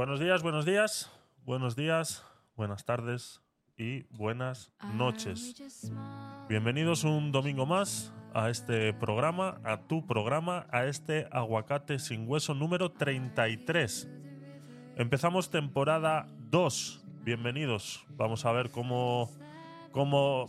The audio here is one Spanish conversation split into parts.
Buenos días, buenos días, buenos días, buenas tardes y buenas noches. Bienvenidos un domingo más a este programa, a tu programa, a este aguacate sin hueso número 33. Empezamos temporada 2. Bienvenidos. Vamos a ver cómo, cómo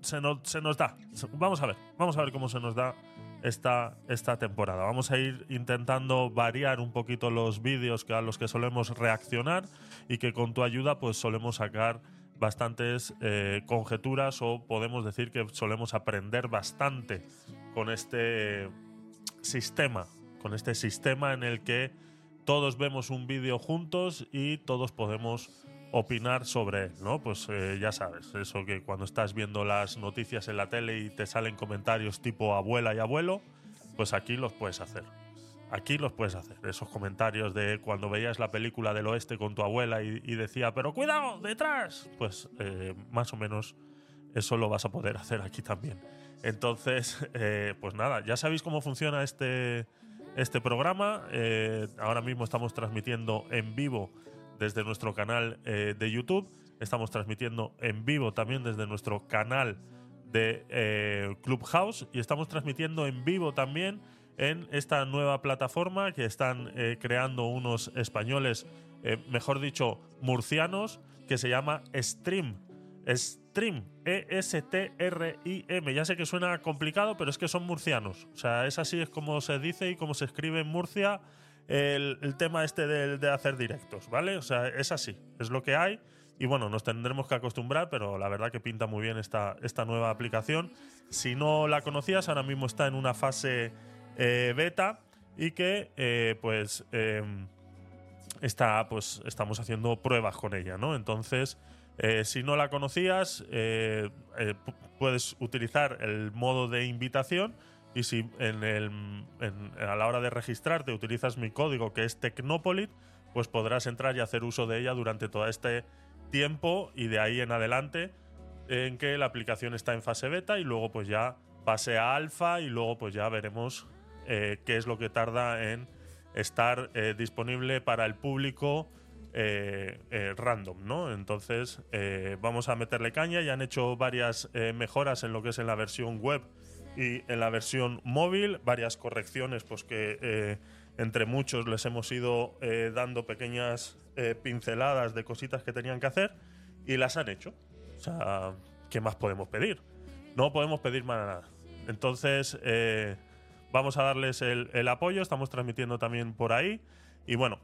se, nos, se nos da. Vamos a ver, vamos a ver cómo se nos da esta, esta temporada. Vamos a ir intentando variar un poquito los vídeos a los que solemos reaccionar y que con tu ayuda pues solemos sacar bastantes eh, conjeturas o podemos decir que solemos aprender bastante con este sistema, con este sistema en el que todos vemos un vídeo juntos y todos podemos opinar sobre él, ¿no? Pues eh, ya sabes, eso que cuando estás viendo las noticias en la tele y te salen comentarios tipo abuela y abuelo, pues aquí los puedes hacer. Aquí los puedes hacer. Esos comentarios de cuando veías la película del oeste con tu abuela y, decía, pero cuidado, detrás. Pues eh, más o menos eso lo vas a poder hacer aquí también. Entonces, eh, pues nada, ya sabéis cómo funciona este, este programa. ahora mismo estamos transmitiendo en vivo desde nuestro canal eh, de YouTube. Estamos transmitiendo en vivo también desde nuestro canal de eh, Clubhouse y estamos transmitiendo en vivo también en esta nueva plataforma que están eh, creando unos españoles, mejor dicho, murcianos, que se llama Stream. Stream, E-S-T-R-I-M. Ya sé que suena complicado, pero es que son murcianos. O sea, es así es como se dice y como se escribe en Murcia el, tema este de, hacer directos, ¿vale? O sea, es así, es lo que hay. Y bueno, nos tendremos que acostumbrar, pero la verdad que pinta muy bien esta, esta nueva aplicación. Si no la conocías, ahora mismo está en una fase eh, beta y que eh, pues em, está, pues estamos haciendo pruebas con ella, ¿no? Entonces, eh, si no la conocías, puedes utilizar el modo de invitación y si a la hora de registrarte utilizas mi código que es Tecnopolit, pues podrás entrar y hacer uso de ella durante todo este tiempo y de ahí en adelante en que la aplicación está en fase beta y luego pues ya pase a alfa y luego pues ya veremos eh, qué es lo que tarda en estar eh, disponible para el público eh, random, ¿no? Entonces vamos a meterle caña, ya han hecho varias mejoras en lo que es en la versión web y en la versión móvil varias correcciones pues que eh, entre muchos les hemos ido eh, dando pequeñas eh, pinceladas de cositas que tenían que hacer y las han hecho. O sea, ¿qué más podemos pedir? No podemos pedir más nada. Entonces, vamos a darles el, el, apoyo, estamos transmitiendo también por ahí. Y bueno,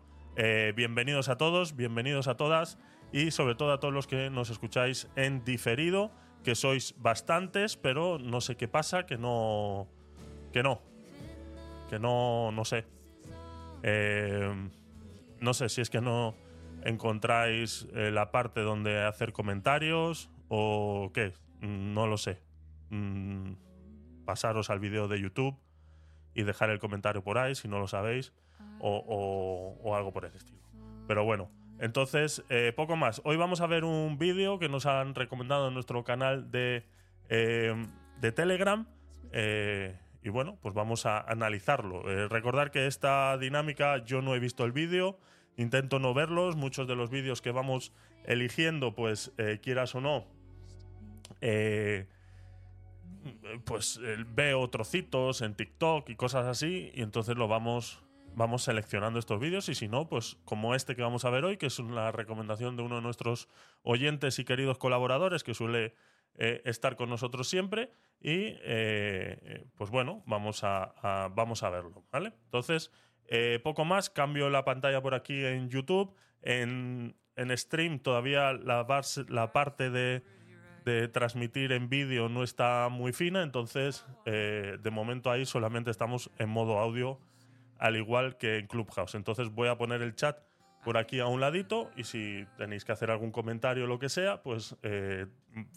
bienvenidos a todos, bienvenidos a todas y sobre todo a todos los que nos escucháis en diferido que sois bastantes, pero no sé qué pasa, que no. Que no. Que no. No sé. Eh, no sé si es que no encontráis eh, la parte donde hacer comentarios o qué. No lo sé. Mm, pasaros al vídeo de YouTube y dejar el comentario por ahí si no lo sabéis o, o algo por el estilo. Pero bueno. Entonces, eh, poco más. Hoy vamos a ver un vídeo que nos han recomendado en nuestro canal de, eh, de Telegram. Eh, y bueno, pues vamos a analizarlo. recordar que esta dinámica yo no he visto el vídeo, intento no verlos. Muchos de los vídeos que vamos eligiendo, pues quieras o no, pues veo trocitos en TikTok y cosas así, y entonces lo vamos vamos seleccionando estos vídeos y si no, pues como este que vamos a ver hoy, que es una recomendación de uno de nuestros oyentes y queridos colaboradores que suele eh, estar con nosotros siempre y eh, pues bueno, vamos a, vamos a verlo, ¿vale? Entonces, eh, poco más, cambio la pantalla por aquí en YouTube, en, en stream todavía la, la parte de, de transmitir en vídeo no está muy fina, entonces de momento ahí solamente estamos en modo audio al igual que en Clubhouse. Entonces voy a poner el chat por aquí a un ladito y si tenéis que hacer algún comentario o lo que sea, pues eh,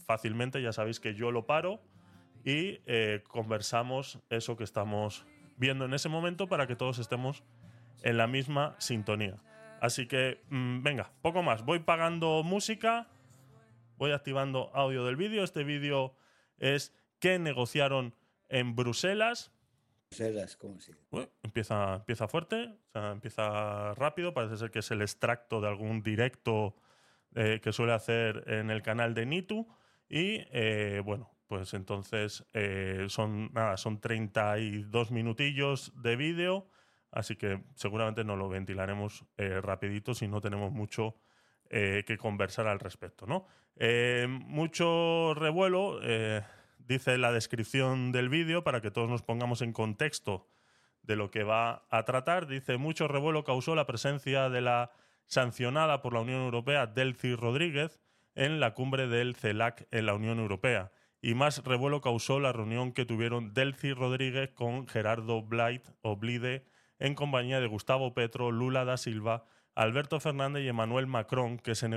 fácilmente ya sabéis que yo lo paro y eh, conversamos eso que estamos viendo en ese momento para que todos estemos en la misma sintonía. Así que, mm, venga, poco más. Voy pagando música, voy activando audio del vídeo. Este vídeo es que negociaron en Bruselas empieza, empieza fuerte, empieza rápido, parece ser que es el extracto de algún directo eh, que suele hacer en el canal de Nitu. Y eh, bueno, pues entonces eh, son, nada, son 32 minutillos de vídeo, así que seguramente no lo ventilaremos rapidito si no tenemos mucho que conversar al respecto. ¿no? mucho revuelo dice la descripción del vídeo, para que todos nos pongamos en contexto de lo que va a tratar, dice, mucho revuelo causó la presencia de la sancionada por la Unión Europea Delcy Rodríguez en la cumbre del CELAC en la Unión Europea. Y más revuelo causó la reunión que tuvieron Delcy Rodríguez con Gerardo Blight o Blide en compañía de Gustavo Petro, Lula da Silva, Alberto Fernández y Emmanuel Macron, que se,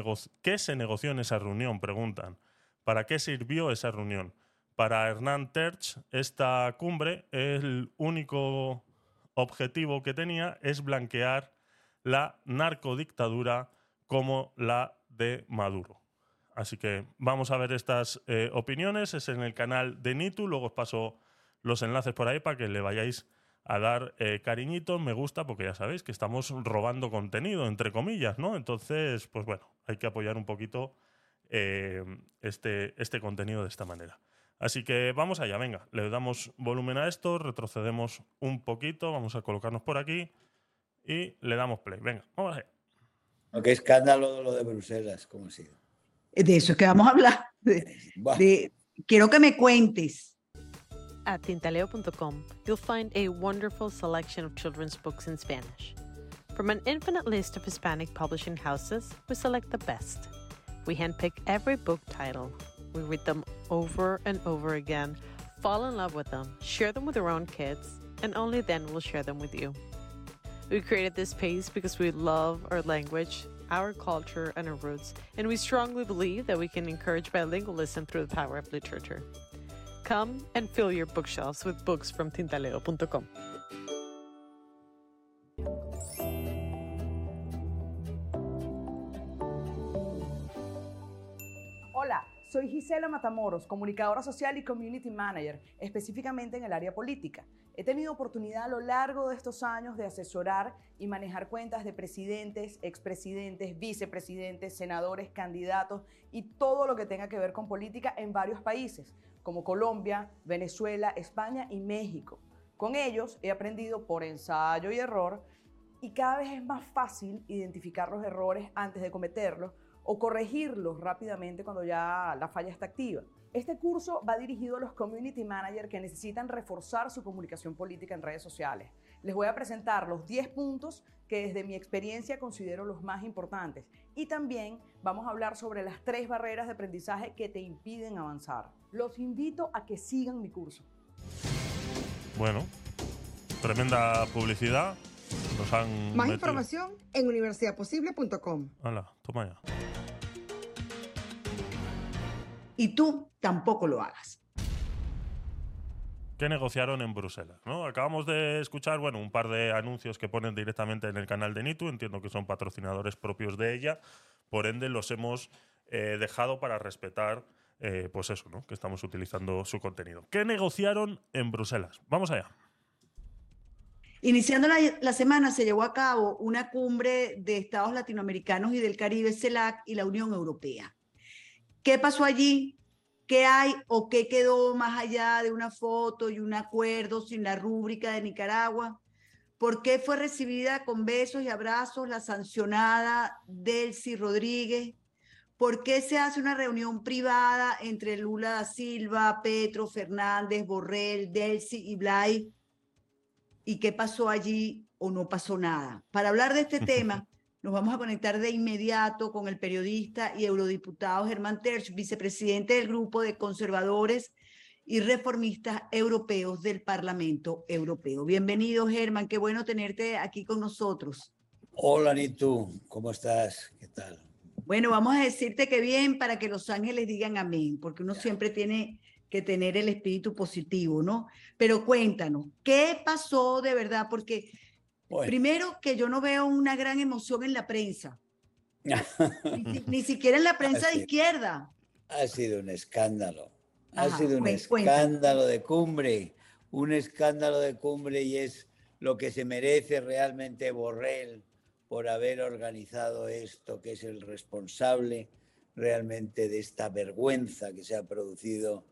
¿qué se negoció en esa reunión? Preguntan. ¿Para qué sirvió esa reunión? Para Hernán Terch, esta cumbre, el único objetivo que tenía es blanquear la narcodictadura como la de Maduro. Así que vamos a ver estas eh, opiniones. Es en el canal de Nitu. Luego os paso los enlaces por ahí para que le vayáis a dar eh, cariñitos, me gusta, porque ya sabéis que estamos robando contenido, entre comillas, ¿no? Entonces, pues bueno, hay que apoyar un poquito eh, este, este contenido de esta manera. Así que vamos allá, venga, le damos volumen a esto, retrocedemos un poquito, vamos a colocarnos por aquí y le damos play. Venga, vamos allá. Qué escándalo lo de Bruselas, ¿cómo ha sido? De eso es que vamos a hablar. quiero que me cuentes. At tintaleo.com, you'll find a wonderful selection of children's books in Spanish. From an infinite list of Hispanic publishing houses, we select the best. We handpick every book title we read them over and over again, fall in love with them, share them with our own kids, and only then we'll share them with you. We created this space because we love our language, our culture, and our roots, and we strongly believe that we can encourage bilingualism through the power of literature. Come and fill your bookshelves with books from tintaleo.com. Gisela Matamoros, comunicadora social y community manager, específicamente en el área política. He tenido oportunidad a lo largo de estos años de asesorar y manejar cuentas de presidentes, expresidentes, vicepresidentes, senadores, candidatos y todo lo que tenga que ver con política en varios países, como Colombia, Venezuela, España y México. Con ellos he aprendido por ensayo y error y cada vez es más fácil identificar los errores antes de cometerlos o corregirlos rápidamente cuando ya la falla está activa. Este curso va dirigido a los community managers que necesitan reforzar su comunicación política en redes sociales. Les voy a presentar los 10 puntos que desde mi experiencia considero los más importantes. Y también vamos a hablar sobre las tres barreras de aprendizaje que te impiden avanzar. Los invito a que sigan mi curso. Bueno, tremenda publicidad. Más información en universidadposible.com. Hola, toma ya y tú tampoco lo hagas. ¿Qué negociaron en Bruselas? ¿no? Acabamos de escuchar bueno, un par de anuncios que ponen directamente en el canal de Nitu. Entiendo que son patrocinadores propios de ella. Por ende, los hemos eh, dejado para respetar eh, pues eso, ¿no? que estamos utilizando su contenido. ¿Qué negociaron en Bruselas? Vamos allá. Iniciando la, semana se llevó a cabo una cumbre de estados latinoamericanos y del Caribe, CELAC y la Unión Europea. ¿Qué pasó allí? ¿Qué hay o qué quedó más allá de una foto y un acuerdo sin la rúbrica de Nicaragua? ¿Por qué fue recibida con besos y abrazos la sancionada Delcy Rodríguez? ¿Por qué se hace una reunión privada entre Lula da Silva, Petro, Fernández, Borrell, Delcy y Blay? ¿Y qué pasó allí o no pasó nada? Para hablar de este tema, nos vamos a conectar de inmediato con el periodista y eurodiputado Germán Terch, vicepresidente del Grupo de Conservadores y Reformistas Europeos del Parlamento Europeo. Bienvenido, Germán. Qué bueno tenerte aquí con nosotros. Hola, Nitu. ¿Cómo estás? ¿Qué tal? Bueno, vamos a decirte que bien para que los ángeles digan amén, porque uno siempre tiene que tener el espíritu positivo, ¿no? Pero cuéntanos, ¿qué pasó de verdad? Porque Primero, que yo no veo una gran emoción en la prensa. ni, siquiera en la prensa de izquierda. Ha sido un escándalo. Ha sido un escándalo de cumbre. un escándalo de cumbre y es lo que se merece realmente Borrell por haber organizado esto, que es el responsable realmente de esta vergüenza que se ha producido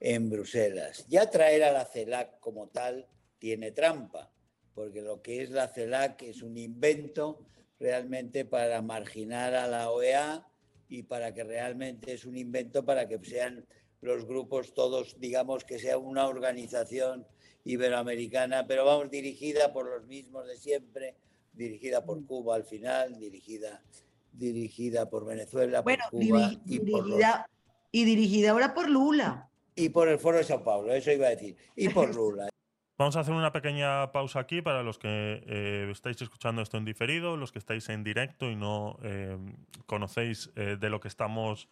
en Bruselas. Ya traer a la CELAC como tal tiene trampa, porque lo que es la CELAC es un invento realmente para marginar a la OEA y para que realmente es un invento para que sean los grupos todos, digamos que sea una organización iberoamericana, pero vamos, dirigida por los mismos de siempre, dirigida por Cuba al final, dirigida, dirigida por Venezuela, por Cuba y, dirigida, y dirigida ahora por Lula. Y por el Foro de Sao Paulo, eso iba a decir, y por Lula. Vamos a hacer una pequeña pausa aquí para los que eh, estáis escuchando esto en diferido, los que estáis en directo y no eh, conocéis eh, de lo que estamos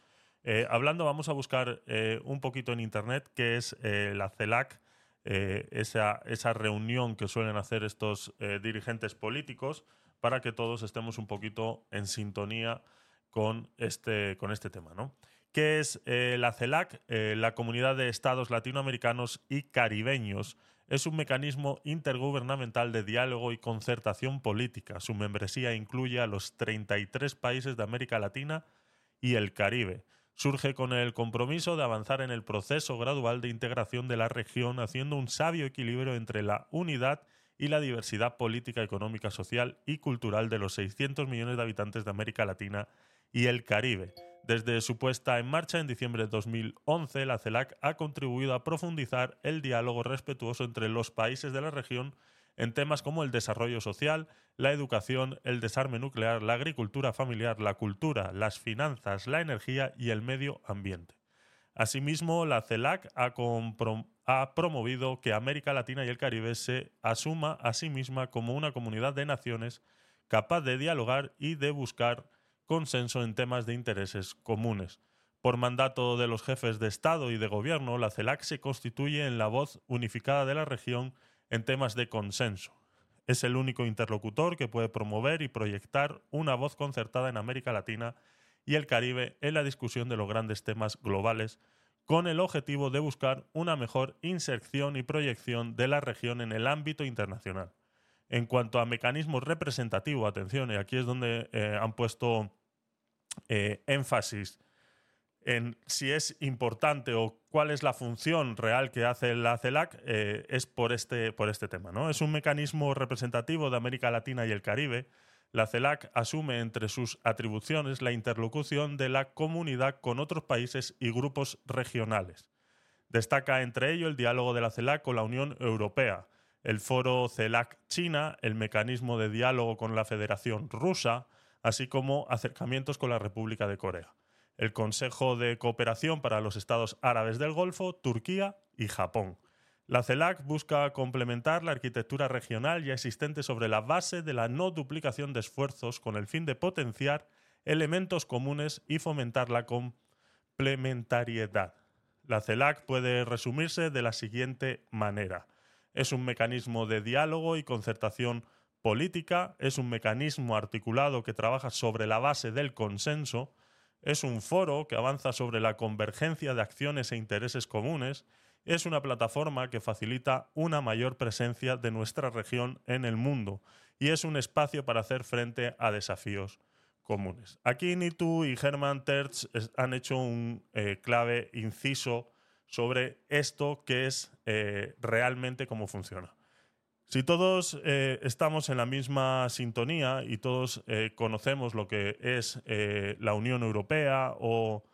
hablando. Vamos a buscar un poquito en internet qué es la CELAC, esa, esa, reunión que suelen hacer estos dirigentes políticos, para que todos estemos un poquito en sintonía con este, con este tema. ¿no? ¿Qué es la CELAC? la Comunidad de Estados Latinoamericanos y Caribeños es un mecanismo intergubernamental de diálogo y concertación política. Su membresía incluye a los 33 países de América Latina y el Caribe. Surge con el compromiso de avanzar en el proceso gradual de integración de la región, haciendo un sabio equilibrio entre la unidad y la diversidad política, económica, social y cultural de los 600 millones de habitantes de América Latina y el Caribe desde su puesta en marcha en diciembre de 2011, la CELAC ha contribuido a profundizar el diálogo respetuoso entre los países de la región en temas como el desarrollo social, la educación, el desarme nuclear, la agricultura familiar, la cultura, las finanzas, la energía y el medio ambiente. Asimismo, la CELAC ha, promovido que América Latina y el Caribe se asuma a sí misma como una comunidad de naciones capaz de dialogar y de buscar consenso en temas de intereses comunes. Por mandato de los jefes de Estado y de Gobierno, la CELAC se constituye en la voz unificada de la región en temas de consenso. Es el único interlocutor que puede promover y proyectar una voz concertada en América Latina y el Caribe en la discusión de los grandes temas globales, con el objetivo de buscar una mejor inserción y proyección de la región en el ámbito internacional. En cuanto a mecanismos representativos, atención, y aquí es donde eh, han puesto eh, énfasis en si es importante o cuál es la función real que hace la CELAC, eh, es por este, por este tema. ¿no? Es un mecanismo representativo de América Latina y el Caribe. La CELAC asume entre sus atribuciones la interlocución de la comunidad con otros países y grupos regionales. Destaca entre ello el diálogo de la CELAC con la Unión Europea, el foro CELAC-China, el mecanismo de diálogo con la Federación Rusa, así como acercamientos con la República de Corea, el Consejo de Cooperación para los Estados Árabes del Golfo, Turquía y Japón. La CELAC busca complementar la arquitectura regional ya existente sobre la base de la no duplicación de esfuerzos con el fin de potenciar elementos comunes y fomentar la complementariedad. La CELAC puede resumirse de la siguiente manera es un mecanismo de diálogo y concertación política, es un mecanismo articulado que trabaja sobre la base del consenso, es un foro que avanza sobre la convergencia de acciones e intereses comunes, es una plataforma que facilita una mayor presencia de nuestra región en el mundo y es un espacio para hacer frente a desafíos comunes. Aquí Nitu y Hermann Terz han hecho un eh, clave inciso sobre esto que es eh, realmente cómo funciona. Si todos eh, estamos en la misma sintonía y todos eh, conocemos lo que es la Unión Europea o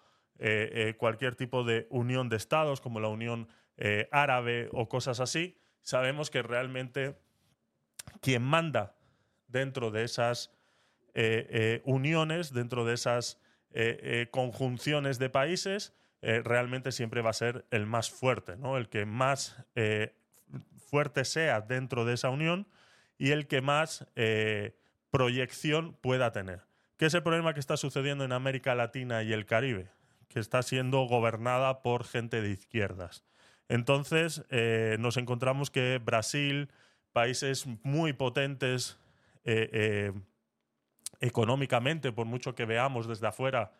cualquier tipo de unión de estados como la Unión Árabe o cosas así, sabemos que realmente quien manda dentro de esas uniones, dentro de esas conjunciones de países, eh, realmente siempre va a ser el más fuerte, ¿no? El que más eh, fuerte sea dentro de esa unión y el que más eh, proyección pueda tener. ¿Qué es el problema que está sucediendo en América Latina y el Caribe? Que está siendo gobernada por gente de izquierdas. Entonces, nos encontramos que Brasil, países muy potentes económicamente, por mucho que veamos desde afuera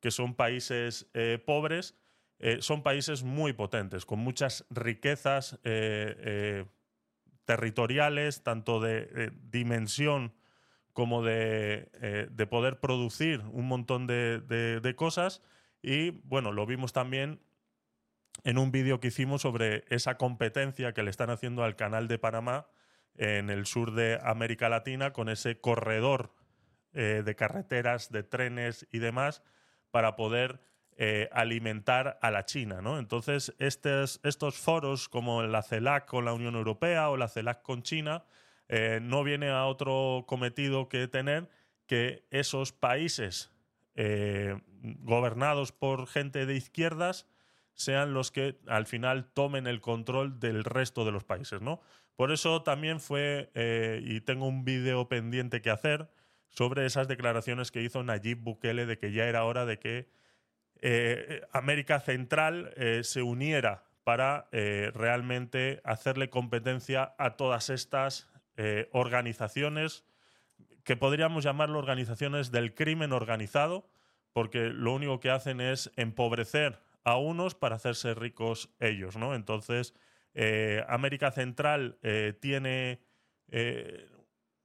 que son países eh, son países muy potentes, con muchas riquezas territoriales, tanto de dimensión como de, de, poder producir un montón de, cosas. Y bueno, lo vimos también en un vídeo que hicimos sobre esa competencia que le están haciendo al canal de Panamá en el sur de América Latina con ese corredor eh, de carreteras, de trenes y demás para poder eh, alimentar a la China. Entonces, estos, foros como la CELAC con la Unión Europea o la CELAC con China eh, no viene a otro cometido que tener que esos países gobernados por gente de izquierdas sean los que al final tomen el control del resto de los países. Por eso también fue, eh, y tengo un vídeo pendiente que hacer sobre esas declaraciones que hizo Nayib Bukele de que ya era hora de que eh, América Central eh, se uniera para realmente hacerle competencia a todas estas organizaciones que podríamos llamarlo organizaciones del crimen organizado, porque lo único que hacen es empobrecer a unos para hacerse ricos ellos, ¿no? Entonces, eh, América Central eh, tiene eh,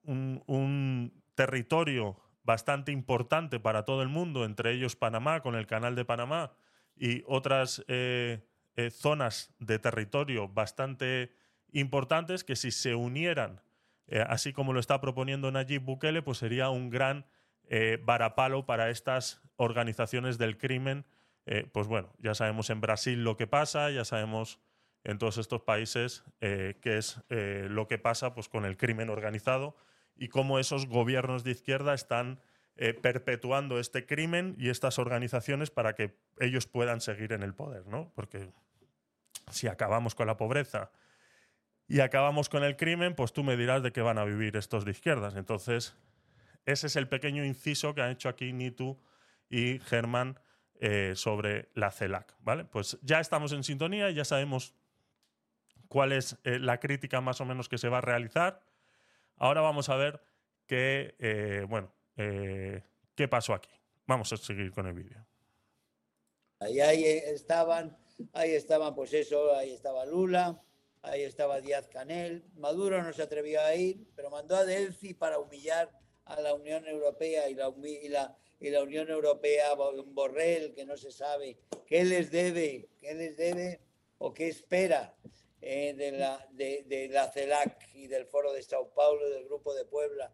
un, territorio bastante importante para todo el mundo, entre ellos Panamá, con el Canal de Panamá, y otras zonas de territorio bastante importantes que si se unieran, así como lo está proponiendo Nayib Bukele, pues sería un gran varapalo para estas organizaciones del crimen. Eh, pues bueno, ya sabemos en Brasil lo que pasa, ya sabemos en todos estos países eh, qué es eh, lo que pasa pues, con el crimen organizado y cómo esos gobiernos de izquierda están perpetuando este crimen y estas organizaciones para que ellos puedan seguir en el poder, ¿no? Porque si acabamos con la pobreza y acabamos con el crimen, pues tú me dirás de qué van a vivir estos de izquierdas. Entonces, ese es el pequeño inciso que han hecho aquí Nitu y Germán eh, sobre la CELAC. ¿vale? Pues ya estamos en sintonía, ya sabemos cuál es eh, la crítica más o menos que se va a realizar. Ahora vamos a ver qué, eh, bueno, qué pasó aquí. Vamos a seguir con el vídeo. Ahí, estaban, ahí estaban, pues eso, ahí estaba Lula, ahí estaba Díaz Canel. Maduro no se atrevió a ir, pero mandó a Delphi para humillar a la Unión Europea y la, y la, Unión Europea, Borrell, que no se sabe qué les debe, qué les debe o qué espera eh, de, la, de, la CELAC y del Foro de Sao Paulo, del Grupo de Puebla,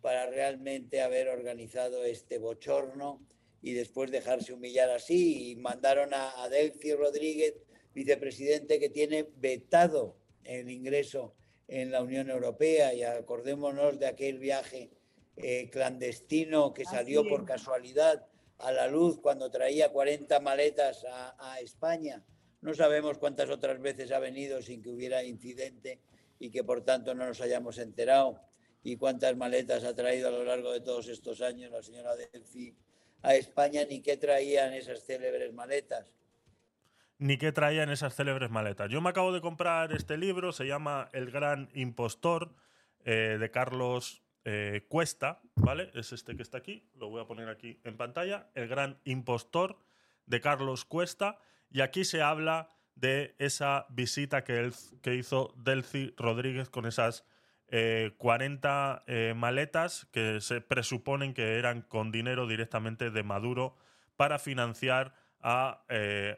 para realmente haber organizado este bochorno y después dejarse humillar así. Y mandaron a, a Delphi Rodríguez, vicepresidente, que tiene vetado el ingreso en la Unión Europea. Y acordémonos de aquel viaje eh, clandestino que salió por casualidad a la luz cuando traía 40 maletas a, España. No sabemos cuántas otras veces ha venido sin que hubiera incidente y que por tanto no nos hayamos enterado. Y cuántas maletas ha traído a lo largo de todos estos años la señora Delphi a España, ni qué traían esas célebres maletas. Ni qué traían esas célebres maletas. Yo me acabo de comprar este libro, se llama El Gran Impostor, eh, de Carlos eh, Cuesta, ¿vale? Es este que está aquí, lo voy a poner aquí en pantalla, El gran impostor de Carlos Cuesta, y aquí se habla de esa visita que, hizo Delcy Rodríguez con esas 40 eh, eh, maletas que se presuponen que eran con dinero directamente de Maduro para financiar a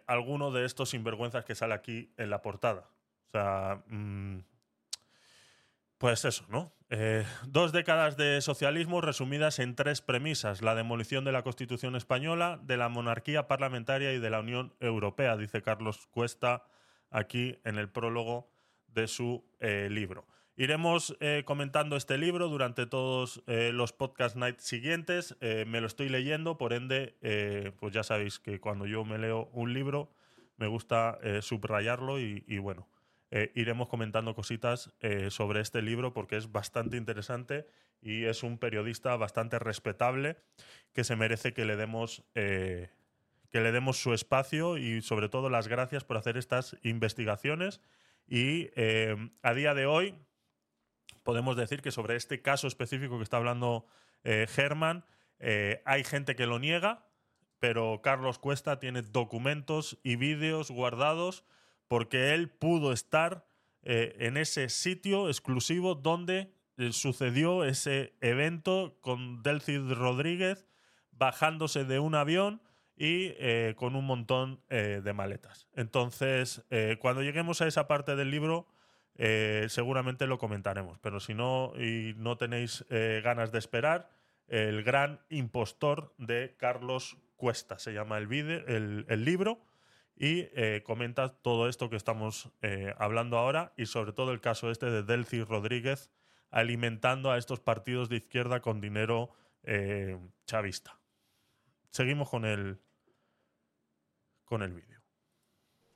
alguno de estos sinvergüenzas que sale aquí en la portada. O sea, mm, pues eso, ¿no? Eh, dos décadas de socialismo resumidas en tres premisas. La demolición de la Constitución española, de la monarquía parlamentaria y de la Unión Europea, dice Carlos Cuesta aquí en el prólogo de su eh, libro. Iremos eh, comentando este libro durante todos los podcast nights siguientes. me lo estoy leyendo, por ende, pues ya sabéis que cuando yo me leo un libro me gusta subrayarlo y bueno, eh, iremos comentando cositas eh, sobre este libro porque es bastante interesante y es un periodista bastante respetable que se merece que le demos eh, que le demos su espacio y sobre todo las gracias por hacer estas investigaciones. Y a día de hoy podemos decir que sobre este caso específico que está hablando Germán hay gente que lo niega pero Carlos Cuesta tiene documentos y vídeos guardados porque él pudo estar eh, en ese sitio exclusivo donde eh, sucedió ese evento con Delcid Rodríguez bajándose de un avión y eh, con un montón de maletas. Entonces, cuando lleguemos a esa parte del libro, seguramente lo comentaremos, pero si no y no tenéis ganas de esperar, el gran impostor de Carlos Cuesta se llama el, el, el libro y eh, comenta todo esto que estamos eh, hablando ahora y sobre todo el caso este de Delcy Rodríguez alimentando a estos partidos de izquierda con dinero eh, chavista. Seguimos con el, con el vídeo.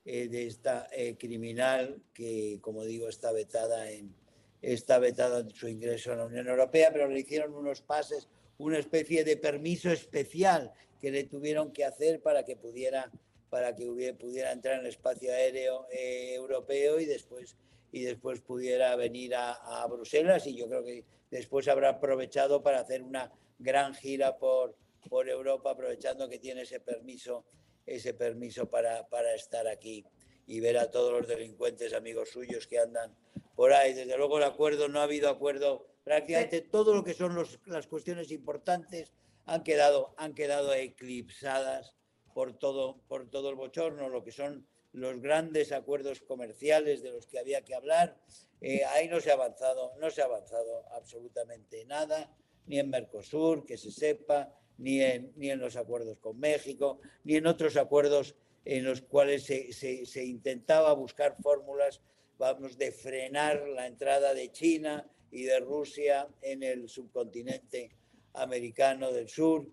de esta criminal que, como digo, está vetada en está vetada en su ingreso a la Unión Europea, pero le hicieron unos pases, una especie de permiso especial que le tuvieron que hacer para que pudiera para que hubiera, pudiera entrar en el espacio aéreo eh, europeo y después, y después pudiera venir a, Bruselas. Y yo creo que después habrá aprovechado para hacer una gran gira por, por Europa, aprovechando que tiene ese permiso, ese permiso para, para estar aquí y ver a todos los delincuentes amigos suyos que andan por ahí. Desde luego el acuerdo, no ha habido acuerdo, prácticamente todo lo que son los, las cuestiones importantes han quedado, han quedado eclipsadas por todo, por todo el bochorno, lo que son los grandes acuerdos comerciales de los que había que hablar. Eh, ahí no se ha avanzado, no se ha avanzado absolutamente nada, ni en Mercosur, que se sepa, ni en, ni en los acuerdos con México, ni en otros acuerdos en los cuales se, se, intentaba buscar fórmulas, vamos, de frenar la entrada de China y de Rusia en el subcontinente americano del sur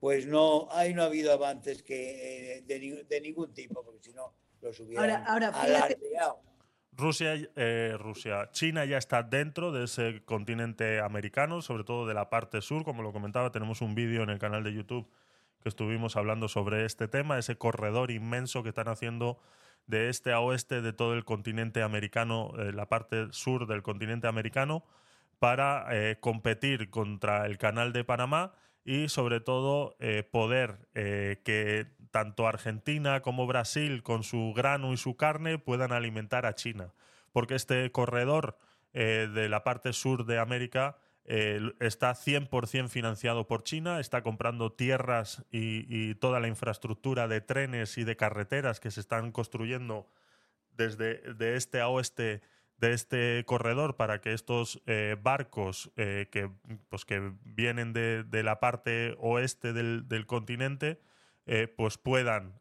pues no, ahí no ha habido avances que, eh, de, ningún tipo, porque si no los hubieran ahora, Rusia, eh, Rusia, China ya está dentro de ese continente americano, sobre todo de la parte sur, como lo comentaba, tenemos un vídeo en el canal de YouTube que estuvimos hablando sobre este tema, ese corredor inmenso que están haciendo de este a oeste de todo el continente americano, eh, la parte sur del continente americano, para competir contra el canal de Panamá y sobre todo eh, poder eh, que tanto Argentina como Brasil con su grano y su carne puedan alimentar a China. Porque este corredor eh, de la parte sur de América está 100% financiado por China, está comprando tierras y, toda la infraestructura de trenes y de carreteras que se están construyendo desde de este a oeste de este corredor para que estos eh, barcos eh, que, pues que vienen de, la parte oeste del, continente eh, pues puedan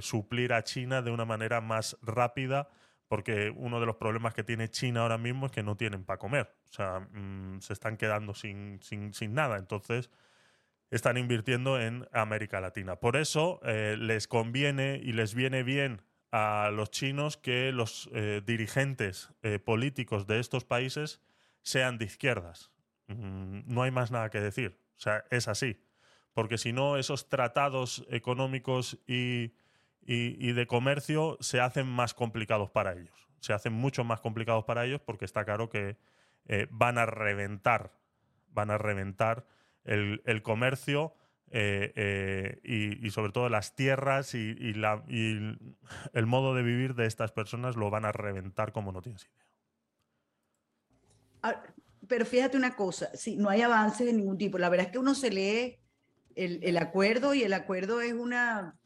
suplir a China de una manera más rápida porque uno de los problemas que tiene China ahora mismo es que no tienen para comer, o sea, mm, se están quedando sin, sin, sin, nada, entonces están invirtiendo en América Latina. Por eso les conviene y les viene bien a los chinos que los eh, dirigentes eh, políticos de estos países sean de izquierdas. Mm, no hay más nada que decir. O sea, es así. Porque si no, esos tratados económicos y, de comercio se hacen más complicados para ellos. Se hacen mucho más complicados para ellos porque está claro que eh, van a reventar, van a reventar el, el comercio eh, eh, y, sobre todo las tierras y, la, y, el modo de vivir de estas personas lo van a reventar como no tienes idea. Ah, pero fíjate una cosa, sí, no hay avances de ningún tipo. La verdad es que uno se lee el, el acuerdo y el acuerdo es una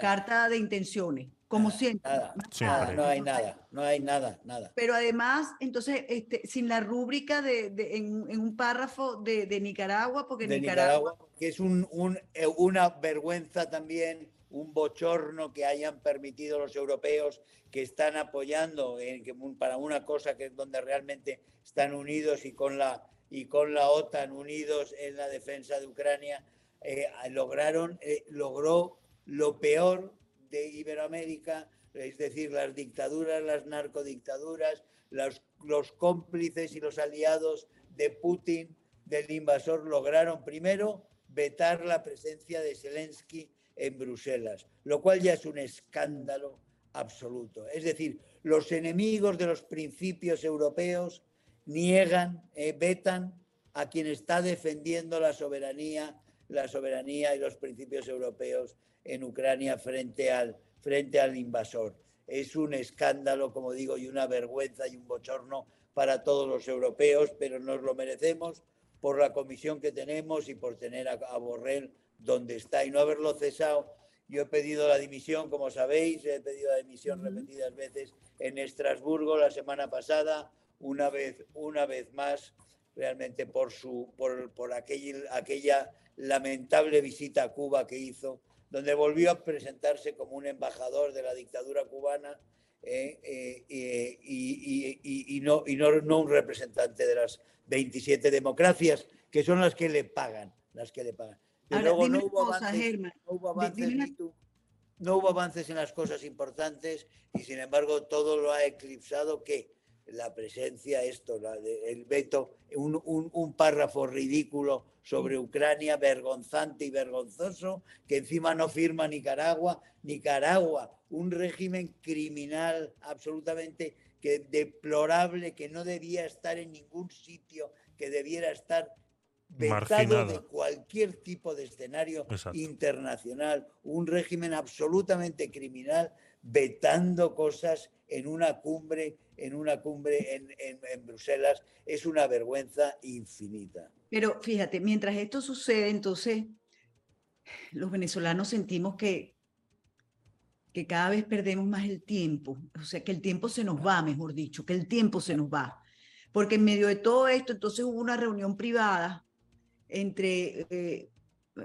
carta de intenciones como siempre. Nada, no hay nada, no hay nada, nada. Pero además, entonces, este, sin la rúbrica de, de en, en, un párrafo de, de Nicaragua, porque Nicaragua, que es un, un, eh, una vergüenza también, un bochorno que hayan permitido los europeos que están apoyando en, que, para una cosa que es donde realmente están unidos y con la y con la OTAN unidos en la defensa de Ucrania, eh, lograron, eh, logró lo peor Iberoamérica, es decir, las dictaduras, las narcodictaduras, los, los cómplices y los aliados de Putin, del invasor, lograron primero vetar la presencia de Zelensky en Bruselas, lo cual ya es un escándalo absoluto. Es decir, los enemigos de los principios europeos niegan, eh, vetan a quien está defendiendo la soberanía la soberanía y los principios europeos en Ucrania frente al, frente al invasor. Es un escándalo, como digo, y una vergüenza y un bochorno para todos los europeos, pero nos lo merecemos por la comisión que tenemos y por tener a, a Borrell donde está y no haberlo cesado. Yo he pedido la dimisión, como sabéis, he pedido la dimisión repetidas veces en Estrasburgo la semana pasada, una vez, una vez más, realmente por, su, por, por aquel, aquella lamentable visita a Cuba que hizo, donde volvió a presentarse como un embajador de la dictadura cubana eh, eh, y, y, y, no, y no, no un representante de las 27 democracias, que son las que le pagan, las que le pagan. Pero Ahora, luego dime no una hubo, cosa, avances, Germán. no hubo Di- avances, dime una- ni tú- no hubo avances en las cosas importantes y sin embargo todo lo ha eclipsado que la presencia, esto, la de- el veto, un, un- un párrafo ridículo sobre Ucrania, vergonzante y vergonzoso, que encima no firma Nicaragua. Nicaragua, un régimen criminal absolutamente que, deplorable, que no debía estar en ningún sitio, que debiera estar vetado Marginado. de cualquier tipo de escenario Exacto. internacional, un régimen absolutamente criminal, vetando cosas en una cumbre, en una cumbre en, Bruselas, es una vergüenza infinita. Pero fíjate, mientras esto sucede, entonces los venezolanos sentimos que, que cada vez perdemos más el tiempo, o sea, que el tiempo se nos va, mejor dicho, que el tiempo se nos va. Porque en medio de todo esto, entonces hubo una reunión privada entre, eh,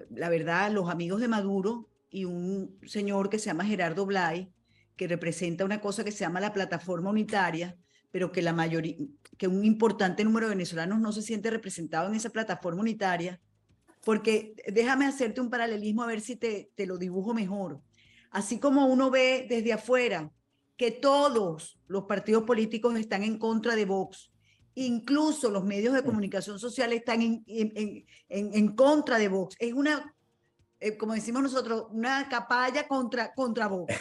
la verdad, los amigos de Maduro y un señor que se llama Gerardo Blay, que representa una cosa que se llama la plataforma unitaria, pero que la mayoría, que un importante número de venezolanos no se siente representado en esa plataforma unitaria, porque déjame hacerte un paralelismo a ver si te, te lo dibujo mejor. Así como uno ve desde afuera que todos los partidos políticos están en contra de Vox, incluso los medios de comunicación social están en, en, en- en- contra de Vox. Es una, eh, como decimos nosotros, una capalla contra, contra Vox.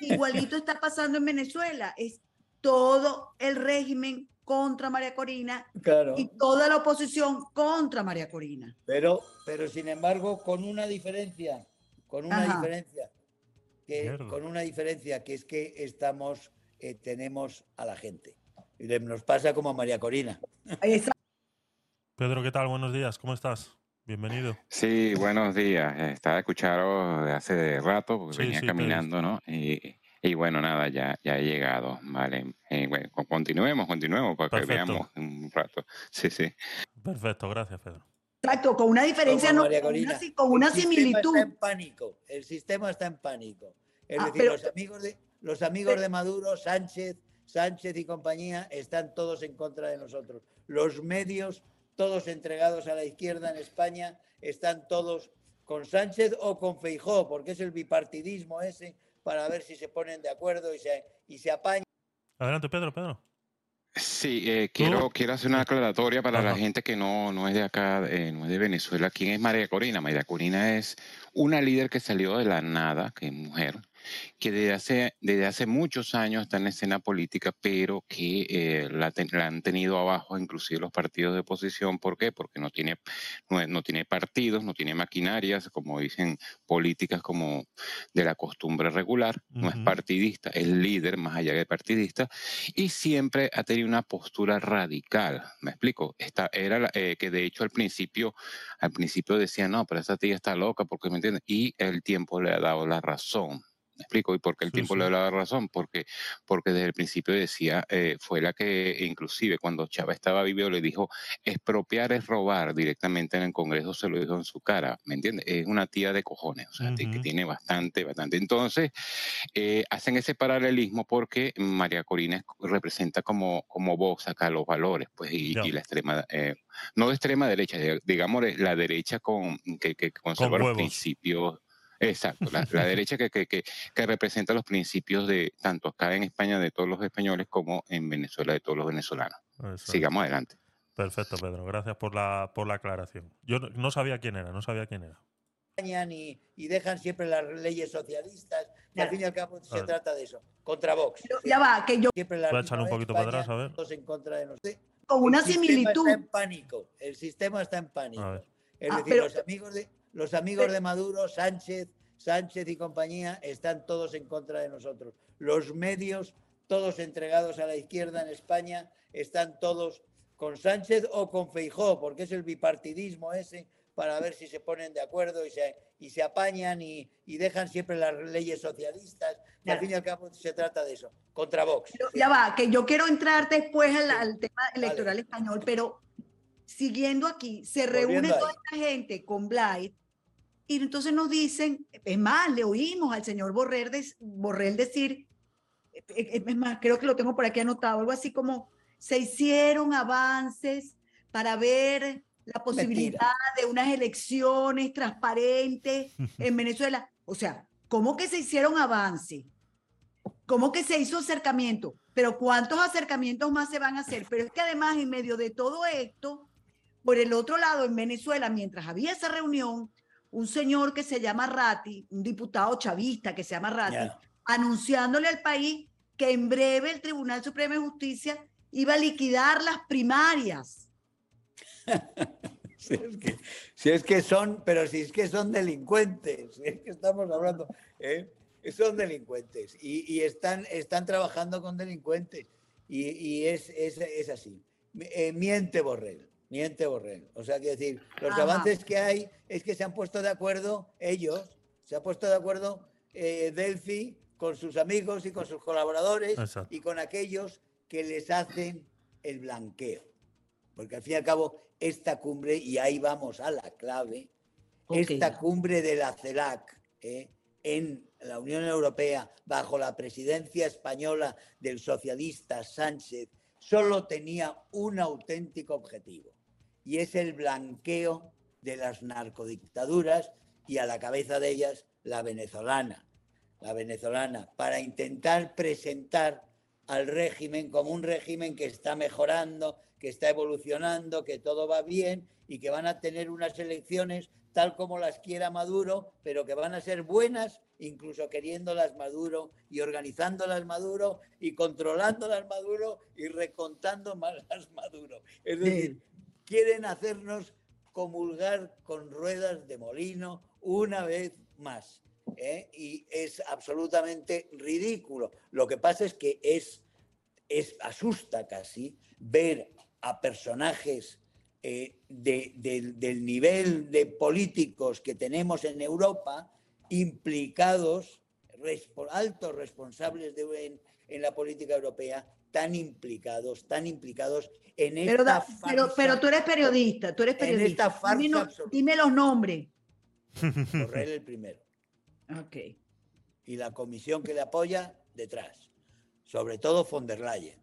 Igualito está pasando en Venezuela. Es todo el régimen contra María Corina Claro. y toda la oposición contra María Corina. Pero, pero sin embargo, con una diferencia, con una Ajá. diferencia, que, Mierda. con una diferencia que es que estamos, eh, tenemos a la gente. Y nos pasa como a María Corina. Pedro, ¿qué tal? Buenos días, ¿cómo estás? Bienvenido. Sí, buenos días. Estaba escuchando de hace rato porque Sí, venía sí, caminando, ¿no? Y, y bueno, nada, ya, ya he llegado, ¿vale? Eh, bueno, continuemos, continuemos para que veamos un rato. Sí, sí. Perfecto, gracias, Pedro. Exacto, con una diferencia, Como no, con una, con El similitud. Está en pánico. El sistema está en pánico. Es Ah, decir, pero- los amigos de los amigos Pero- de Maduro, Sánchez, Sánchez y compañía, están todos en contra de nosotros. Los medios, todos entregados a la izquierda en España, están todos con Sánchez o con Feijó, porque es el bipartidismo ese, para ver si se ponen de acuerdo y se, y se apañan. Adelante, Pedro, Pedro. Sí, eh, quiero, quiero hacer una aclaratoria para la gente que no, no es de acá, eh, no es de Venezuela. ¿Quién es María Corina? María Corina es una líder que salió de la nada, que es mujer, que desde hace, desde hace muchos años está en la escena política, pero que eh, la, ten- la han tenido abajo inclusive los partidos de oposición. ¿Por qué? Porque no tiene, no, no tiene partidos, no tiene maquinarias, como dicen, políticas como de la costumbre regular, no es partidista, es líder más allá de partidista, y siempre ha tenido una postura radical. ¿Me explico? Esta era la- eh, que de hecho al principio, al principio decía, no, pero esa tía está loca, porque me entiendes, y el tiempo le ha dado la razón. ¿Me explico? ¿Y por qué el Sí, tiempo sí. le dado la razón? Porque, porque desde el principio decía, eh, fue la que inclusive cuando Chávez estaba vivo le dijo, expropiar es robar directamente en el Congreso, se lo dijo en su cara, ¿me entiendes? Es una tía de cojones, o sea, que tiene bastante, bastante. Entonces, eh, hacen ese paralelismo porque María Corina es- representa como, como Vox acá los valores, pues, y, y la extrema, eh, no de extrema derecha, de- digamos la derecha con que, que conserva los principios. Exacto, la, la derecha que, que, que, que representa los principios de tanto acá en España de todos los españoles como en Venezuela de todos los venezolanos. Eso es. Sigamos adelante. Perfecto, Pedro. Gracias por la, por la aclaración. Yo no, no sabía quién era, no sabía quién era. y, y dejan siempre las leyes socialistas. Y al fin y al cabo se ver. trata de eso. Contra Vox. Pero ya va, que yo Siempre la Voy a echarle un poquito España, para atrás, a ver. todos en contra de nosotros. con una el sistema similitud. está en pánico. El sistema está en pánico. Es Ah, decir, pero- los, amigos de, los amigos de Maduro, Sánchez, Sánchez y compañía, están todos en contra de nosotros. Los medios, todos entregados a la izquierda en España, están todos con Sánchez o con Feijó, porque es el bipartidismo ese para ver si se ponen de acuerdo y se, y se apañan y, y dejan siempre las leyes socialistas. Al fin y al cabo se trata de eso, contra Vox. Pero ya va, que yo quiero entrar después al, al tema electoral Vale. español, pero siguiendo aquí, se Volviendo reúne toda esta gente con Blight y entonces nos dicen, es más, le oímos al señor Borrell, des- Borrell decir, eh, eh, es más, creo que lo tengo por aquí anotado, algo así como, se hicieron avances para ver la posibilidad de unas elecciones transparentes en Venezuela. O sea, ¿cómo que se hicieron avances? ¿Cómo que se hizo acercamiento? Pero ¿cuántos acercamientos más se van a hacer? Pero es que además, en medio de todo esto, por el otro lado, en Venezuela, mientras había esa reunión, un señor que se llama Ratti, un diputado chavista que se llama Ratti, anunciándole al país que en breve el Tribunal Supremo de Justicia iba a liquidar las primarias. Si es, que, si es que son, pero si es que son delincuentes, si es que estamos hablando, ¿eh? son delincuentes y, y están, están trabajando con delincuentes y, y es, es, es así. Eh, miente Borrell, miente Borrell. O sea, quiero decir, los Ajá. avances que hay es que se han puesto de acuerdo ellos, se ha puesto de acuerdo eh, Delphi con sus amigos y con sus colaboradores Exacto. y con aquellos que les hacen el blanqueo. Porque al fin y al cabo, esta cumbre, y ahí vamos a la clave, esta cumbre de la CELAC ¿eh? en la Unión Europea, bajo la presidencia española del socialista Sánchez, solo tenía un auténtico objetivo, y es el blanqueo de las narcodictaduras y a la cabeza de ellas la venezolana, la venezolana, para intentar presentar al régimen como un régimen que está mejorando, que está evolucionando, que todo va bien y que van a tener unas elecciones tal como las quiera Maduro, pero que van a ser buenas, incluso queriéndolas Maduro y organizándolas Maduro y controlándolas Maduro y recontando más las Maduro. Es decir, quieren hacernos comulgar con ruedas de molino una vez más. ¿eh? Y es absolutamente ridículo. Lo que pasa es que es, es asusta casi ver a personajes eh, de- del- nivel de políticos que tenemos en Europa implicados, altos responsables de, en, en la política europea, tan implicados, tan implicados en esta Pero, da- pero, farsa. pero tú eres periodista, tú eres En periodista. esta farsa dime, no- absoluta. dime los nombres. Borrell el primero. Ok. y la comisión que le apoya detrás. Sobre todo von der Leyen.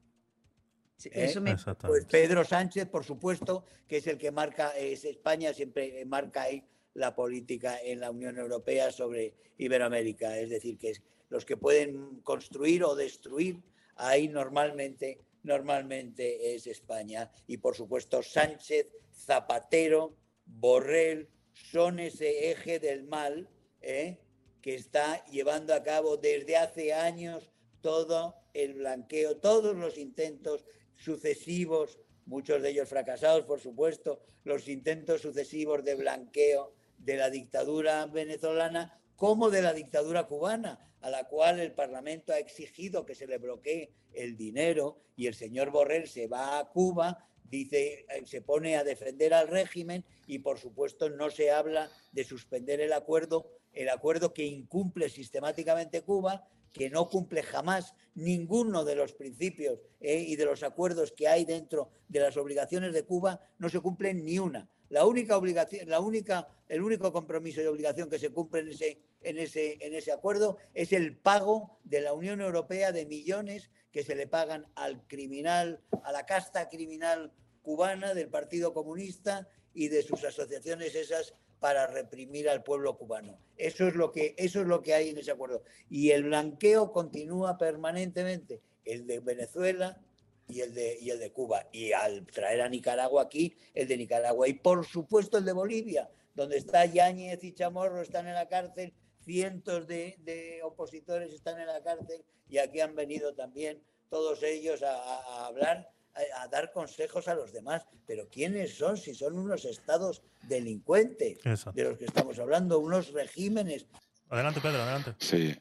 Sí, ¿Eh? Eso me, Pues. Pedro Sánchez, por supuesto, que es el que marca, es España, siempre marca ahí la política en la Unión Europea sobre Iberoamérica. Es decir, que es los que pueden construir o destruir, ahí normalmente, normalmente es España. Y por supuesto, Sánchez, Zapatero, Borrell, son ese eje del mal ¿eh? que está llevando a cabo desde hace años todo el blanqueo, todos los intentos sucesivos, muchos de ellos fracasados, por supuesto, los intentos sucesivos de blanqueo de la dictadura venezolana como de la dictadura cubana, a la cual el Parlamento ha exigido que se le bloquee el dinero y el señor Borrell se va a Cuba, dice, eh, se pone a defender al régimen y por supuesto no se habla de suspender el acuerdo, el acuerdo que incumple sistemáticamente Cuba, que no cumple jamás ninguno de los principios eh, y de los acuerdos que hay dentro de las obligaciones de Cuba, no se cumplen ni una. La única obligación, la única, el único compromiso y obligación que se cumple en ese, en ese, en ese acuerdo es el pago de la Unión Europea de millones que se le pagan al criminal, a la casta criminal cubana del Partido Comunista y de sus asociaciones esas para reprimir al pueblo cubano. Eso es lo que, eso es lo que hay en ese acuerdo. Y el blanqueo continúa permanentemente, el de Venezuela y el de, y el de Cuba. Y al traer a Nicaragua aquí, el de Nicaragua. Y por supuesto el de Bolivia, donde está Yáñez y Chamorro, están en la cárcel, cientos de, de opositores están en la cárcel y aquí han venido también todos ellos a, hablar a, a dar consejos a los demás. Pero ¿quiénes son? Si son unos estados delincuentes Eso. de los que estamos hablando, unos regímenes Adelante, Pedro, adelante. Sí,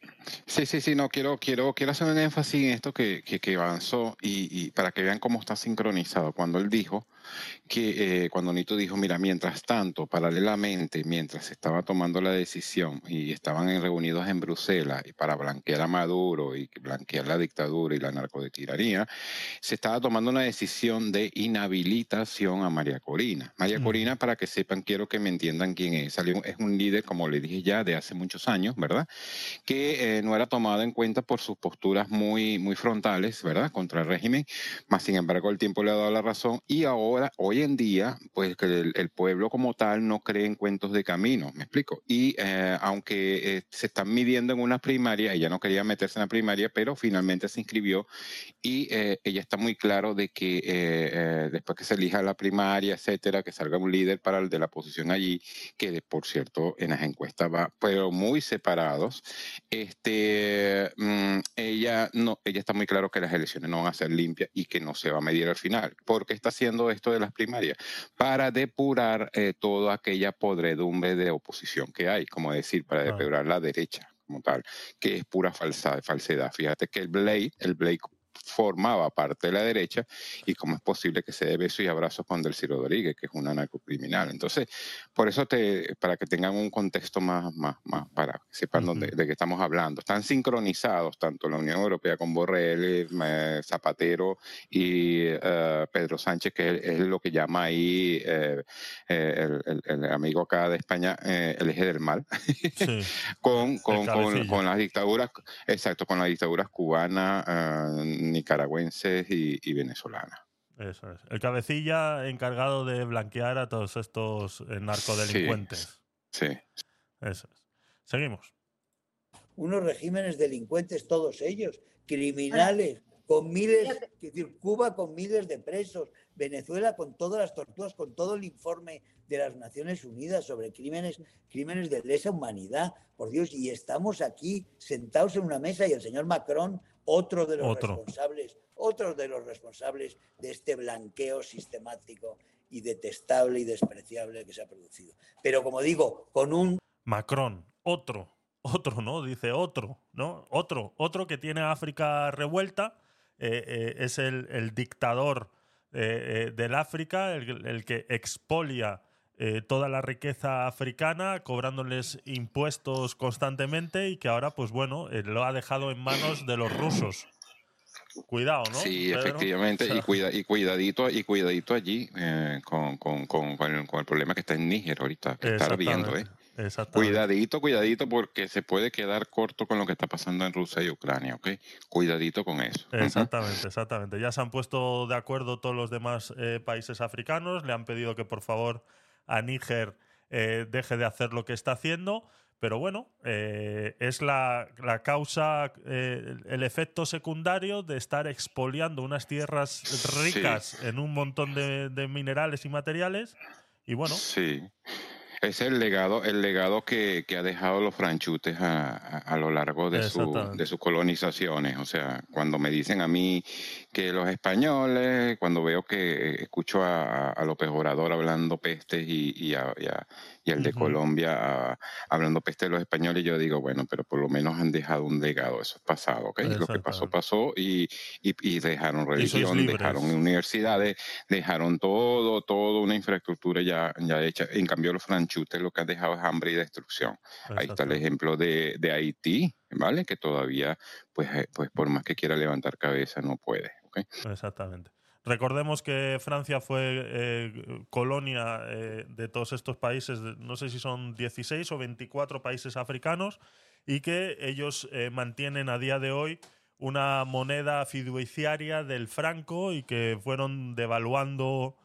sí, sí, sí, no, quiero, quiero, quiero hacer un énfasis en esto que, que, que avanzó y, y para que vean cómo está sincronizado. Cuando él dijo que, eh, cuando Nito dijo, mira, mientras tanto, paralelamente, mientras se estaba tomando la decisión y estaban reunidos en Bruselas y para blanquear a Maduro y blanquear la dictadura y la narcotiranía, se estaba tomando una decisión de inhabilitación a María Corina. María Mm. Corina, para que sepan, quiero que me entiendan quién es. Salió, es un líder, como le dije ya, de hace muchos años, ¿verdad? Que eh, no era tomado en cuenta por sus posturas muy, muy frontales, ¿verdad? Contra el régimen, más sin embargo el tiempo le ha dado la razón y ahora, hoy en día, pues que el, pueblo como tal no cree en cuentos de camino, ¿me explico? Y eh, aunque eh, se están midiendo en una primaria, ella no quería meterse en la primaria, pero finalmente se inscribió y eh, ella está muy claro de que después que se elija la primaria, etcétera, que salga un líder para el de la posición allí, que por cierto en las encuestas va, pero muy separados, este, mm, ella no, ella está muy claro que las elecciones no van a ser limpias y que no se va a medir al final. ¿Por qué está haciendo esto de las primarias? Para depurar eh, toda aquella podredumbre de oposición que hay, como decir, para depurar la derecha como tal, que es pura falsa, falsedad. Fíjate que el Blade, el Blade formaba parte de la derecha y cómo es posible que se dé besos y abrazos con Delciro Rodríguez, que es una narcocriminal. Entonces, por eso te, para que tengan un contexto más, más, más para que sepan dónde, de qué estamos hablando. Están sincronizados tanto la Unión Europea con Borrell, eh, Zapatero y eh, Pedro Sánchez, que es, es lo que llama ahí eh, el, el- el amigo acá de España, el eje del mal Sí. con, con, con, con las dictaduras, exacto, con las dictaduras cubanas, nicaragüenses y, y venezolanas. Eso es. El cabecilla encargado de blanquear a todos estos eh, narcodelincuentes. Sí. Eso es. Seguimos. unos regímenes delincuentes todos ellos, criminales, con miles, es decir, Cuba con miles de presos, Venezuela con todas las torturas, con todo el informe de las Naciones Unidas sobre crímenes, crímenes de lesa humanidad, por Dios, y estamos aquí sentados en una mesa y el señor Macron, otro de los Otro. responsables, otro de los responsables de este blanqueo sistemático y detestable y despreciable que se ha producido. Pero como digo, con un Macron, otro, otro, ¿no? Dice otro, ¿no? Otro, otro que tiene África revuelta, eh, eh, es el, el dictador eh, eh, del África, el, el que expolia eh, toda la riqueza africana, cobrándoles impuestos constantemente y que ahora, pues bueno, eh, lo ha dejado en manos de los rusos. Cuidado, ¿no? Sí, Pedro? efectivamente, O sea, y, cuida, y cuidadito, y cuidadito allí eh, con, con, con, con el, con el problema que está en Níger ahorita, que está viendo, ¿eh? Cuidadito, cuidadito, porque se puede quedar corto con lo que está pasando en Rusia y Ucrania, ¿ok? Cuidadito con eso. Exactamente, exactamente. Ya se han puesto de acuerdo todos los demás eh, países africanos, le han pedido que por favor a Níger eh, deje de hacer lo que está haciendo, pero bueno, eh, es la, la causa, eh, el efecto secundario de estar expoliando unas tierras ricas en un montón de, de minerales y materiales. Y bueno, Sí. Es el legado, el legado que, que ha dejado los franchutes a, a- a lo largo de, su, de sus colonizaciones. O sea, cuando me dicen a mí que los españoles, cuando veo que escucho a, a López Obrador hablando pestes y, y, a- y a- y al de. Colombia a- hablando pestes de los españoles, yo digo, bueno, pero por lo menos han dejado un legado. Eso es pasado, ¿ok? Lo que pasó, pasó y, y, dejaron religión, dejaron universidades, dejaron todo, todo una infraestructura ya, ya hecha. En cambio, los franchutes lo que han dejado es hambre y destrucción. Ahí está el ejemplo de, de Haití, ¿vale? Que todavía, pues, eh, pues por más que quiera levantar cabeza, no puede. Exactamente. Recordemos que Francia fue eh, colonia eh, de todos estos países, no sé si son 16 o 24 países africanos, y que ellos eh, mantienen a día de hoy una moneda fiduciaria del franco y que fueron devaluando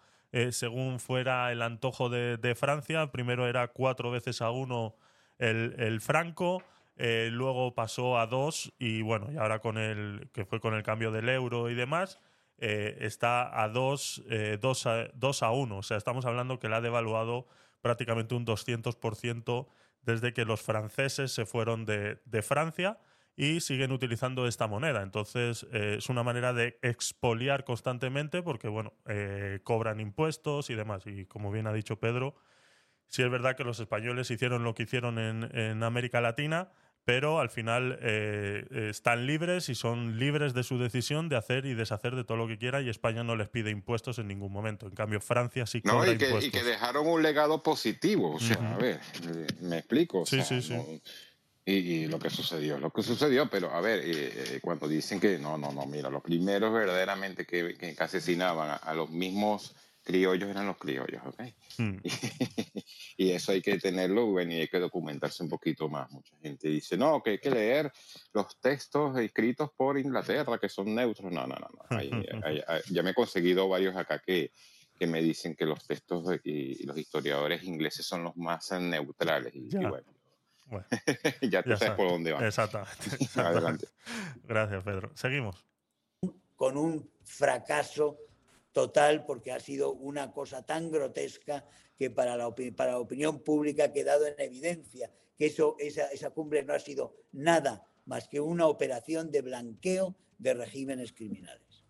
según fuera el antojo de, Francia. Primero era cuatro veces a uno el franco, eh, luego pasó a dos y bueno, y ahora con el que fue con el cambio del euro y demás, eh, está a dos, eh, dos, a, dos a uno. O sea, estamos hablando que la ha devaluado prácticamente un 200% desde que los franceses se fueron de, de Francia y siguen utilizando esta moneda. Entonces, eh, es una manera de expoliar constantemente porque, bueno, cobran impuestos y demás. Y como bien ha dicho Pedro, sí es verdad que los españoles hicieron lo que hicieron en, en América Latina, pero al final eh, están libres y son libres de su decisión de hacer y deshacer de todo lo que quiera y España no les pide impuestos en ningún momento. En cambio, Francia sí cobra no, y que, impuestos. Y que dejaron un legado positivo. O sea, a ver, me explico. O Sí, sea, sí, sí. no- y, y lo que sucedió, lo que sucedió, pero a ver, eh, eh, cuando dicen que no, no, no, mira, los primeros verdaderamente que, que asesinaban a, a los mismos criollos eran los criollos, ¿ok? Mm. y eso hay que tenerlo, bueno, y hay que documentarse un poquito más. Mucha gente dice, no, que hay que leer los textos escritos por Inglaterra, que son neutros. No, no, no, no. Ahí- ahí- ahí- ya me he conseguido varios acá que, que me dicen que los textos de- y, y los historiadores ingleses son los más neutrales. Y, y Ya. bueno, Bueno, ya tú ya sabes sabes. por dónde va. Exactamente. Adelante. Gracias, Pedro. Seguimos. con un fracaso total porque ha sido una cosa tan grotesca que para la, opinión pública ha quedado en evidencia que eso, esa, cumbre no ha sido nada más que una operación de blanqueo de regímenes criminales.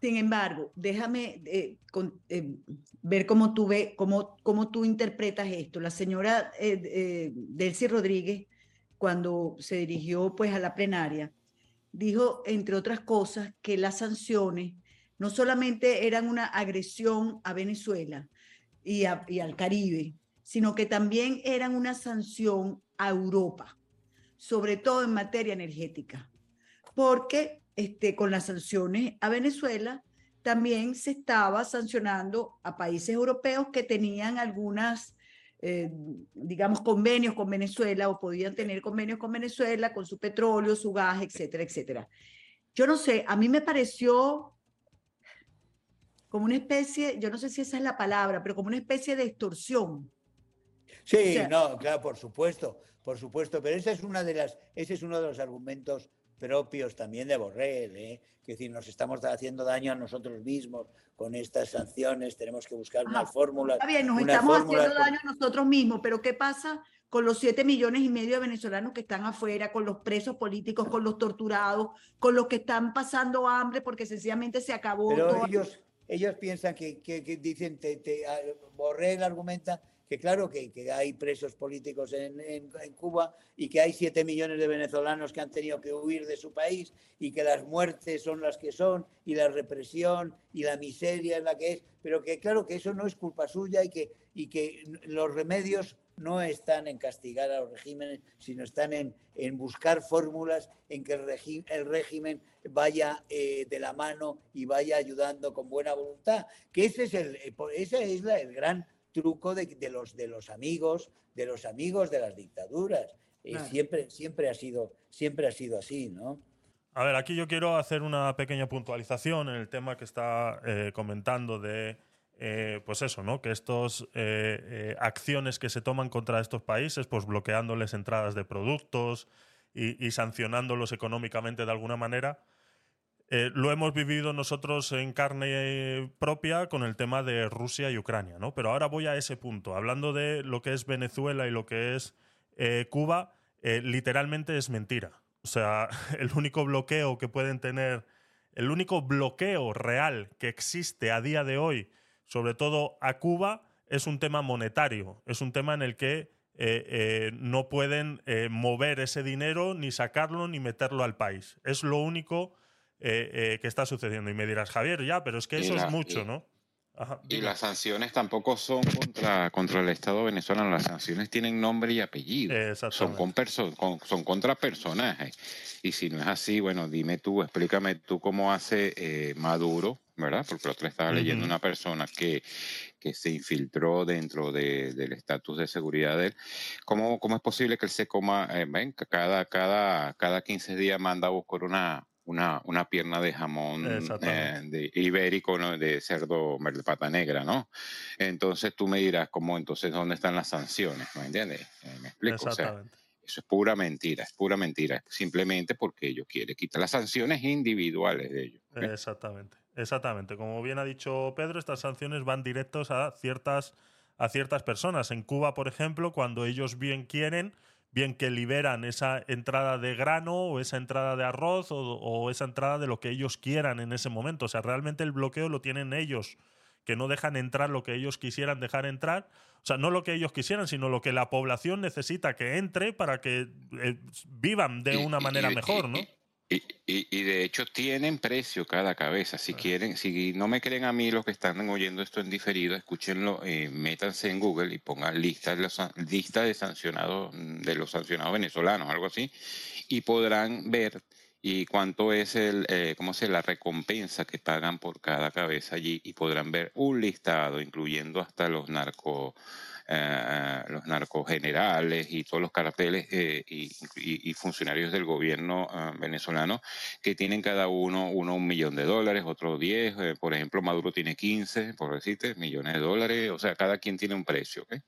Sin embargo, déjame eh, eh, ver cómo tú, interpretas esto. La señora eh, Delcy Rodríguez, cuando se dirigió pues, a la plenaria, dijo, entre otras cosas, que las sanciones no solamente eran una agresión a Venezuela y, al Caribe, sino que también eran una sanción a Europa, sobre todo en materia energética porque este, con las sanciones a Venezuela también se estaba sancionando a países europeos que tenían algunas, eh, digamos, convenios con Venezuela o podían tener convenios con Venezuela con su petróleo, su gas, etcétera, etcétera. Yo no sé, a mí me pareció como una especie, yo no sé si esa es la palabra, pero como una especie de extorsión. Sí, O sea- no, claro, por supuesto, por supuesto, pero esa es una de las, ese es uno de los argumentos propios también de Borrell, ¿eh? que decir, nos estamos haciendo daño a nosotros mismos con estas sanciones, tenemos que buscar Ajá, unas fórmulas. Está bien, nos estamos haciendo con- daño a nosotros mismos, pero ¿qué pasa con los siete millones y medio de venezolanos que están afuera, con los presos políticos, con los torturados, con los que están pasando hambre porque sencillamente se acabó Pero todo? ellos, ellos piensan que, que- que dicen, te, te- a- Borrell argumenta que claro que, que hay presos políticos en, en- Cuba y que hay siete millones de venezolanos que han tenido que huir de su país y que las muertes son las que son y la represión y la miseria es la que es, pero que claro que eso no es culpa suya y que, y que los remedios no están en castigar a los regímenes, sino están en, en buscar fórmulas en que el, régimen vaya eh, de la mano y vaya ayudando con buena voluntad. Que ese es el, eh, ese es la- el gran truco de, de los, de los amigos, de los amigos de las dictaduras. Eh, Claro. siempre, siempre, ha sido, siempre ha sido así, ¿no? A ver, aquí yo quiero hacer una pequeña puntualización en el tema que está eh, comentando de, eh, pues eso, ¿no? Que estas acciones que se toman contra estos países, pues bloqueándoles entradas de productos y, y sancionándolos económicamente de alguna manera, eh, lo hemos vivido nosotros en carne propia con el tema de Rusia y Ucrania, ¿no? Pero ahora voy a ese punto. Hablando de lo que es Venezuela y lo que es eh, Cuba, eh, literalmente es mentira. O sea, el único bloqueo que pueden tener, el único bloqueo real que existe a día de hoy, sobre todo a Cuba, es un tema monetario. Es un tema en el que no pueden mover ese dinero, ni sacarlo, ni meterlo al país. Es lo único eh, eh, que está sucediendo. Y me dirás, Javier, ya, pero es que eso la- es mucho, y- ¿no? Ajá, Y las sanciones tampoco son contra, contra el Estado venezolano, las sanciones tienen nombre y apellido. Son, con con- son contra personajes. Y si no es así, bueno, dime tú, explícame tú cómo hace eh, Maduro, ¿verdad? Porque otro estaba leyendo Ujú. una persona que, que se infiltró dentro de- del estatus de seguridad de él. ¿Cómo, ¿Cómo es posible que él se coma, eh, ven, cada, cada, cada 15 días manda a buscar una, una, una pierna de jamón eh, de ibérico, ¿no? de cerdo de pata negra, ¿no? Entonces tú me dirás, ¿cómo entonces dónde están las sanciones? ¿Me entiendes? Eh, me explico. O sea, Exactamente. eso es pura mentira, es pura mentira, simplemente porque ellos quieren quitar las sanciones individuales de ellos. Exactamente, exactamente. Como bien ha dicho Pedro, estas sanciones van directos a ciertas, a ciertas personas. En Cuba, por ejemplo, cuando ellos bien quieren, bien que liberan esa entrada de grano o esa entrada de arroz o, o esa entrada de lo que ellos quieran en ese momento. O sea, realmente el bloqueo lo tienen ellos que no dejan entrar lo que ellos quisieran dejar entrar. O sea, no lo que ellos quisieran, sino lo que la población necesita que entre para que eh, vivan de una manera mejor, ¿no? Y, y, y, de hecho tienen precio cada cabeza. Si quieren, si no me creen a mí los que están oyendo esto en diferido, escúchenlo, eh, métanse en Google y pongan lista de, los, lista de sancionados, de los sancionados venezolanos, algo así, y podrán ver y cuánto es el, eh, cómo se la recompensa que pagan por cada cabeza allí y podrán ver un listado, incluyendo hasta los narcos eh, los narcogenerales y todos los carteles eh, y, y, funcionarios del gobierno uh, venezolano que tienen cada uno, uno un millón de dólares, otro diez, eh, por ejemplo Maduro tiene 15, por decirte, millones de dólares, o sea, cada quien tiene un precio. ¿okay?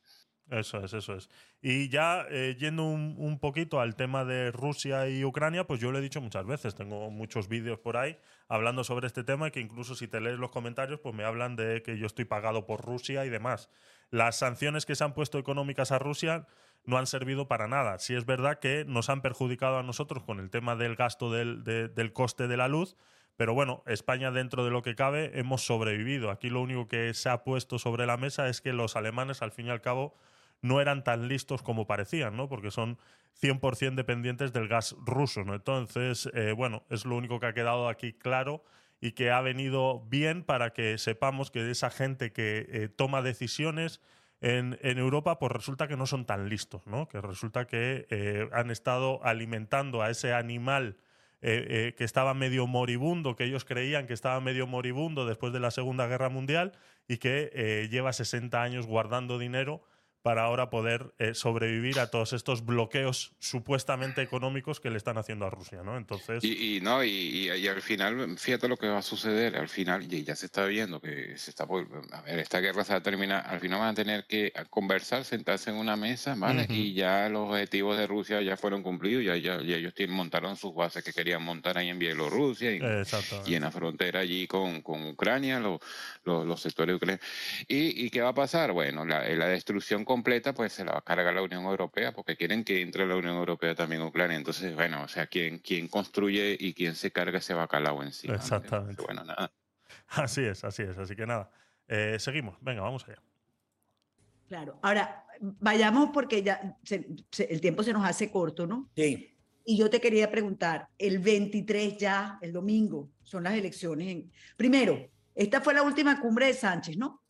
Eso es, eso es. Y ya eh, yendo un, un, poquito al tema de Rusia y Ucrania, pues yo lo he dicho muchas veces, tengo muchos vídeos por ahí hablando sobre este tema y que incluso si te lees los comentarios, pues me hablan de que yo estoy pagado por Rusia y demás. Las sanciones que se han puesto económicas a Rusia no han servido para nada. Sí es verdad que nos han perjudicado a nosotros con el tema del gasto del, de, del coste de la luz, pero bueno, España dentro de lo que cabe hemos sobrevivido. Aquí lo único que se ha puesto sobre la mesa es que los alemanes al fin y al cabo no eran tan listos como parecían, ¿no? Porque son 100% dependientes del gas ruso. Entonces, eh, bueno, es lo único que ha quedado aquí claro y que ha venido bien para que sepamos que esa gente que eh, toma decisiones en, Europa, pues resulta que no son tan listos, ¿no? Que resulta que eh, han estado alimentando a ese animal que estaba medio moribundo, que ellos creían que estaba medio moribundo después de la Segunda Guerra Mundial y que lleva 60 años guardando dinero para ahora poder eh, sobrevivir a todos estos bloqueos supuestamente económicos que le están haciendo a Rusia, ¿no? Entonces... Y, y no, y, y, al final, fíjate lo que va a suceder, al final, y ya se está viendo que se está por, a ver, esta guerra se va a terminar, al final van a tener que conversar, sentarse en una mesa, ¿vale? Uh -huh. Y ya los objetivos de Rusia ya fueron cumplidos, ya, ya, ya ellos tienen, montaron sus bases que querían montar ahí en Bielorrusia y, y en la frontera allí con, con Ucrania, los, los sectores de Ucrania. ¿Y, ¿Y qué va a pasar? Bueno, la, la destrucción completa, pues se la va a cargar la Unión Europea, porque quieren que entre la Unión Europea también Ucrania. Entonces, bueno, o sea, quien, quien construye y quien se carga ese bacalao encima. Exactamente. Entonces, bueno, nada. Así es, así es. Así que nada. Eh, seguimos. Venga, vamos allá. Claro. Ahora, vayamos porque ya se, se, el tiempo se nos hace corto, ¿no? Sí. Y yo te quería preguntar, el 23 ya, el domingo, son las elecciones. En... Primero, esta fue la última cumbre de Sánchez, ¿no?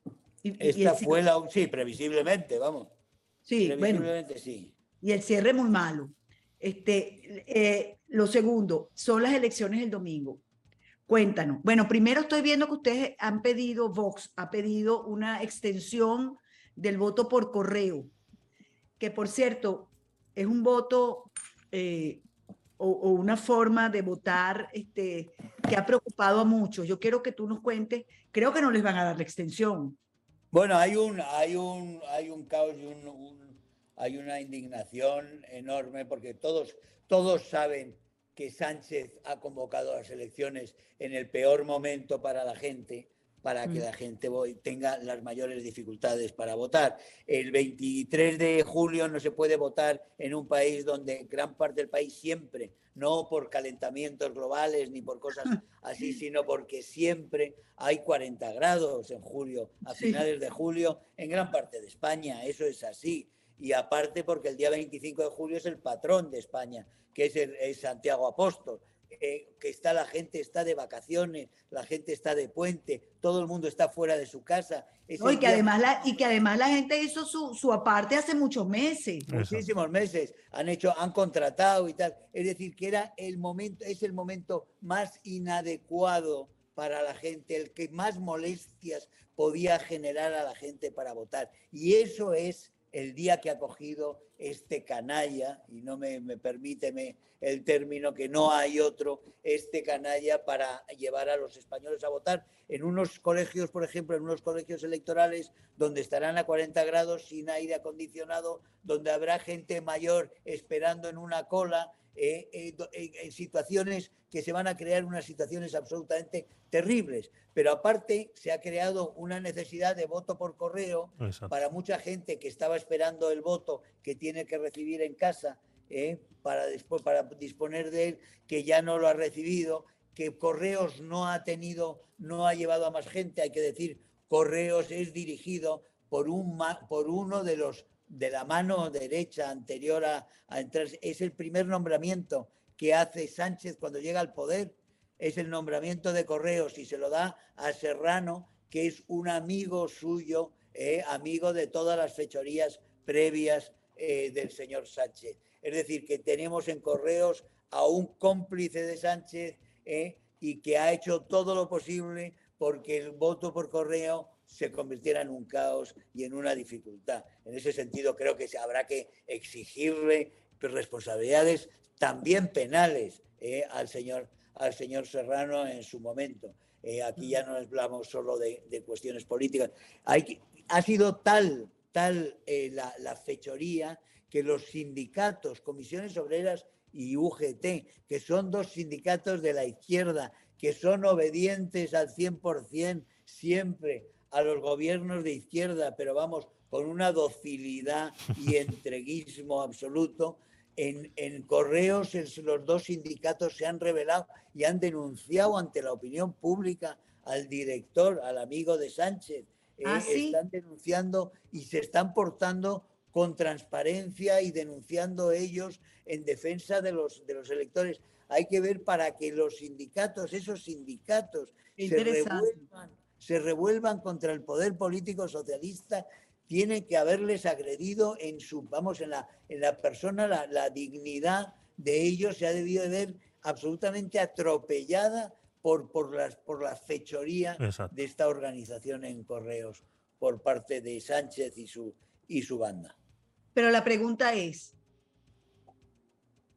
Y, Esta y el... fue la. Sí, previsiblemente, vamos. Sí, previsiblemente, bueno. sí. Y el cierre muy malo. Este, eh, lo segundo, son las elecciones el domingo. Cuéntanos. Bueno, primero estoy viendo que ustedes han pedido, Vox ha pedido una extensión del voto por correo, que por cierto es un voto eh, o, una forma de votar este, que ha preocupado a muchos. Yo quiero que tú nos cuentes, creo que no les van a dar la extensión. Bueno, hay un, hay un, hay un caos y hay una indignación enorme porque todos, todos saben que Sánchez ha convocado las elecciones en el peor momento para la gente, para que la gente tenga las mayores dificultades para votar. El 23 de julio no se puede votar en un país donde gran parte del país siempre, no por calentamientos globales ni por cosas así, sino porque siempre hay 40 grados en julio, a finales de julio, en gran parte de España. Eso es así. Y aparte porque el día 25 de julio es el patrón de España, que es, el, es Santiago Apóstol eh, que está la gente está de vacaciones, la gente está de puente, todo el mundo está fuera de su casa. No, y, que además la, y que además la gente hizo su, su aparte hace muchos meses. Muchísimos meses. Han hecho, han contratado y tal. Es decir, que era el momento, es el momento más inadecuado para la gente, el que más molestias podía generar a la gente para votar. Y eso es el día que ha cogido este canalla, y no me, me permíteme el término que no hay otro, este canalla para llevar a los españoles a votar en unos colegios, por ejemplo, en unos colegios electorales donde estarán a 40 grados sin aire acondicionado, donde habrá gente mayor esperando en una cola, eh, eh, en situaciones que se van a crear unas situaciones absolutamente terribles. Pero aparte se ha creado una necesidad de voto por correo para mucha gente que estaba esperando el voto que tiene que recibir en casa ¿eh? para, después, para disponer de él, que ya no lo ha recibido, que Correos no ha tenido, no ha llevado a más gente, hay que decir, Correos es dirigido por, un, por uno de los de la mano derecha anterior a, entrar. Es el primer nombramiento que hace Sánchez cuando llega al poder. Es el nombramiento de Correos y se lo da a Serrano, que es un amigo suyo, eh, amigo de todas las fechorías previas eh, del señor Sánchez. Es decir, que tenemos en Correos a un cómplice de Sánchez eh, y que ha hecho todo lo posible porque el voto por correo se convirtiera en un caos y en una dificultad. En ese sentido, creo que habrá que exigirle responsabilidades también penales eh, al, señor, al señor Serrano en su momento. Eh, aquí ya no hablamos solo de, cuestiones políticas. Ha sido tal, tal eh, la fechoría que los sindicatos, comisiones obreras y UGT, que son dos sindicatos de la izquierda, que son obedientes al 100% siempre a los gobiernos de izquierda, pero vamos, con una docilidad y entreguismo absoluto. En, en correos los dos sindicatos se han revelado y han denunciado ante la opinión pública al director, al amigo de Sánchez. Eh, ¿Ah, están denunciando y se están portando con transparencia y denunciando ellos en defensa de los, de los electores. Hay que ver para que los sindicatos, esos sindicatos, se revuelvan se revuelvan contra el poder político socialista, tiene que haberles agredido en su, vamos, en la, en la persona, la, dignidad de ellos se ha debido de ver absolutamente atropellada por, por, las, por la fechoría de esta organización en correos por parte de Sánchez y su, y su banda. Pero la pregunta es,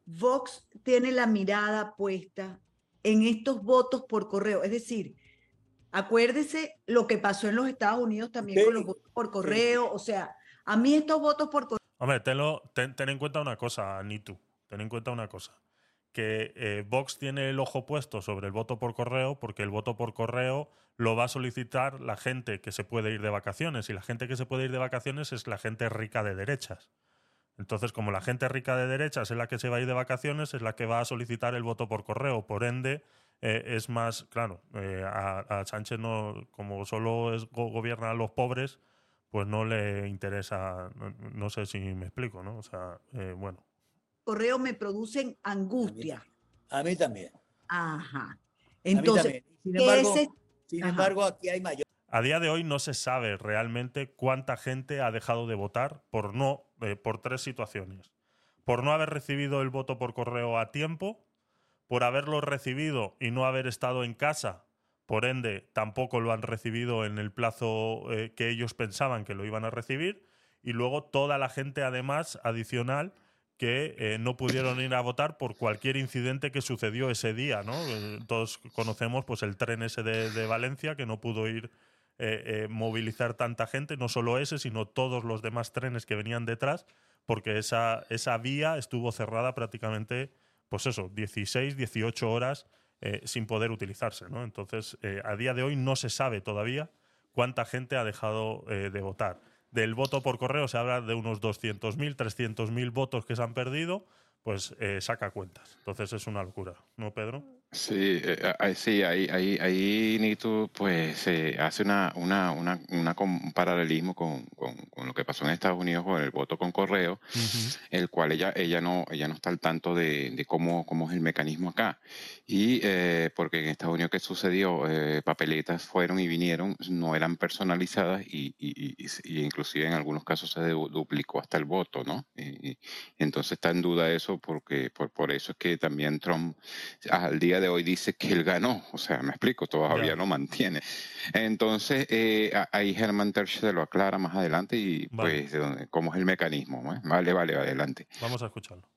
Vox tiene la mirada puesta en estos votos por correo, es decir, Acuérdese lo que pasó en los Estados Unidos también con los votos por correo. O sea, a mí estos votos por correo. Hombre, ten, en cuenta una cosa, Nitu. Ten en cuenta una cosa. Que eh, Vox tiene el ojo puesto sobre el voto por correo porque el voto por correo lo va a solicitar la gente que se puede ir de vacaciones. Y la gente que se puede ir de vacaciones es la gente rica de derechas. Entonces, como la gente rica de derechas es la que se va a ir de vacaciones, es la que va a solicitar el voto por correo. Por ende, eh, es más, claro, eh, a, Sánchez no, como solo es, gobierna a los pobres, pues no le interesa, no, sé si me explico, ¿no? O sea, eh, bueno. Correo me producen angustia. A mí también. Ajá. Entonces, sin embargo, sin embargo aquí hay mayor. A día de hoy no se sabe realmente cuánta gente ha dejado de votar por no, por tres situaciones. Por no haber recibido el voto por correo a tiempo, por haberlo recibido y no haber estado en casa, por ende tampoco lo han recibido en el plazo eh, que ellos pensaban que lo iban a recibir, y luego toda la gente además adicional que eh, no pudieron ir a votar por cualquier incidente que sucedió ese día, ¿no? Eh, todos conocemos pues el tren ese de, Valencia que no pudo ir movilizar tanta gente, no solo ese, sino todos los demás trenes que venían detrás, porque esa, esa vía estuvo cerrada prácticamente pues eso, 16, 18 horas eh, sin poder utilizarse. ¿no? Entonces, eh, a día de hoy no se sabe todavía cuánta gente ha dejado eh, de votar. Del voto por correo se habla de unos 200.000, 300.000 votos que se han perdido, pues saca cuentas. Entonces es una locura, ¿no, Pedro? Sí, eh, sí, ahí, ahí, ahí Nito pues hace una, una, una, un paralelismo con, con, lo que pasó en Estados Unidos con el voto con correo, el cual ella, ella no, ella no está al tanto de, de cómo, cómo es el mecanismo acá. Y eh, porque en Estados Unidos, ¿qué sucedió? Eh, papeletas fueron y vinieron, no eran personalizadas y, y, y, inclusive en algunos casos se duplicó hasta el voto, ¿no? Y, entonces está en duda eso porque por, por eso es que también Trump al día de hoy dice que él ganó, o sea, me explico, todavía no mantiene. Entonces, eh, ahí Germán Terch se lo aclara más adelante y pues cómo es el mecanismo. Vale, vale, adelante. Vamos a escucharlo.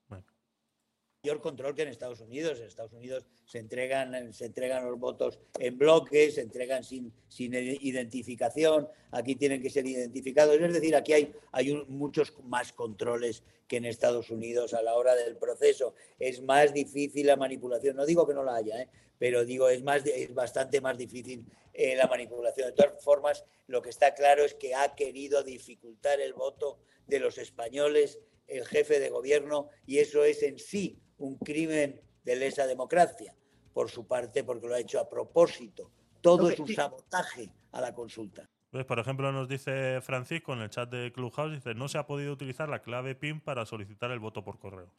Mayor control que en Estados Unidos. En Estados Unidos se entregan, se entregan los votos en bloques, se entregan sin, sin identificación, aquí tienen que ser identificados. Es decir, aquí hay, hay muchos más controles que en Estados Unidos a la hora del proceso. Es más difícil la manipulación. No digo que no la haya, ¿eh? pero digo, es, más, es bastante más difícil eh, la manipulación. De todas formas, lo que está claro es que ha querido dificultar el voto de los españoles el jefe de gobierno y eso es en sí un crimen de lesa democracia, por su parte, porque lo ha hecho a propósito. Todo es un sabotaje a la consulta. Pues, por ejemplo, nos dice Francisco en el chat de Clubhouse, dice, no se ha podido utilizar la clave PIN para solicitar el voto por correo.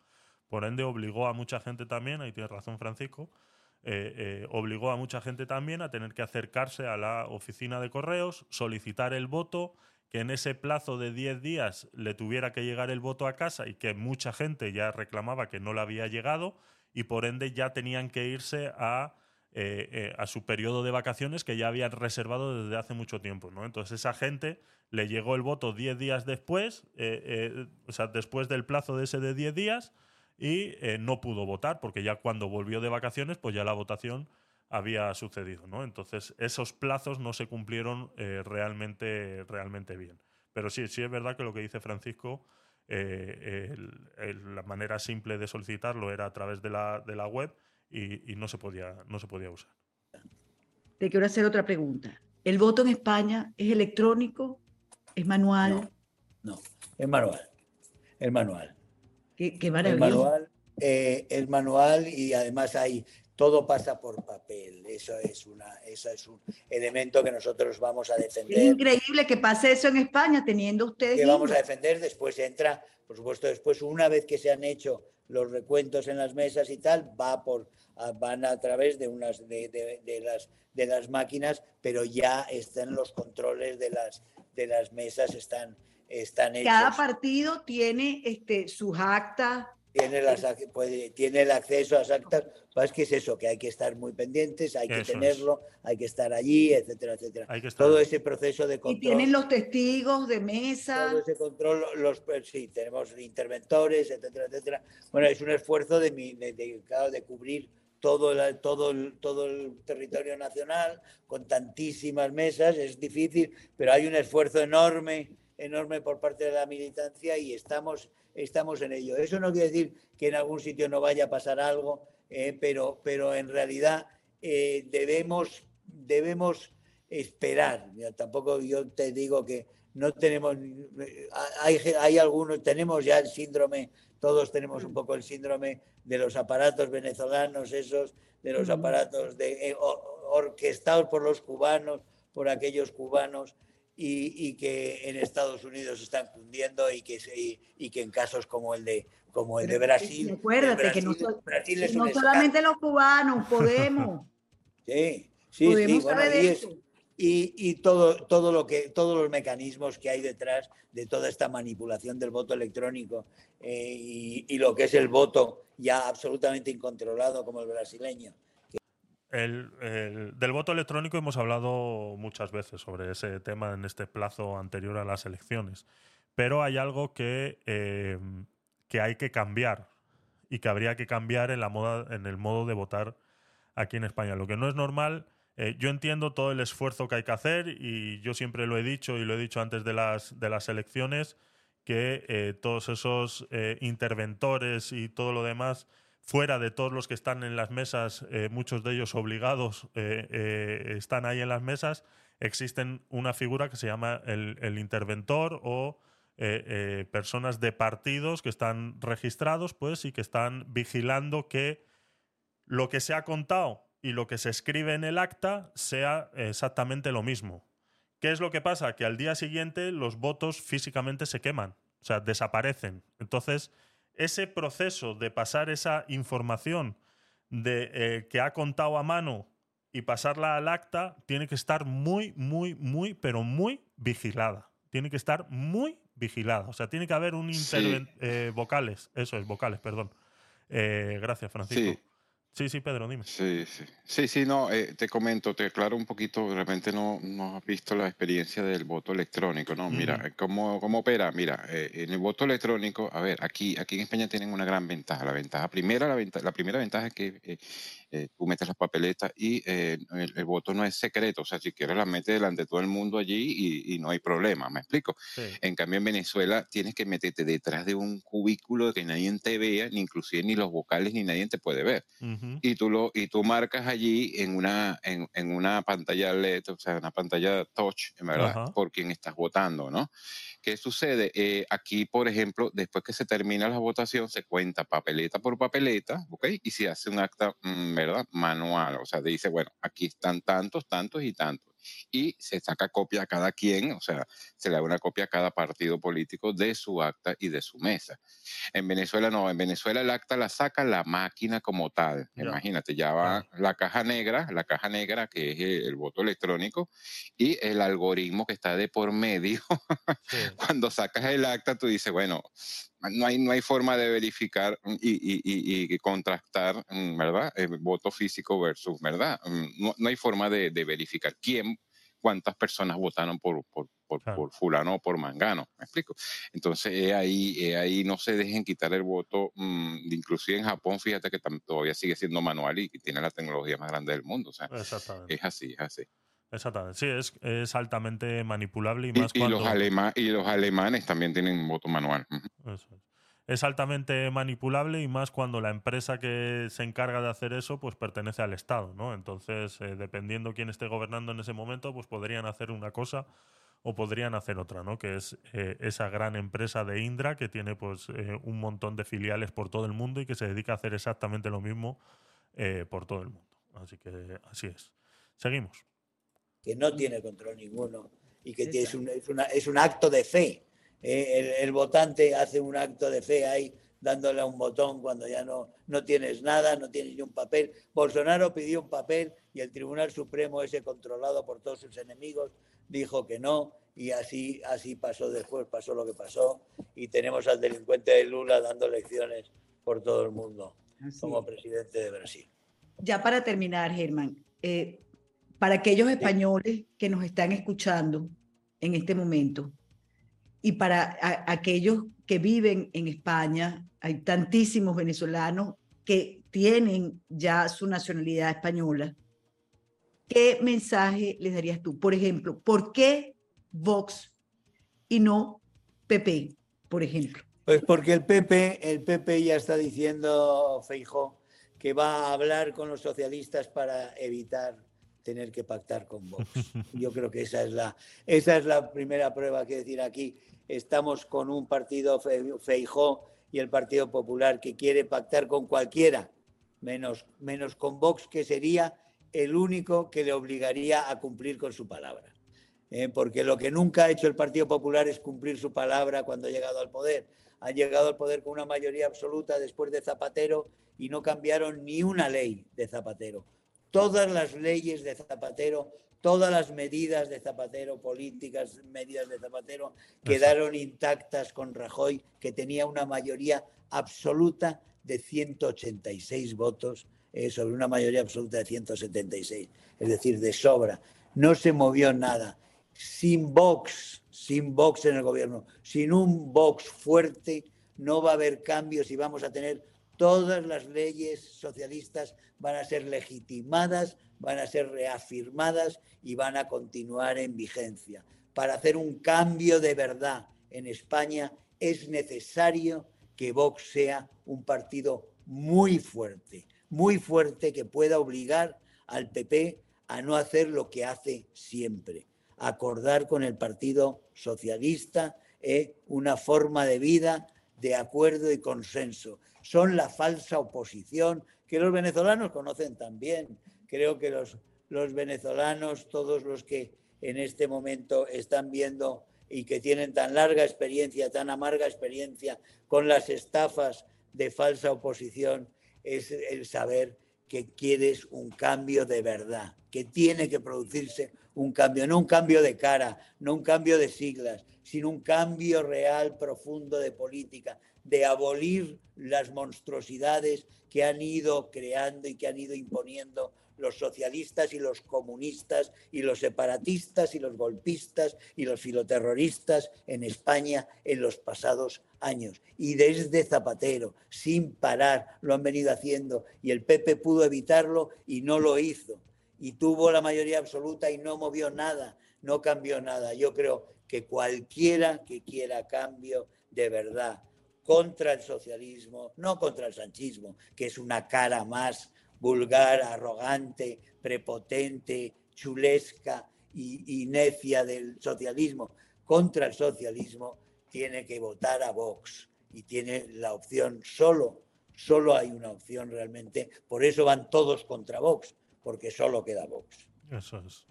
Por ende, obligó a mucha gente también, ahí tiene razón Francisco, eh, eh, obligó a mucha gente también a tener que acercarse a la oficina de correos, solicitar el voto, que en ese plazo de 10 días le tuviera que llegar el voto a casa y que mucha gente ya reclamaba que no le había llegado y por ende ya tenían que irse a, eh, a su periodo de vacaciones que ya habían reservado desde hace mucho tiempo. ¿no? Entonces esa gente le llegó el voto 10 días después, o sea, después del plazo de ese de 10 días y eh, no pudo votar porque ya cuando volvió de vacaciones pues ya la votación había sucedido, ¿no? Entonces esos plazos no se cumplieron eh, realmente, realmente bien. Pero sí, sí es verdad que lo que dice Francisco, eh, la manera simple de solicitarlo era a través de la, de la web y, no, se podía, no se podía usar. Te quiero hacer otra pregunta. ¿El voto en España es electrónico? ¿Es manual? No, no es manual. Es manual. Qué, qué El manual, eh, el manual y además hay todo pasa por papel. Eso es, una, eso es un elemento que nosotros vamos a defender. Es increíble que pase eso en España teniendo ustedes. Que vamos a defender, después entra, por supuesto, después una vez que se han hecho los recuentos en las mesas y tal, va por, van a través de, unas, de, de, las, de las máquinas, pero ya están los controles de las, de las mesas, están están Cada partido tiene este, sus actas. Tiene, las, puede, tiene el acceso a las actas. Es que es eso, que hay que estar muy pendientes, hay que tenerlo, hay que estar allí, etcétera, etcétera. Todo ese proceso de control. Y tienen los testigos de mesa. Todo ese control, los, pues, sí, tenemos interventores, etcétera, etcétera. Bueno, es un esfuerzo de, de, de, de cubrir todo, el, todo, todo el territorio nacional con tantísimas mesas, es difícil, pero hay un esfuerzo enorme enorme por parte de la militancia y estamos, estamos en ello. Eso no quiere decir que en algún sitio no vaya a pasar algo, eh, pero, pero en realidad eh, debemos, debemos esperar. tampoco yo te digo que no tenemos, hay, hay algunos, tenemos ya el síndrome, todos tenemos un poco el síndrome de los aparatos venezolanos, esos, de los aparatos de, eh, orquestados por los cubanos, por aquellos cubanos y, que en Estados Unidos están cundiendo y que, y, que en casos como el de, como el de Brasil. Acuérdate que no, solamente los cubanos podemos. sí, sí, sí. y, y, todo, todo lo que, todos los mecanismos que hay detrás de toda esta manipulación del voto electrónico eh, y, y lo que es el voto ya absolutamente incontrolado como el brasileño el, del voto electrónico hemos hablado muchas veces sobre ese tema en este plazo anterior a las elecciones, pero hay algo que, eh, que hay que cambiar y que habría que cambiar en, la moda, en el modo de votar aquí en España. Lo que no es normal, eh, yo entiendo todo el esfuerzo que hay que hacer y yo siempre lo he dicho y lo he dicho antes de las, de las elecciones, que eh, todos esos interventores y todo lo demás fuera de todos los que están en las mesas, eh, muchos de ellos obligados eh, eh, están ahí en las mesas, existen una figura que se llama el, interventor o personas de partidos que están registrados pues, y que están vigilando que lo que se ha contado y lo que se escribe en el acta sea exactamente lo mismo. ¿Qué es lo que pasa? Que al día siguiente los votos físicamente se queman, o sea, desaparecen. Entonces, ese proceso de pasar esa información de, eh, que ha contado a mano y pasarla al acta tiene que estar muy, muy, muy, pero muy vigilada. Tiene que estar muy vigilada. O sea, tiene que haber un interventor. Eh, vocales, eso es, vocales, perdón. Eh, gracias, Francisco. Sí, sí, Pedro, dime. Sí, sí. Sí, sí, no, eh, te comento, te aclaro un poquito, de repente no, no has visto la experiencia del voto electrónico, ¿no? Mira, eh, ¿cómo, cómo opera? Mira, eh, en el voto electrónico, a ver, aquí, aquí en España tienen una gran ventaja. La ventaja primera, la, venta- la primera ventaja es que eh, eh, tú metes las papeletas y eh, el, el voto no es secreto, o sea, si quieres la metes delante de todo el mundo allí y, y no hay problema, ¿me explico? Sí. En cambio, en Venezuela tienes que meterte detrás de un cubículo que nadie te vea, ni inclusive ni los vocales, ni nadie te puede ver y tú lo y tú marcas allí en una en, en una pantalla LED, o sea, una pantalla touch, en verdad, por quien estás votando, ¿no? ¿Qué sucede? Eh, aquí, por ejemplo, después que se termina la votación, se cuenta papeleta por papeleta, ¿ok? Y se hace un acta, mm, ¿verdad? Manual, o sea, dice, bueno, aquí están tantos, tantos y tantos. Y se saca copia a cada quien, o sea, se le da una copia a cada partido político de su acta y de su mesa. En Venezuela no, en Venezuela el acta la saca la máquina como tal. Imagínate, ya va la caja negra, la caja negra que es el, el voto electrónico y el algoritmo que está de por medio. Sí. Cuando sacas el acta, tú dices, bueno, no hay, no hay forma de verificar y, y- y- y contrastar, mm, ¿verdad? El voto físico versus, ¿verdad? Mm, No, no hay forma de, de verificar quién, cuántas personas votaron por, por, por, Claro. por fulano o por mangano, ¿me explico? Entonces, eh, ahí, eh, ahí no se dejen quitar el voto, mm, inclusive en Japón, fíjate que todavía sigue siendo manual y, tiene la tecnología más grande del mundo, o sea, es así, es así. Exactamente. Sí, es, es altamente manipulable y más y cuando. los alema- y los alemanes también tienen voto manual. Eso es. Es altamente manipulable y más cuando la empresa que se encarga de hacer eso pues pertenece al Estado, ¿no? Entonces, eh, dependiendo quién esté gobernando en ese momento, pues podrían hacer una cosa o podrían hacer otra, ¿no? Que es eh, esa gran empresa de Indra que tiene pues eh, un montón de filiales por todo el mundo y que se dedica a hacer exactamente lo mismo eh, por todo el mundo. Así que así es. Seguimos. Que no tiene control ninguno y que tiene- es, un, es, una- es un acto de fe. Eh, el, el votante hace un acto de fe ahí dándole a un botón cuando ya no, no tienes nada, no tienes ni un papel. Bolsonaro pidió un papel y el Tribunal Supremo, ese controlado por todos sus enemigos, dijo que no y así, así pasó después, pasó lo que pasó y tenemos al delincuente de Lula dando lecciones por todo el mundo Así como es. presidente de Brasil. Ya para terminar, Germán, eh, para aquellos españoles que nos están escuchando en este momento y para a- aquellos que viven en España, hay tantísimos venezolanos que tienen ya su nacionalidad española. ¿Qué mensaje les darías tú? Por ejemplo, ¿por qué Vox y no PP, por ejemplo? Pues porque el PP, el PP ya está diciendo, Feijó, que va a hablar con los socialistas para evitar tener que pactar con Vox. Yo creo que esa es la, esa es la primera prueba que decir aquí. Estamos con un partido Fe- Feijó y el Partido Popular que quiere pactar con cualquiera, menos, menos con Vox, que sería el único que le obligaría a cumplir con su palabra. Eh, porque lo que nunca ha hecho el Partido Popular es cumplir su palabra cuando ha llegado al poder. Han llegado al poder con una mayoría absoluta después de Zapatero y no cambiaron ni una ley de Zapatero. Todas las leyes de Zapatero, todas las medidas de Zapatero, políticas, medidas de Zapatero, quedaron intactas con Rajoy, que tenía una mayoría absoluta de 186 votos eh, sobre una mayoría absoluta de 176, es decir, de sobra. No se movió nada. Sin Vox, sin Vox en el gobierno, sin un Vox fuerte, no va a haber cambios y vamos a tener todas las leyes socialistas van a ser legitimadas, van a ser reafirmadas y van a continuar en vigencia. Para hacer un cambio de verdad en España es necesario que Vox sea un partido muy fuerte, muy fuerte que pueda obligar al PP a no hacer lo que hace siempre, acordar con el Partido Socialista eh, una forma de vida de acuerdo y consenso. Son la falsa oposición que los venezolanos conocen también. Creo que los, los venezolanos, todos los que en este momento están viendo y que tienen tan larga experiencia, tan amarga experiencia con las estafas de falsa oposición, es el saber que quieres un cambio de verdad, que tiene que producirse un cambio, no un cambio de cara, no un cambio de siglas, sino un cambio real, profundo de política, de abolir las monstruosidades que han ido creando y que han ido imponiendo los socialistas y los comunistas y los separatistas y los golpistas y los filoterroristas en España en los pasados años. Y desde Zapatero, sin parar, lo han venido haciendo y el PP pudo evitarlo y no lo hizo. Y tuvo la mayoría absoluta y no movió nada, no cambió nada. Yo creo que cualquiera que quiera cambio de verdad contra el socialismo, no contra el sanchismo, que es una cara más vulgar, arrogante, prepotente, chulesca y, necia del socialismo contra el socialismo, tiene que votar a Vox y tiene la opción solo, solo hay una opción realmente, por eso van todos contra Vox, porque solo queda Vox. Eso es.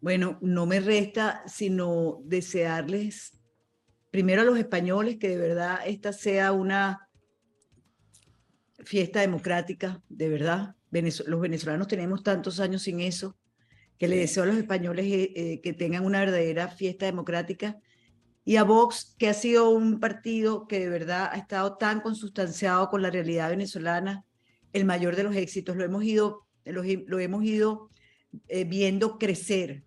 Bueno, no me resta sino desearles primero a los españoles que de verdad esta sea una fiesta democrática, de verdad, los venezolanos tenemos tantos años sin eso, que le deseo a los españoles eh, eh, que tengan una verdadera fiesta democrática. Y a Vox, que ha sido un partido que de verdad ha estado tan consustanciado con la realidad venezolana, el mayor de los éxitos. Lo hemos ido, lo, hemos ido eh, viendo crecer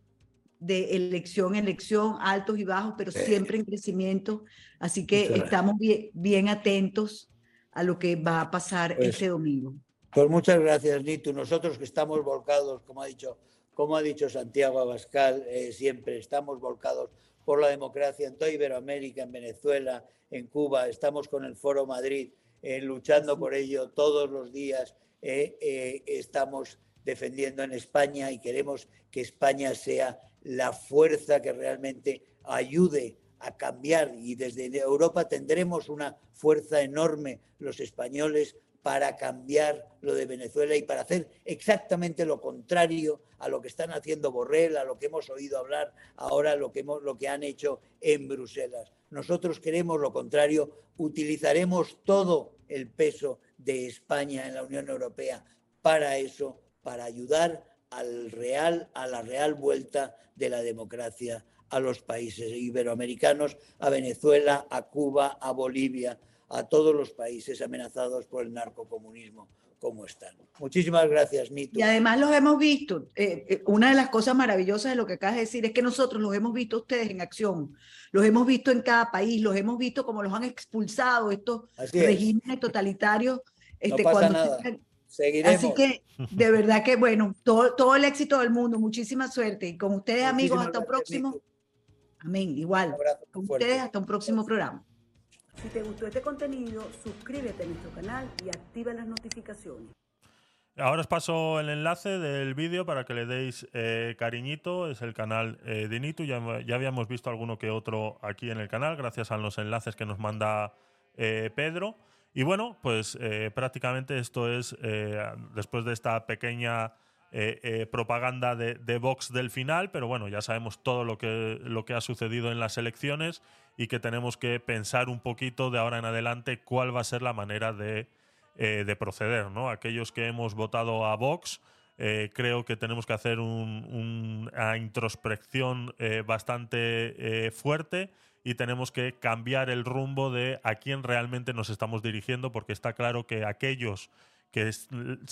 de elección en elección, altos y bajos, pero siempre en crecimiento. Así que estamos bien, bien, atentos a lo que va a pasar pues este domingo. Pues muchas gracias, Nito. Nosotros que estamos volcados, como ha dicho, como ha dicho Santiago Abascal, eh, siempre estamos volcados por la democracia en toda Iberoamérica, en Venezuela, en Cuba. Estamos con el Foro Madrid eh, luchando por ello todos los días. Eh, estamos defendiendo en España y queremos que España sea la fuerza que realmente ayude a cambiar y desde Europa tendremos una fuerza enorme los españoles para cambiar lo de Venezuela y para hacer exactamente lo contrario a lo que están haciendo Borrell, a lo que hemos oído hablar ahora, lo que, hemos, lo que han hecho en Bruselas. Nosotros queremos lo contrario, utilizaremos todo el peso de España en la Unión Europea para eso, para ayudar al real, a la real vuelta de la democracia a los países iberoamericanos, a Venezuela, a Cuba, a Bolivia, a todos los países amenazados por el narcocomunismo como están. Muchísimas gracias, Nito. Y además los hemos visto. Eh, eh, una de las cosas maravillosas de lo que acabas de decir es que nosotros los hemos visto ustedes en acción, los hemos visto en cada país, los hemos visto como los han expulsado estos regímenes totalitarios. Este, no pasa nada. Seguiremos. Así que, de verdad que, bueno, todo, todo el éxito del mundo, muchísima suerte. Y con ustedes, amigos, hasta un próximo. Amén, igual. Con ustedes, hasta un próximo programa. Si te gustó este contenido, suscríbete a nuestro canal y activa las notificaciones. Ahora os paso el enlace del vídeo para que le deis eh, cariñito. Es el canal eh, de Nitu. Ya, ya, habíamos visto alguno que otro aquí en el canal, gracias a los enlaces que nos manda eh, Pedro. Y bueno, pues prácticamente esto es, después de esta pequeña propaganda de, de, Vox del final, pero bueno, ya sabemos todo lo que, lo que ha sucedido en las elecciones y que tenemos que pensar un poquito de ahora en adelante cuál va a ser la manera de, eh, proceder. ¿no? Aquellos que hemos votado a Vox, eh, creo que tenemos que hacer una introspección eh, bastante fuerte y tenemos que cambiar el rumbo de a quién realmente nos estamos dirigiendo, porque está claro que aquellos que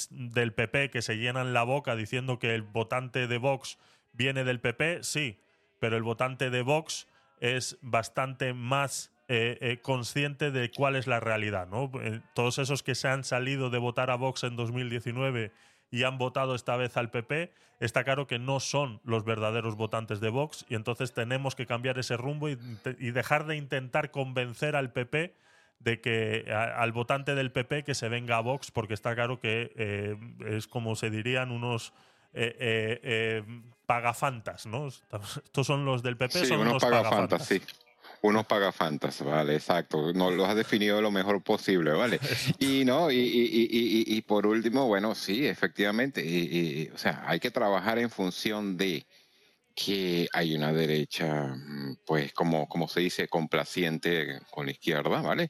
del PP que se llenan la boca diciendo que el votante de Vox viene del PP, sí, pero el votante de Vox es bastante más eh, eh, consciente de cuál es la realidad. ¿no? Eh, todos esos que se han salido de votar a Vox en 2019 y han votado esta vez al PP, está claro que no son los verdaderos votantes de Vox y entonces tenemos que cambiar ese rumbo y, dejar de intentar convencer al PP de que al votante del PP que se venga a Vox porque está claro que es como se dirían unos eh, eh, eh, pagafantas, ¿no? Estos son los del PP, son unos pagafantas. sí. Unos pagafantas, vale, exacto. No los has definido lo mejor posible, ¿vale? Y no, y, y, y, por último, bueno, sí, efectivamente, y, o sea, hay que trabajar en función de que hay una derecha mm, pues como, como se dice, complaciente con la izquierda, ¿vale?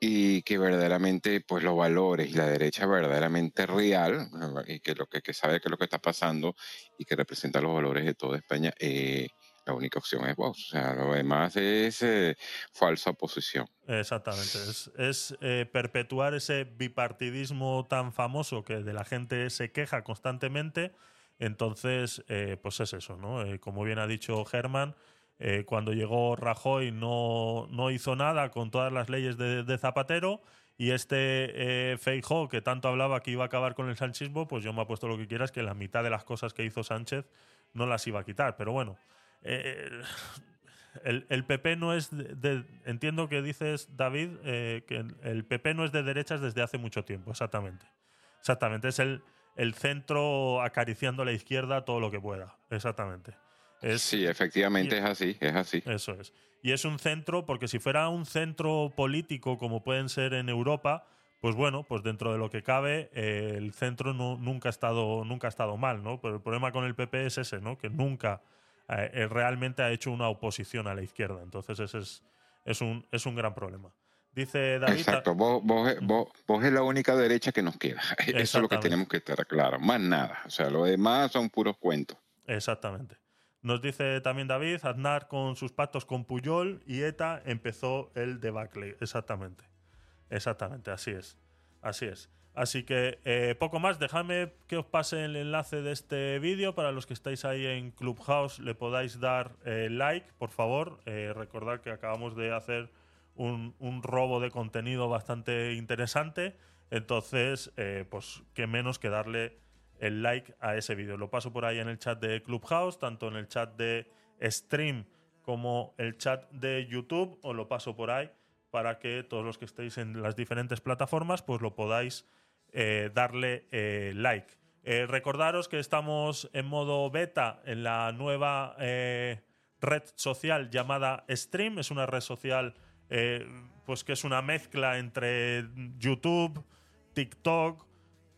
Y que verdaderamente, pues los valores y la derecha verdaderamente real, y que lo que, que sabe qué es lo que está pasando y que representa los valores de toda España, eh, la única opción es Vox. O sea, lo demás es eh, falsa oposición. Exactamente. Es, es eh, perpetuar ese bipartidismo tan famoso que de la gente se queja constantemente. Entonces, eh, pues es eso, ¿no? como bien ha dicho Germán, cuando llegó Rajoy no, no, hizo nada con todas las leyes de, de Zapatero. Y este eh, Feijó, que tanto hablaba que iba a acabar con el sanchismo, pues yo me ha puesto lo que quieras, que la mitad de las cosas que hizo Sánchez no las iba a quitar. Pero bueno, eh, el, PP no es de, entiendo que dices David eh, que el PP no es de derechas desde hace mucho tiempo exactamente exactamente es el, el centro acariciando a la izquierda todo lo que pueda exactamente sí efectivamente es así es así eso es y es un centro porque si fuera un centro político como pueden ser en Europa pues bueno, pues dentro de lo que cabe, eh, el centro no, nunca, ha estado, nunca ha estado mal, ¿no? Pero el problema con el PP es ese, ¿no? Que nunca eh, realmente ha hecho una oposición a la izquierda. Entonces ese es, es, un, es un gran problema. Dice David. Exacto, vos, vos, es la única derecha que nos queda. Eso es lo que tenemos que estar claro. Más nada. O sea, lo demás son puros cuentos. Exactamente. Nos dice también David, Aznar con sus pactos con Puyol y ETA empezó el debacle. Exactamente. Exactamente, así es. Así es. Así que eh, poco más, dejadme que os pase el enlace de este vídeo para los que estáis ahí en Clubhouse, le podáis dar eh, like, por favor. Eh, recordad que acabamos de hacer un, robo de contenido bastante interesante, entonces, pues qué menos que darle el like a ese vídeo. Lo paso por ahí en el chat de Clubhouse, tanto en el chat de stream como el chat de YouTube, os lo paso por ahí para que todos los que estéis en las diferentes plataformas, pues lo podáis eh, darle eh, like. Eh, recordaros que estamos en modo beta en la nueva red social llamada Stream. Es una red social pues que es una mezcla entre YouTube, TikTok,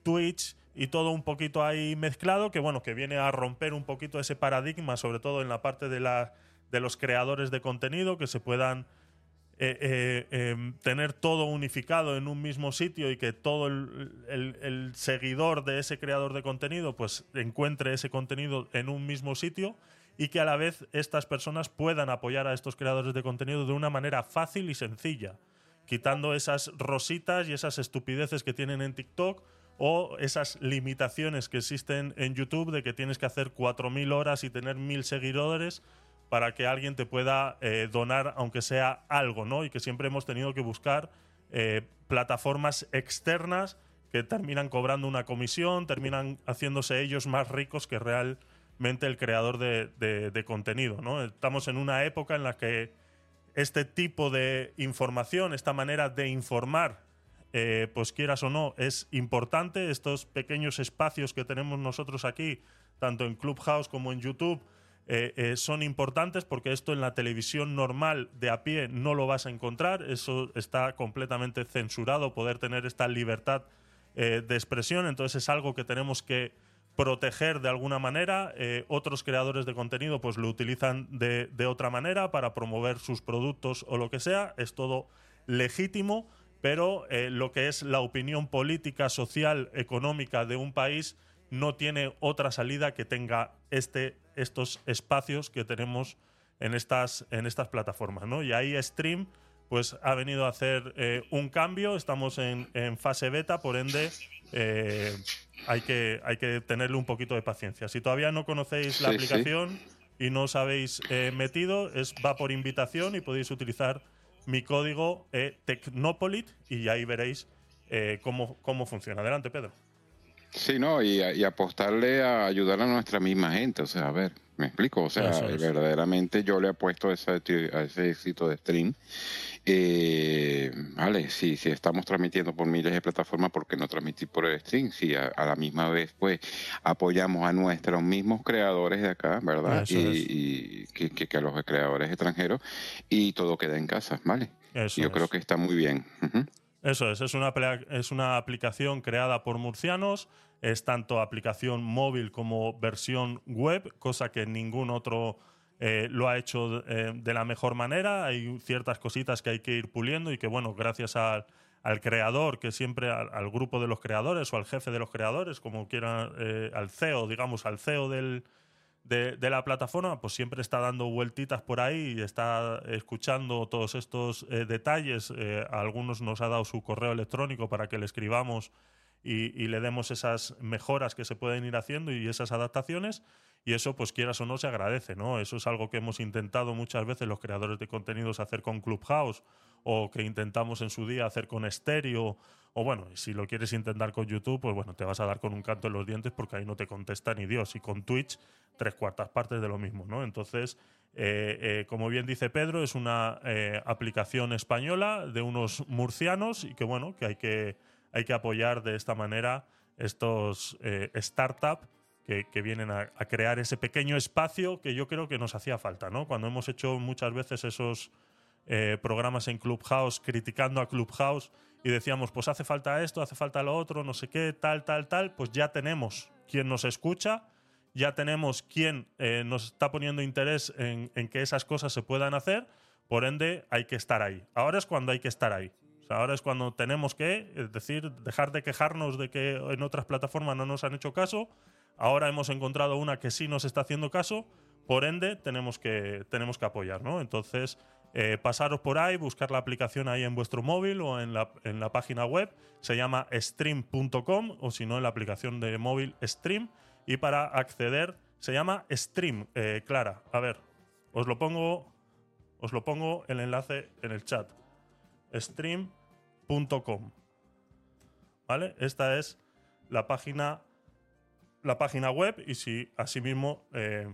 Twitch y todo un poquito ahí mezclado que bueno que viene a romper un poquito ese paradigma sobre todo en la parte de la de los creadores de contenido que se puedan eh, eh, em, tener todo unificado en un mismo sitio y que todo el, seguidor de ese creador de contenido pues encuentre ese contenido en un mismo sitio y que a la vez estas personas puedan apoyar a estos creadores de contenido de una manera fácil y sencilla, quitando esas rositas y esas estupideces que tienen en TikTok o esas limitaciones que existen en YouTube de que tienes que hacer 4.000 horas y tener 1.000 seguidores para que alguien te pueda eh, donar, aunque sea algo, ¿no? Y que siempre hemos tenido que buscar eh, plataformas externas que terminan cobrando una comisión, terminan haciéndose ellos más ricos que realmente el creador de, contenido, ¿no? Estamos en una época en la que este tipo de información, esta manera de informar, eh, pues quieras o no, es importante. Estos pequeños espacios que tenemos nosotros aquí, tanto en Clubhouse como en YouTube, eh, eh, son importantes porque esto en la televisión normal de a pie no lo vas a encontrar, eso está completamente censurado, poder tener esta libertad eh, de expresión, entonces es algo que tenemos que proteger de alguna manera, otros creadores de contenido pues lo utilizan de, de otra manera para promover sus productos o lo que sea, es todo legítimo, pero lo que es la opinión política, social, económica de un país no tiene otra salida que tenga este estos espacios que tenemos en estas, en estas plataformas. ¿no? Y ahí Stream pues, ha venido a hacer eh, un cambio, estamos en, fase beta, por ende eh, hay, que, hay que tenerle un poquito de paciencia. Si todavía no conocéis la aplicación y no os habéis eh, metido, es, va por invitación y podéis utilizar mi código Tecnopolit y ahí veréis cómo, cómo funciona. Adelante, Pedro. Sí, no, y, apostarle a ayudar a nuestra misma gente, o sea, a ver, me explico, o sea, verdaderamente yo le apuesto a ese, a ese éxito de stream. Eh, vale, sí, sí, estamos transmitiendo por miles de plataformas, ¿por qué no transmitir por el stream? Si a, la misma vez, pues, apoyamos a nuestros mismos creadores de acá, ¿verdad? y, que, a los creadores extranjeros, y todo queda en casa, ¿vale? yo creo que está muy bien. Eso es, es una, es una aplicación creada por murcianos, es tanto aplicación móvil como versión web, cosa que ningún otro eh, lo ha hecho eh, de la mejor manera. Hay ciertas cositas que hay que ir puliendo y que, bueno, gracias al, al creador, que siempre al, grupo de los creadores o al jefe de los creadores, como quieran, eh, al CEO, digamos, al CEO del, de, la plataforma, pues siempre está dando vueltitas por ahí y está escuchando todos estos detalles. algunos nos ha dado su correo electrónico para que le escribamos y, y, le demos esas mejoras que se pueden ir haciendo y esas adaptaciones. Y eso, pues quieras o no, se agradece, ¿no? Eso es algo que hemos intentado muchas veces los creadores de contenidos hacer con Clubhouse o que intentamos en su día hacer con Stereo. O bueno, si lo quieres intentar con YouTube, pues bueno, te vas a dar con un canto en los dientes porque ahí no te contesta ni Dios. Y con Twitch, tres cuartas partes de lo mismo, ¿no? Entonces, eh, eh, como bien dice Pedro, es una eh, aplicación española de unos murcianos y que bueno, que hay que, hay que apoyar de esta manera estos startups que, vienen a, crear ese pequeño espacio que yo creo que nos hacía falta, ¿no? Cuando hemos hecho muchas veces esos eh, programas en Clubhouse criticando a Clubhouse y decíamos, pues hace falta esto, hace falta lo otro, no sé qué, tal, tal, tal, pues ya tenemos quien nos escucha, ya tenemos quien eh, nos está poniendo interés en, en, que esas cosas se puedan hacer, por ende hay que estar ahí. Ahora es cuando hay que estar ahí. ahora es cuando tenemos que, es decir, dejar de quejarnos de que en otras plataformas no nos han hecho caso Ahora hemos encontrado una que sí nos está haciendo caso, por ende tenemos que, tenemos que apoyar, ¿no? Entonces, eh, pasaros por ahí, buscar la aplicación ahí en vuestro móvil o en la, en la página web, se llama stream.com o si no en la aplicación de móvil Stream y para acceder se llama Stream, eh, Clara. A ver, os lo pongo, os lo pongo el enlace en el chat. Stream.com. ¿Vale? Esta es la página la página web y si asimismo... Eh,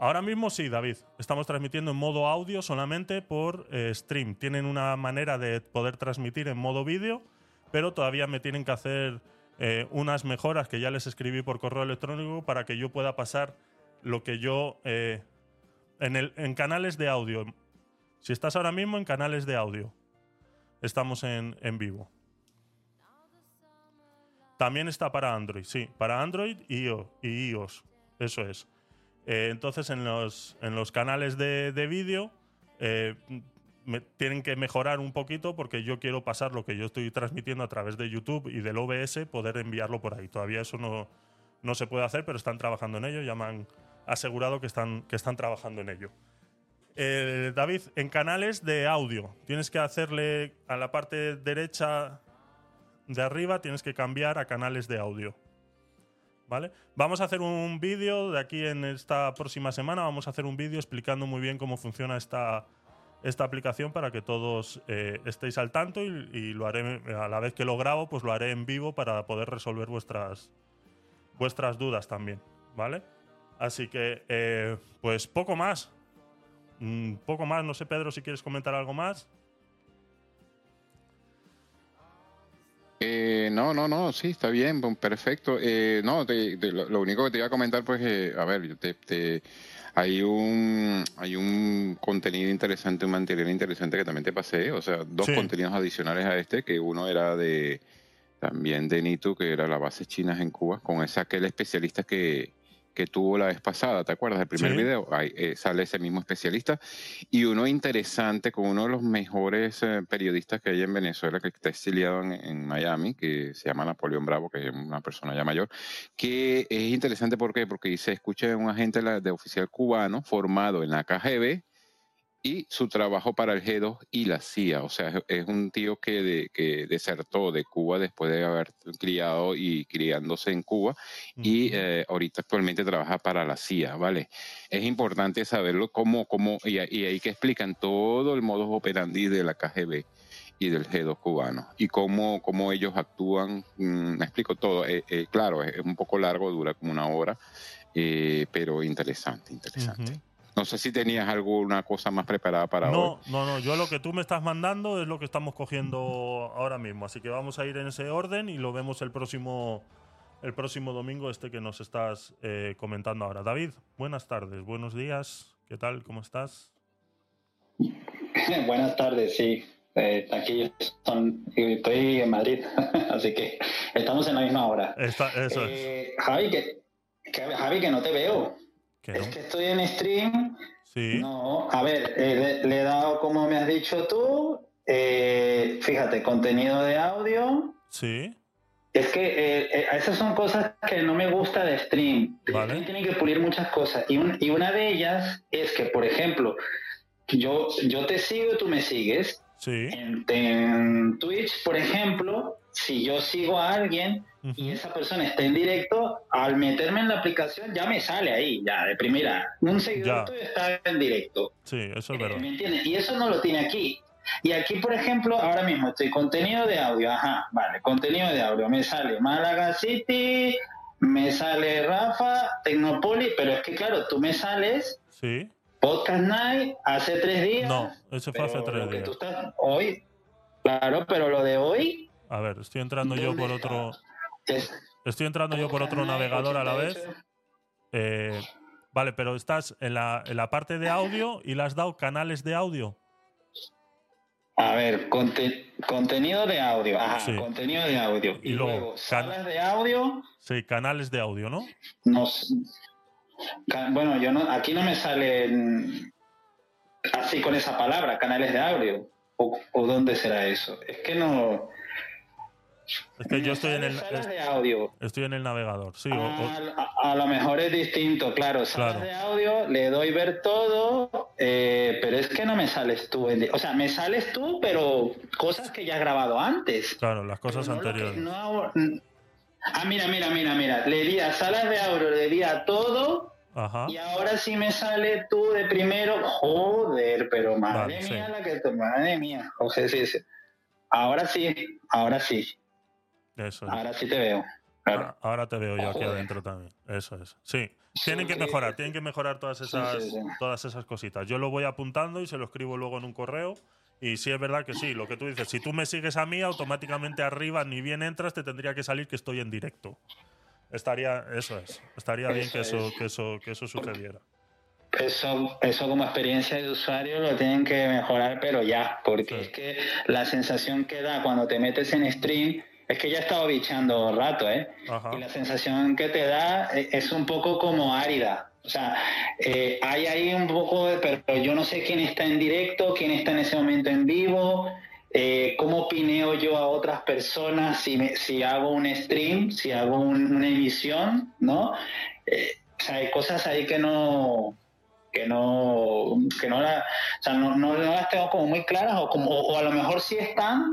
ahora mismo sí, David. Estamos transmitiendo en modo audio solamente por eh, stream. Tienen una manera de poder transmitir en modo vídeo, pero todavía me tienen que hacer eh, unas mejoras que ya les escribí por correo electrónico para que yo pueda pasar lo que yo... en, el, en canales de audio. Si estás ahora mismo en canales de audio, estamos en, en vivo. También está para Android, sí, para Android y iOS, eso es. Eh, entonces en los, en los canales de, vídeo eh, tienen que mejorar un poquito porque yo quiero pasar lo que yo estoy transmitiendo a través de YouTube y del OBS, poder enviarlo por ahí. Todavía eso no, no se puede hacer, pero están trabajando en ello, ya me han asegurado que están, que están trabajando en ello. Eh, David, en canales de audio, tienes que hacerle a la parte derecha de arriba tienes que cambiar a canales de audio. ¿Vale? Vamos a hacer un vídeo de aquí en esta próxima semana. Vamos a hacer un vídeo explicando muy bien cómo funciona esta, esta aplicación para que todos eh, estéis al tanto y, lo haré a la vez que lo grabo, pues lo haré en vivo para poder resolver vuestras, vuestras dudas también. ¿Vale? Así que, eh, pues poco más. Mm, poco más. No sé, Pedro, si quieres comentar algo más. Eh, no, no, no, sí, está bien, perfecto. Eh, no, lo, único que te iba a comentar, pues, eh, a ver, te, hay un hay un contenido interesante, un material interesante que también te pasé, o sea, dos contenidos adicionales a este, que uno era de también de Nitu, que era la base chinas en Cuba, con ese aquel especialista que, que tuvo la vez pasada, ¿te acuerdas del primer video? Ahí eh, sale ese mismo especialista y uno interesante con uno de los mejores eh, periodistas que hay en Venezuela que está exiliado en, Miami, que se llama Napoleón Bravo, que es una persona ya mayor, que es interesante ¿por qué? porque se escucha un agente de oficial cubano formado en la KGB y su trabajo para el G2 y la CIA. O sea, es un tío que, de, que desertó de Cuba después de haber criado y criándose en Cuba y eh, ahorita actualmente trabaja para la CIA, ¿vale? Es importante saberlo cómo, cómo y, ahí que explican todo el modus operandi de la KGB y del G2 cubano y cómo, cómo ellos actúan. Mm, me explico todo. Eh, eh, claro, es, un poco largo, dura como una hora, pero interesante, interesante. No sé si tenías alguna cosa más preparada para no, hoy. No, no, yo lo que tú me estás mandando es lo que estamos cogiendo ahora mismo. Así que vamos a ir en ese orden y lo vemos el próximo, el próximo domingo, este que nos estás eh, comentando ahora. David, buenas tardes, buenos días. ¿Qué tal? ¿Cómo estás? buenas tardes, sí. Eh, aquí estoy en Madrid, así que estamos en la misma hora. eso eh, Javi, que, Javi, que no te veo. Que Es que estoy en stream. Sí. No, a ver, eh, le, le he dado como me has dicho tú. eh, fíjate, contenido de audio. Sí. Es que eh, eh, esas son cosas que no me gusta de stream. De Vale. stream tienen que pulir muchas cosas. Y, un- y una de ellas es que, por ejemplo, yo, yo te sigo y tú me sigues. Sí. En, en Twitch, por ejemplo, si yo sigo a alguien y esa persona está en directo, al meterme en la aplicación ya me sale ahí, ya de primera. Un seguidor tuyo está en directo. Sí, eso es Eh, verdad. ¿Me entiendes? Y eso no lo tiene aquí. Y aquí, por ejemplo, ahora mismo estoy contenido de audio, ajá, vale, contenido de audio. Me sale Málaga City, me sale Rafa, Tecnopoli, pero es que claro, tú me sales Sí. Podcast Night hace tres días. No, ese fue hace tres días. tú estás hoy, claro, pero lo de hoy A ver, estoy entrando yo ¿Dónde por otro. es Estoy entrando yo por otro navegador a la vez. 88. Eh, vale, pero estás en la, en la parte de audio y le has dado canales de audio. A ver, conte- contenido de audio, ajá, Sí. contenido de audio. Y Y, luego, salas de audio, Sí, canales de audio, ¿no? no sé. Bueno, yo no, aquí no me salen así con esa palabra, canales de audio. ¿O, o dónde será eso? Es que no. Es que yo estoy en el, salas de audio. estoy en el navegador. Sí, o- o- A, lo mejor es distinto, claro. Salas Claro. de audio, le doy ver todo, eh, pero es que no me sales tú. en- O sea, me sales tú, pero cosas que ya has grabado antes. claro, las cosas no anteriores. no Ah, mira, mira, mira, mira. Le di a salas de audio, le di a todo. Ajá. Y ahora sí me sale tú de primero. Joder, pero madre Vale, mía sí. la que te. Madre mía. O sea, sí, sí. Ahora sí, ahora sí. Eso es. Ahora sí te veo. Claro. Ah, Ahora te veo yo aquí Joder. adentro también. Eso es. Sí. Tienen que mejorar, tienen que mejorar todas esas, todas esas cositas. Yo lo voy apuntando y se lo escribo luego en un correo. Y sí es verdad que sí, lo que tú dices, si tú me sigues a mí, automáticamente arriba ni bien entras, te tendría que salir que estoy en directo. Estaría, eso es. Estaría bien que Eso eso, es. que eso, que eso sucediera. Eso, eso como experiencia de usuario lo tienen que mejorar, pero ya, porque Sí. es que la sensación que da cuando te metes en stream es que ya he estado bichando rato, ¿eh? Ajá. Y la sensación que te da e- es un poco como árida. O sea, eh, hay ahí un poco de, pero yo no sé quién está en directo, quién está en ese momento en vivo, eh, cómo pineo yo a otras personas si, me- si hago un stream, si hago un- una emisión, ¿no? Eh, o sea, hay cosas ahí que no que no que no, la, o sea, no, no- no las tengo como muy claras o, como, o a lo mejor sí están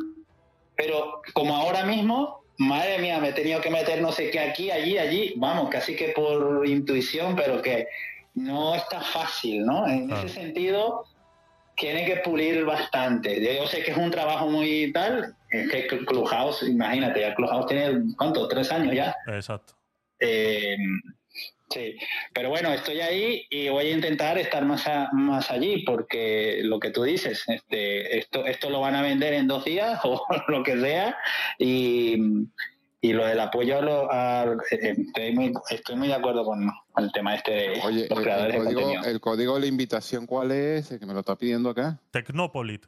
pero como ahora mismo, madre mía, me he tenido que meter no sé qué aquí, allí, allí, vamos, casi que por intuición, pero que no está fácil, ¿no? En Claro. ese sentido, tiene que pulir bastante. Yo sé que es un trabajo muy tal, es que Clubhouse, imagínate, ya Clubhouse tiene, ¿cuánto? Tres años ya. Exacto. Eh, sí, pero bueno, estoy ahí y voy a intentar estar más, a- más allí porque lo que tú dices, este, esto, esto lo van a vender en dos días o lo que sea y, y lo del apoyo a lo- al- eh, estoy, muy, estoy muy de acuerdo con, con el tema este de Oye, los el, creadores el de código, contenido. el código de la invitación, ¿cuál es? El que me lo está pidiendo acá. Tecnopolit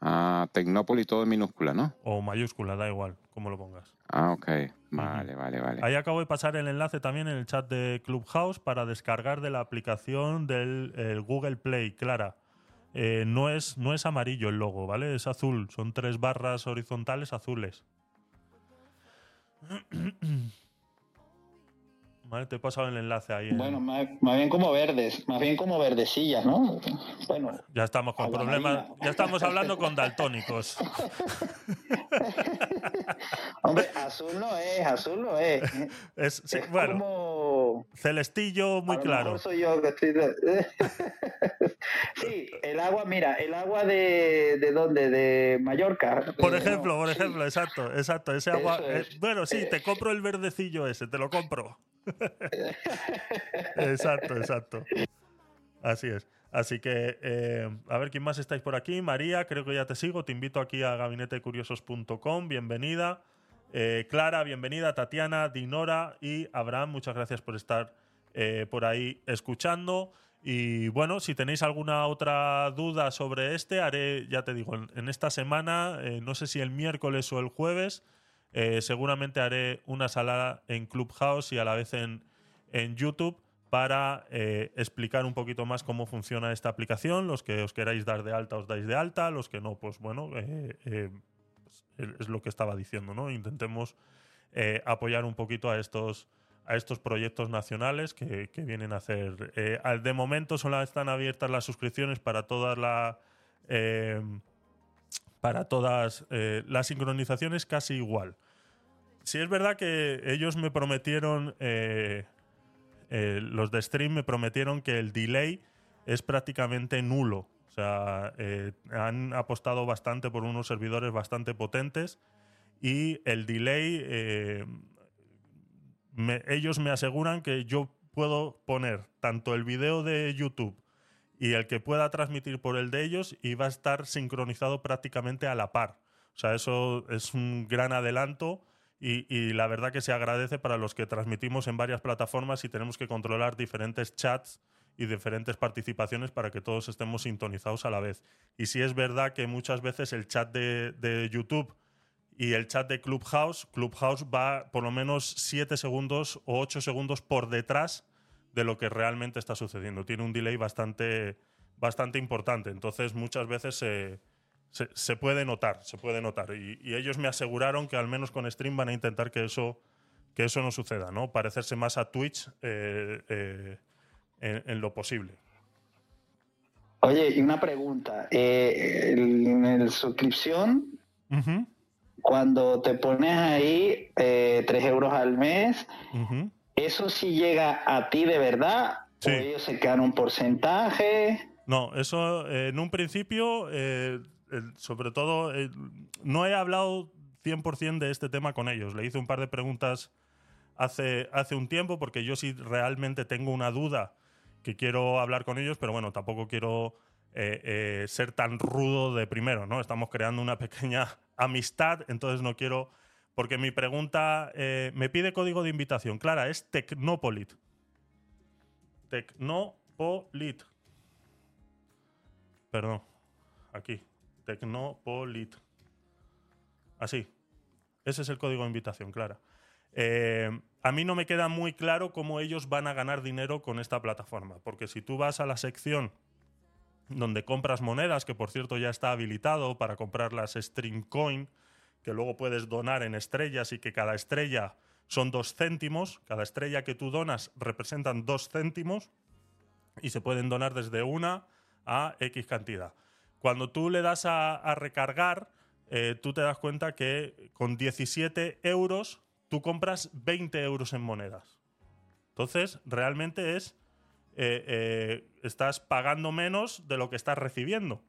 Ah, Tecnópolis todo en minúscula, ¿no? o mayúscula, da igual, como lo pongas. Ah, ok. Vale, vale, vale. Ahí acabo de pasar el enlace también en el chat de Clubhouse para descargar de la aplicación del el Google Play, Clara. Eh, no, es, no es amarillo el logo, ¿vale? Es azul. Son tres barras horizontales azules. 嗯 嗯 Vale, te he pasado el enlace ahí. en- Bueno, más, más bien como verdes, más bien como verdecillas, ¿no? Bueno, ya estamos con problemas. marina. Ya estamos hablando con daltónicos. hombre, azul no es, azul no es. Es, sí, es bueno, como... celestillo muy A lo claro. mejor soy yo que estoy. sí, el agua, mira, el agua de, de dónde, de Mallorca. Por Eh, ejemplo, por sí. ejemplo, exacto, exacto. Ese agua. Eh, bueno, sí, Eh. te compro el verdecillo ese, te lo compro. Exacto, exacto. Así es. Así que, eh, a ver quién más estáis por aquí. María, creo que ya te sigo. Te invito aquí a gabinetecuriosos.com. Bienvenida. Eh, Clara, bienvenida. Tatiana, Dinora y Abraham, muchas gracias por estar eh, por ahí escuchando. Y bueno, si tenéis alguna otra duda sobre este, haré, ya te digo, en, esta semana, no sé si el miércoles o el jueves, eh, seguramente haré una sala en Clubhouse y a la vez en, en YouTube para eh, explicar un poquito más cómo funciona esta aplicación. Los que os queráis dar de alta, os dais de alta. Los que no, pues bueno, eh, pues, es lo que estaba diciendo, ¿no? Intentemos apoyar un poquito a estos, a estos proyectos nacionales que, vienen a hacer. de momento solo están abiertas las suscripciones para todas las para todas las sincronizaciones casi igual. Si es verdad que ellos me prometieron eh, los de Stream me prometieron que el delay es prácticamente nulo. O sea, eh, han apostado bastante por unos servidores bastante potentes y el delay, eh, ellos me aseguran que yo puedo poner tanto el video de YouTube y el que pueda transmitir por el de ellos y va a estar sincronizado prácticamente a la par. O sea, eso es un gran adelanto y, la verdad que se agradece para los que transmitimos en varias plataformas y tenemos que controlar diferentes chats y diferentes participaciones para que todos estemos sintonizados a la vez. Y sí es verdad que muchas veces el chat de, YouTube y el chat de Clubhouse, Clubhouse va por lo menos 7 segundos o 8 segundos por detrás de lo que realmente está sucediendo. Tiene un delay bastante, bastante importante. Entonces muchas veces se se, puede notar, se puede notar. Y, ellos me aseguraron que al menos con Stream van a intentar que eso, que eso no suceda, ¿no? Parecerse más a Twitch eh, eh, en, lo posible. Oye, y una pregunta. Eh, en la suscripción, cuando te pones ahí 3 euros al mes, ¿eso sí llega a ti de verdad? ¿O ellos se quedan un porcentaje? No, eso en un principio sobre todo, eh, no he hablado 100% de este tema con ellos. Le hice un par de preguntas hace, hace un tiempo porque yo sí realmente tengo una duda que quiero hablar con ellos, pero bueno, tampoco quiero eh, eh, ser tan rudo de primero, ¿no? Estamos creando una pequeña amistad, entonces no quiero... Porque mi pregunta me pide código de invitación. Clara, es Tecnopolit. Tecnopolit. Perdón. Aquí. Tecnopolit. Así. Ese es el código de invitación, Clara. Eh, a mí no me queda muy claro cómo ellos van a ganar dinero con esta plataforma, porque si tú vas a la sección donde compras monedas, que por cierto ya está habilitado para comprar las Streamcoin, que luego puedes donar en estrellas y que cada estrella son dos céntimos, cada estrella que tú donas representan dos céntimos y se pueden donar desde una a X cantidad. Cuando tú le das a, recargar, eh, tú te das cuenta que con 17 euros tú compras 20 euros en monedas. Entonces, realmente es. Eh, eh, estás pagando menos de lo que estás recibiendo.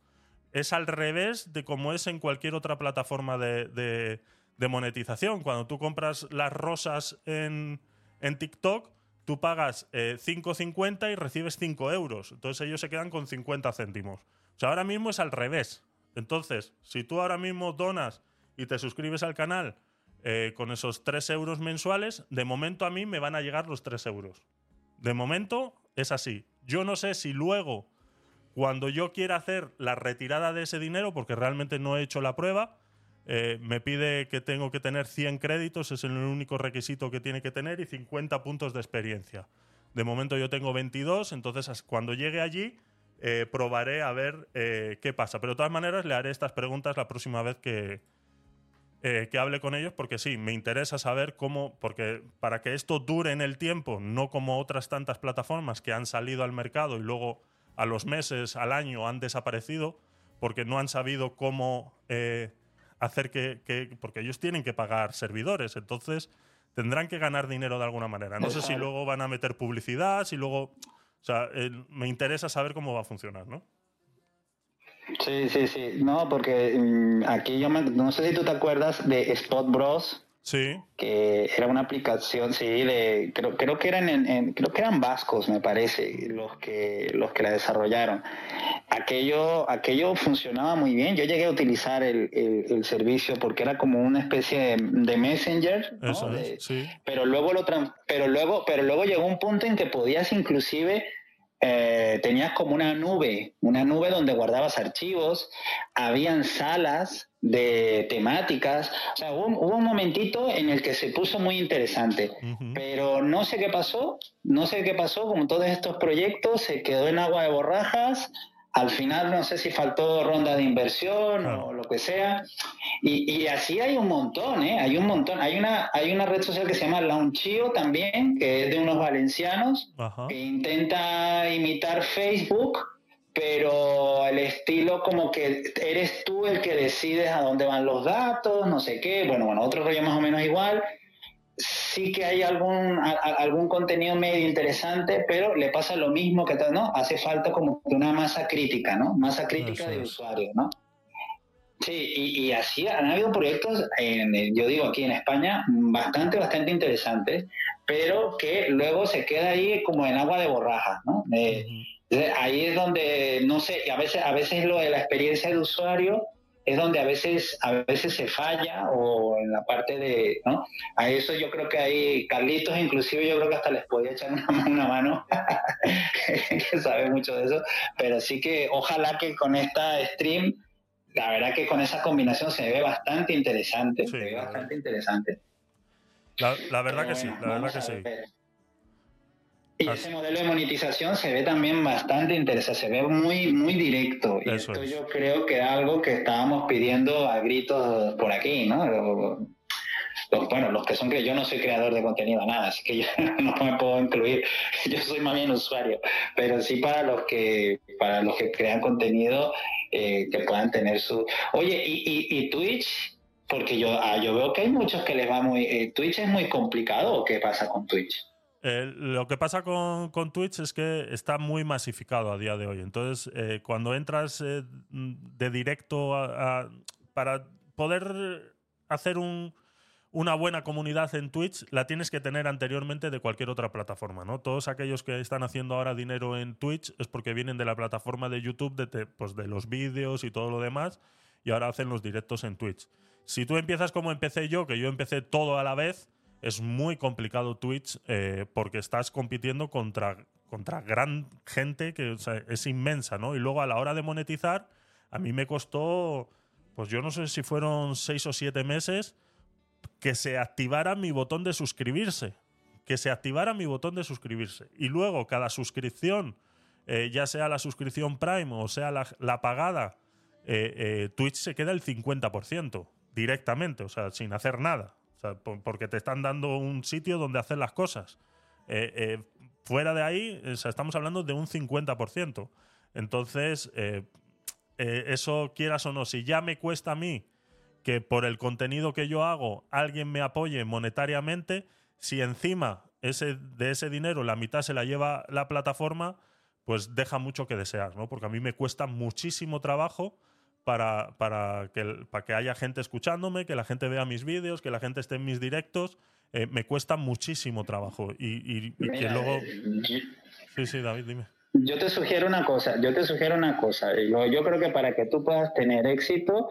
Es al revés de como es en cualquier otra plataforma de, monetización. Cuando tú compras las rosas en, en TikTok, tú pagas 5,50 y recibes 5 euros. Entonces ellos se quedan con 50 céntimos. O sea, ahora mismo es al revés. Entonces, si tú ahora mismo donas y te suscribes al canal eh, con esos 3 euros mensuales, de momento a mí me van a llegar los 3 euros. De momento es así. Yo no sé si luego, cuando yo quiera hacer la retirada de ese dinero, porque realmente no he hecho la prueba, eh, me pide que tengo que tener 100 créditos, es el único requisito que tiene que tener, y 50 puntos de experiencia. De momento yo tengo 22, entonces cuando llegue allí eh, probaré a ver eh, qué pasa. Pero de todas maneras le haré estas preguntas la próxima vez que, que hable con ellos, porque sí, me interesa saber cómo, porque para que esto dure en el tiempo, no como otras tantas plataformas que han salido al mercado y luego a los meses, al año han desaparecido, porque no han sabido cómo hacer que, que, porque ellos tienen que pagar servidores, entonces tendrán que ganar dinero de alguna manera. No sé si luego van a meter publicidad, si luego... O sea, me interesa saber cómo va a funcionar, ¿no? Sí, sí, sí. No, porque mm, aquí yo no sé si tú te acuerdas de Spot Bros. Sí. Que era una aplicación, sí, de, creo, creo que eran en, creo que eran vascos, me parece, los que, los que la desarrollaron. Aquello, aquello funcionaba muy bien. Yo llegué a utilizar el, el, servicio porque era como una especie de, messenger, Eso sí. Pero luego lo pero luego, pero luego llegó un punto en que podías inclusive eh, tenías como una nube, una nube donde guardabas archivos, habían salas de temáticas, o sea, hubo, hubo un momentito en el que se puso muy interesante, pero no sé qué pasó, no sé qué pasó, como todos estos proyectos, se quedó en agua de borrajas, al final no sé si faltó ronda de inversión Claro. o lo que sea, y, y así hay un montón, ¿eh? Hay un montón. Hay una, hay una red social que se llama Launchio también, que es de unos valencianos, Ajá. que intenta imitar Facebook, pero el estilo como que eres tú el que decides a dónde van los datos, no sé qué. Bueno, bueno, otro rollo más o menos igual. Sí que hay algún, a- algún contenido medio interesante, pero le pasa lo mismo que todo, ¿no? Hace falta como una masa crítica, ¿no? Masa crítica Eso de es. usuarios, ¿no? Sí, y, y así han habido proyectos, en, yo digo aquí en España, bastante, bastante interesantes, pero que luego se queda ahí como en agua de borrajas, ¿no? Eh, ahí es donde, no sé, a veces, a veces lo de la experiencia de usuario es donde a veces, a veces se falla o en la parte de, ¿no? A eso yo creo que ahí, Carlitos inclusive yo creo que hasta les podía echar una, una mano, que sabe mucho de eso, pero sí que ojalá que con esta stream, la verdad que con esa combinación se ve bastante interesante, Sí, se ve bastante interesante. La, la verdad Pero que sí, la verdad que sí. Y Así- ese modelo de monetización se ve también bastante interesante, se ve muy, muy directo. Y Eso esto es. yo creo que es algo que estábamos pidiendo a gritos por aquí, ¿no? Los- los- bueno, los que son que yo no soy creador de contenido, nada, así que yo no me puedo incluir. Yo soy más bien usuario, pero sí para los que para los que crean contenido eh, que puedan tener su. Oye, y, y, y Twitch, porque yo ah, yo veo que hay muchos que les va muy. eh, Twitch es muy complicado o qué pasa con Twitch? Eh, lo que pasa con, Twitch es que está muy masificado a día de hoy. Entonces, eh, cuando entras eh, de directo a- para poder hacer un- una buena comunidad en Twitch, la tienes que tener anteriormente de cualquier otra plataforma. ¿no? Todos aquellos que están haciendo ahora dinero en Twitch es porque vienen de la plataforma de YouTube, de, pues, de los vídeos y todo lo demás, y ahora hacen los directos en Twitch. Si tú empiezas como empecé yo, que yo empecé todo a la vez, es muy complicado Twitch eh, porque estás compitiendo contra, contra gran gente que es inmensa, ¿no? Y luego a la hora de monetizar, a mí me costó, pues yo no sé si fueron seis o siete meses que se activara mi botón de suscribirse. Que se activara mi botón de suscribirse. Y luego cada suscripción, eh, ya sea la suscripción Prime o sea la, pagada, eh, Twitch se queda el 50% directamente, o sea, sin hacer nada. Porque te están dando un sitio donde hacer las cosas. Eh, eh, fuera de ahí, estamos hablando de un 50%. Entonces, eh, eso quieras o no, si ya me cuesta a mí que por el contenido que yo hago alguien me apoye monetariamente, si encima ese, de ese dinero la mitad se la lleva la plataforma, pues deja mucho que desear, ¿no? Porque a mí me cuesta muchísimo trabajo para, para, que, para que haya gente escuchándome, que la gente vea mis vídeos, que la gente esté en mis directos. eh, me cuesta muchísimo trabajo. Y, y- y que Mira, luego. eh, Sí, sí, David, dime. Yo te sugiero una cosa, yo te sugiero una cosa. Yo, yo creo que para que tú puedas tener éxito,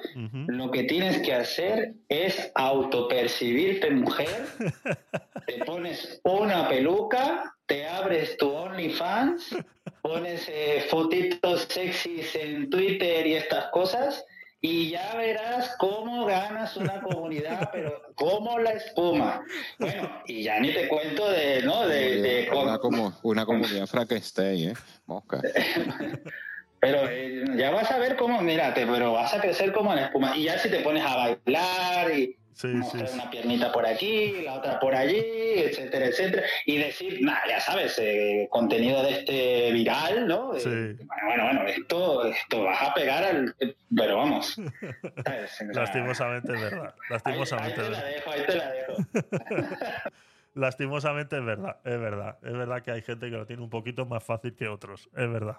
lo que tienes que hacer es autopercibirte mujer, te pones una peluca, te abres tu OnlyFans, pones eh, fotitos sexys en Twitter y estas cosas, y ya verás cómo ganas una comunidad, pero como la espuma. Bueno, y ya ni te cuento de, ¿no? De, de una, como, una comunidad Frankenstein, ¿eh? Mosca. Pero eh, ya vas a ver cómo, mírate, pero vas a crecer como la espuma. Y ya si te pones a bailar y Sí, mostrar sí, sí. una piernita por aquí, la otra por allí, etcétera, etcétera. Y decir, nada, ya sabes, eh, contenido de este viral, ¿no? Eh, Sí. bueno, bueno, esto, esto vas a pegar al... Pero vamos. Lastimosamente es verdad. Ahí, ahí Lastimosamente te la dejo, ahí te la dejo. Lastimosamente es verdad, es verdad. Es verdad que hay gente que lo tiene un poquito más fácil que otros. Es verdad.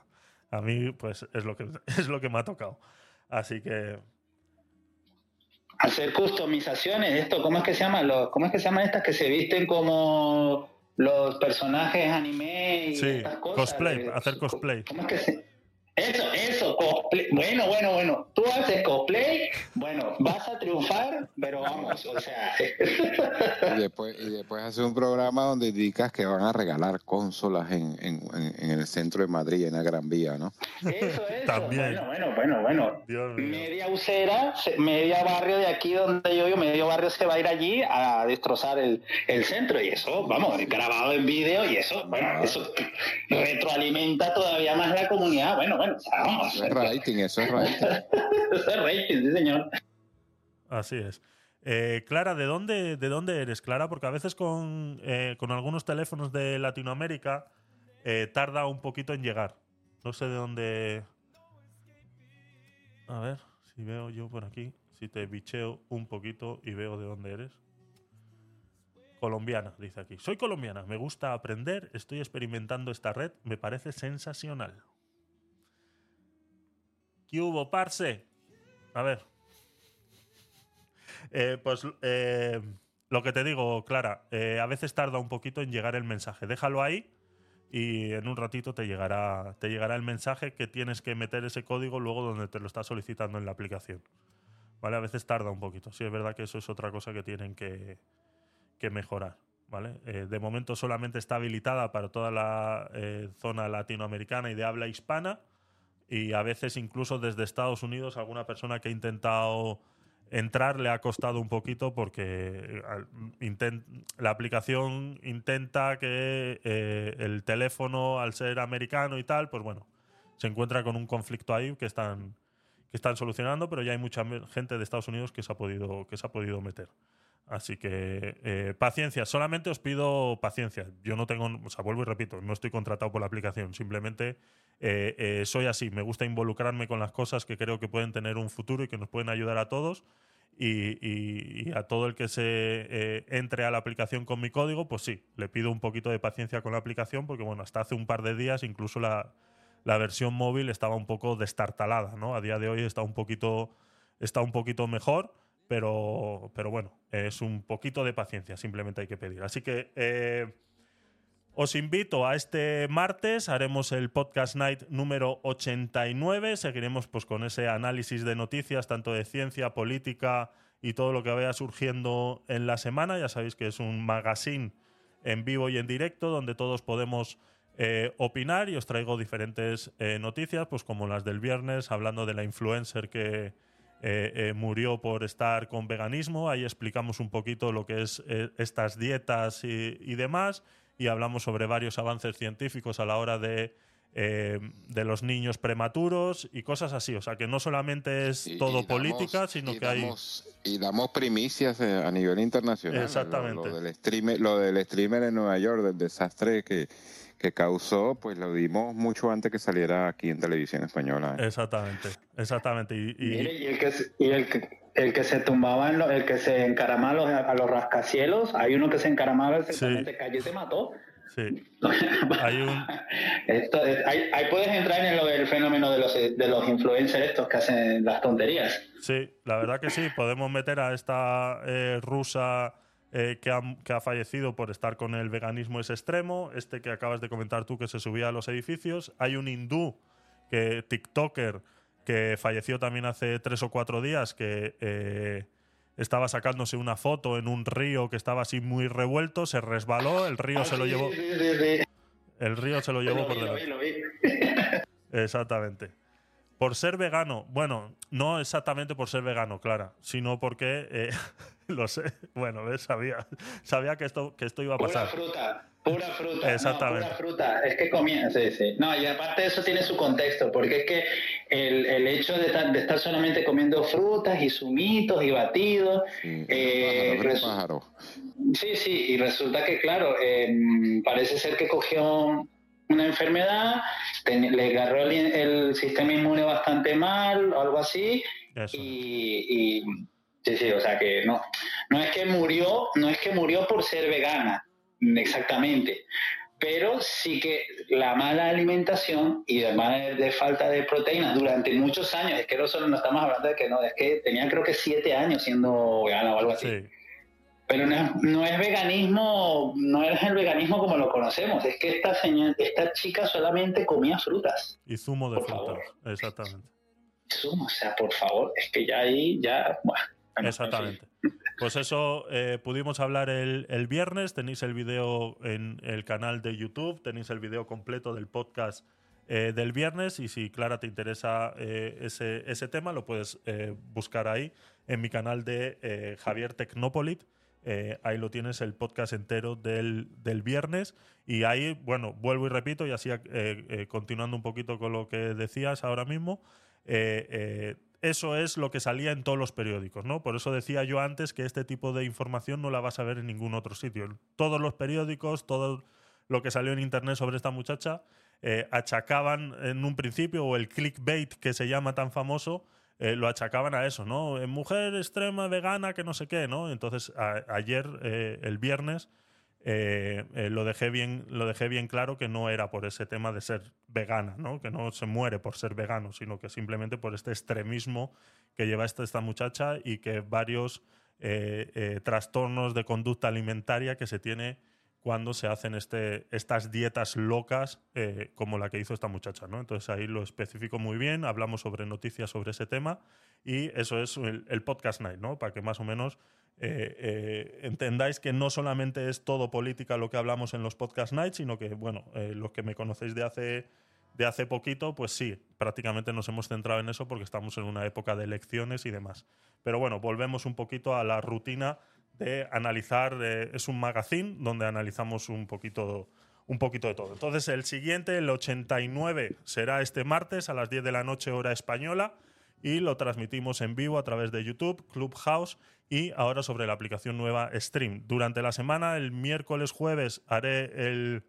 A mí, pues, es lo que, es lo que me ha tocado. Así que. hacer customizaciones, esto, ¿cómo es que se llama? Los, ¿Cómo es que se llaman estas que se visten como los personajes anime y Sí, estas cosas? cosplay, Eh, hacer cosplay. ¿Cómo es que se- Eso, eso, cosplay. Bueno, bueno, bueno. Tú haces cosplay, bueno, vas a triunfar, pero vamos, o sea. Y después, y después haces un programa donde indicas que van a regalar consolas en, en, en el centro de Madrid, en la Gran Vía, ¿no? Eso, eso. También. Bueno, bueno, bueno, bueno. Dios mío. Media usera, se- media barrio de aquí donde yo vivo, medio barrio se va a ir allí a destrozar el, el centro. Y eso, vamos, grabado en vídeo y eso, bueno, eso retroalimenta todavía más la comunidad. Bueno, bueno, vamos. Eso es rating, eso es rating. Eso es rating, sí, señor. Así es. Eh, Clara, ¿de dónde, ¿de dónde eres, Clara? Porque a veces con, eh, con algunos teléfonos de Latinoamérica eh, tarda un poquito en llegar. No sé de dónde. A ver, si veo yo por aquí, si te bicheo un poquito y veo de dónde eres. Colombiana, dice aquí. Soy colombiana, me gusta aprender, estoy experimentando esta red, me parece sensacional. ¿Qué hubo, parce? A ver. Eh, pues eh, lo que te digo, Clara, eh, a veces tarda un poquito en llegar el mensaje. Déjalo ahí y en un ratito te llegará, te llegará el mensaje que tienes que meter ese código luego donde te lo está solicitando en la aplicación. ¿Vale? A veces tarda un poquito. Sí, es verdad que eso es otra cosa que tienen que, que mejorar. ¿Vale? De momento solamente está habilitada para toda la zona latinoamericana y de habla hispana. Y a veces incluso desde Estados Unidos alguna persona que ha intentado entrar le ha costado un poquito porque eh, la aplicación intenta que eh, el teléfono, al ser americano y tal, pues bueno, se encuentra con un conflicto ahí que están, que están solucionando, pero ya hay mucha gente de Estados Unidos que se ha podido, que se ha podido meter. Así que eh, paciencia, solamente os pido paciencia. Yo no tengo, o sea, vuelvo y repito, no estoy contratado por la aplicación, simplemente eh, eh, soy así, me gusta involucrarme con las cosas que creo que pueden tener un futuro y que nos pueden ayudar a todos. Y, a todo el que se eh, entre a la aplicación con mi código, pues sí, le pido un poquito de paciencia con la aplicación, porque bueno, hasta hace un par de días incluso la, versión móvil estaba un poco destartalada, ¿no? A día de hoy está un poquito, está un poquito mejor, pero, pero bueno, es un poquito de paciencia, simplemente hay que pedir. Así que os invito a este martes, haremos el podcast night número 89, seguiremos pues con ese análisis de noticias, tanto de ciencia, política y todo lo que vaya surgiendo en la semana. Ya sabéis que es un magazine en vivo y en directo donde todos podemos eh, opinar y os traigo diferentes eh, noticias, pues como las del viernes, hablando de la influencer que eh, murió por estar con veganismo. Ahí explicamos un poquito lo que es estas dietas y demás y hablamos sobre varios avances científicos a la hora de, eh, de los niños prematuros y cosas así. O sea, que no solamente es Y- todo y damos- política, sino que hay... Y damos primicias eh, a nivel internacional. Exactamente. Lo, lo del streamer, lo del streamer en Nueva York, del desastre que, que causó, pues lo dimos mucho antes que saliera aquí en televisión española. ¿eh? Exactamente, exactamente. Y, y- Mire, y el que, se- y el que, el que se tumbaba, en lo- el que se encaramaba a los, a los rascacielos, hay uno que se encaramaba, exactamente cayó y se mató. sí, hay un... Esto, es- ahí, ahí puedes entrar en lo del fenómeno de los, de los influencers estos que hacen las tonterías. Sí, la verdad que sí, podemos meter a esta eh, rusa eh, que, ha, que ha fallecido por estar con el veganismo ese extremo, este que acabas de comentar tú que se subía a los edificios, hay un hindú, que TikToker, que falleció también hace tres o cuatro días, que eh, estaba sacándose una foto en un río que estaba así muy revuelto, se resbaló, el río Ah, se lo llevó, sí, sí, el río se lo llevó Lo por vi, lo delante. vi, lo vi. Exactamente. Por ser vegano, bueno, no exactamente por ser vegano, Clara, sino porque eh, lo sé. Bueno, ¿ves? sabía, sabía que esto, que esto iba a pasar. fruta, pura fruta. Exactamente. No, pura fruta. Es que comienza, sí, sí. No, y aparte de eso tiene su contexto, porque es que el, el hecho de estar, de estar solamente comiendo frutas y zumitos y batidos, Sí, eh, pájaro. Sí, sí, y resulta que, claro, eh, parece ser que cogió una enfermedad, ten- le agarró el, el sistema inmune bastante mal o algo así, Eso. y, y- sí, sí, o sea que no, no es que murió, no es que murió por ser vegana, exactamente, pero sí que la mala alimentación y además de, falta de proteínas durante muchos años, es que no solo no estamos hablando de que no, es que tenía creo que siete años siendo vegana o algo así. Sí. pero no es, no es veganismo, no es el veganismo como lo conocemos, es que esta, señora, esta chica solamente comía frutas. Y zumo de frutas, exactamente. Zumo, o sea, por favor, es que ya ahí, ya, bueno. Exactamente. Pues eso, eh, pudimos hablar el, viernes, tenéis el video en el canal de YouTube, tenéis el video completo del podcast eh, del viernes. Y si Clara te interesa eh, ese, tema lo puedes buscar ahí en mi canal de Javier Tecnopolit. Ahí lo tienes el podcast entero del, viernes. Y ahí, bueno, vuelvo y repito y así continuando un poquito con lo que decías ahora mismo, eso es lo que salía en todos los periódicos, ¿no? Por eso decía yo antes que este tipo de información no la vas a ver en ningún otro sitio. Todos los periódicos, todo lo que salió en internet sobre esta muchacha, eh, achacaban en un principio, o el clickbait que se llama tan famoso, eh, lo achacaban a eso, ¿no? Mujer extrema, vegana, que no sé qué, ¿no? Entonces, a- ayer, eh, el viernes, eh, eh, lo, dejé bien, lo dejé bien claro que no era por ese tema de ser vegana, ¿no? que no se muere por ser vegano, sino que simplemente por este extremismo que lleva esta, esta muchacha y que varios eh, trastornos de conducta alimentaria que se tiene cuando se hacen este, estas dietas locas eh, como la que hizo esta muchacha. ¿no? Entonces ahí lo especifico muy bien, hablamos sobre noticias sobre ese tema y eso es el, el podcast night, ¿no? para que más o menos eh, eh, entendáis que no solamente es todo política lo que hablamos en los podcast nights, sino que, bueno, eh, los que me conocéis de hace, de hace poquito, pues sí, prácticamente nos hemos centrado en eso porque estamos en una época de elecciones y demás. Pero bueno, volvemos un poquito a la rutina de analizar, es un magazine donde analizamos un poquito, un poquito de todo. Entonces, el siguiente, el 89, será este martes a las 10 de la noche hora española y lo transmitimos en vivo a través de YouTube, Clubhouse y ahora sobre la aplicación nueva Stream. Durante la semana, el miércoles, jueves, haré el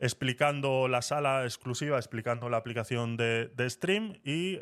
explicando la sala exclusiva, explicando la aplicación de, Stream y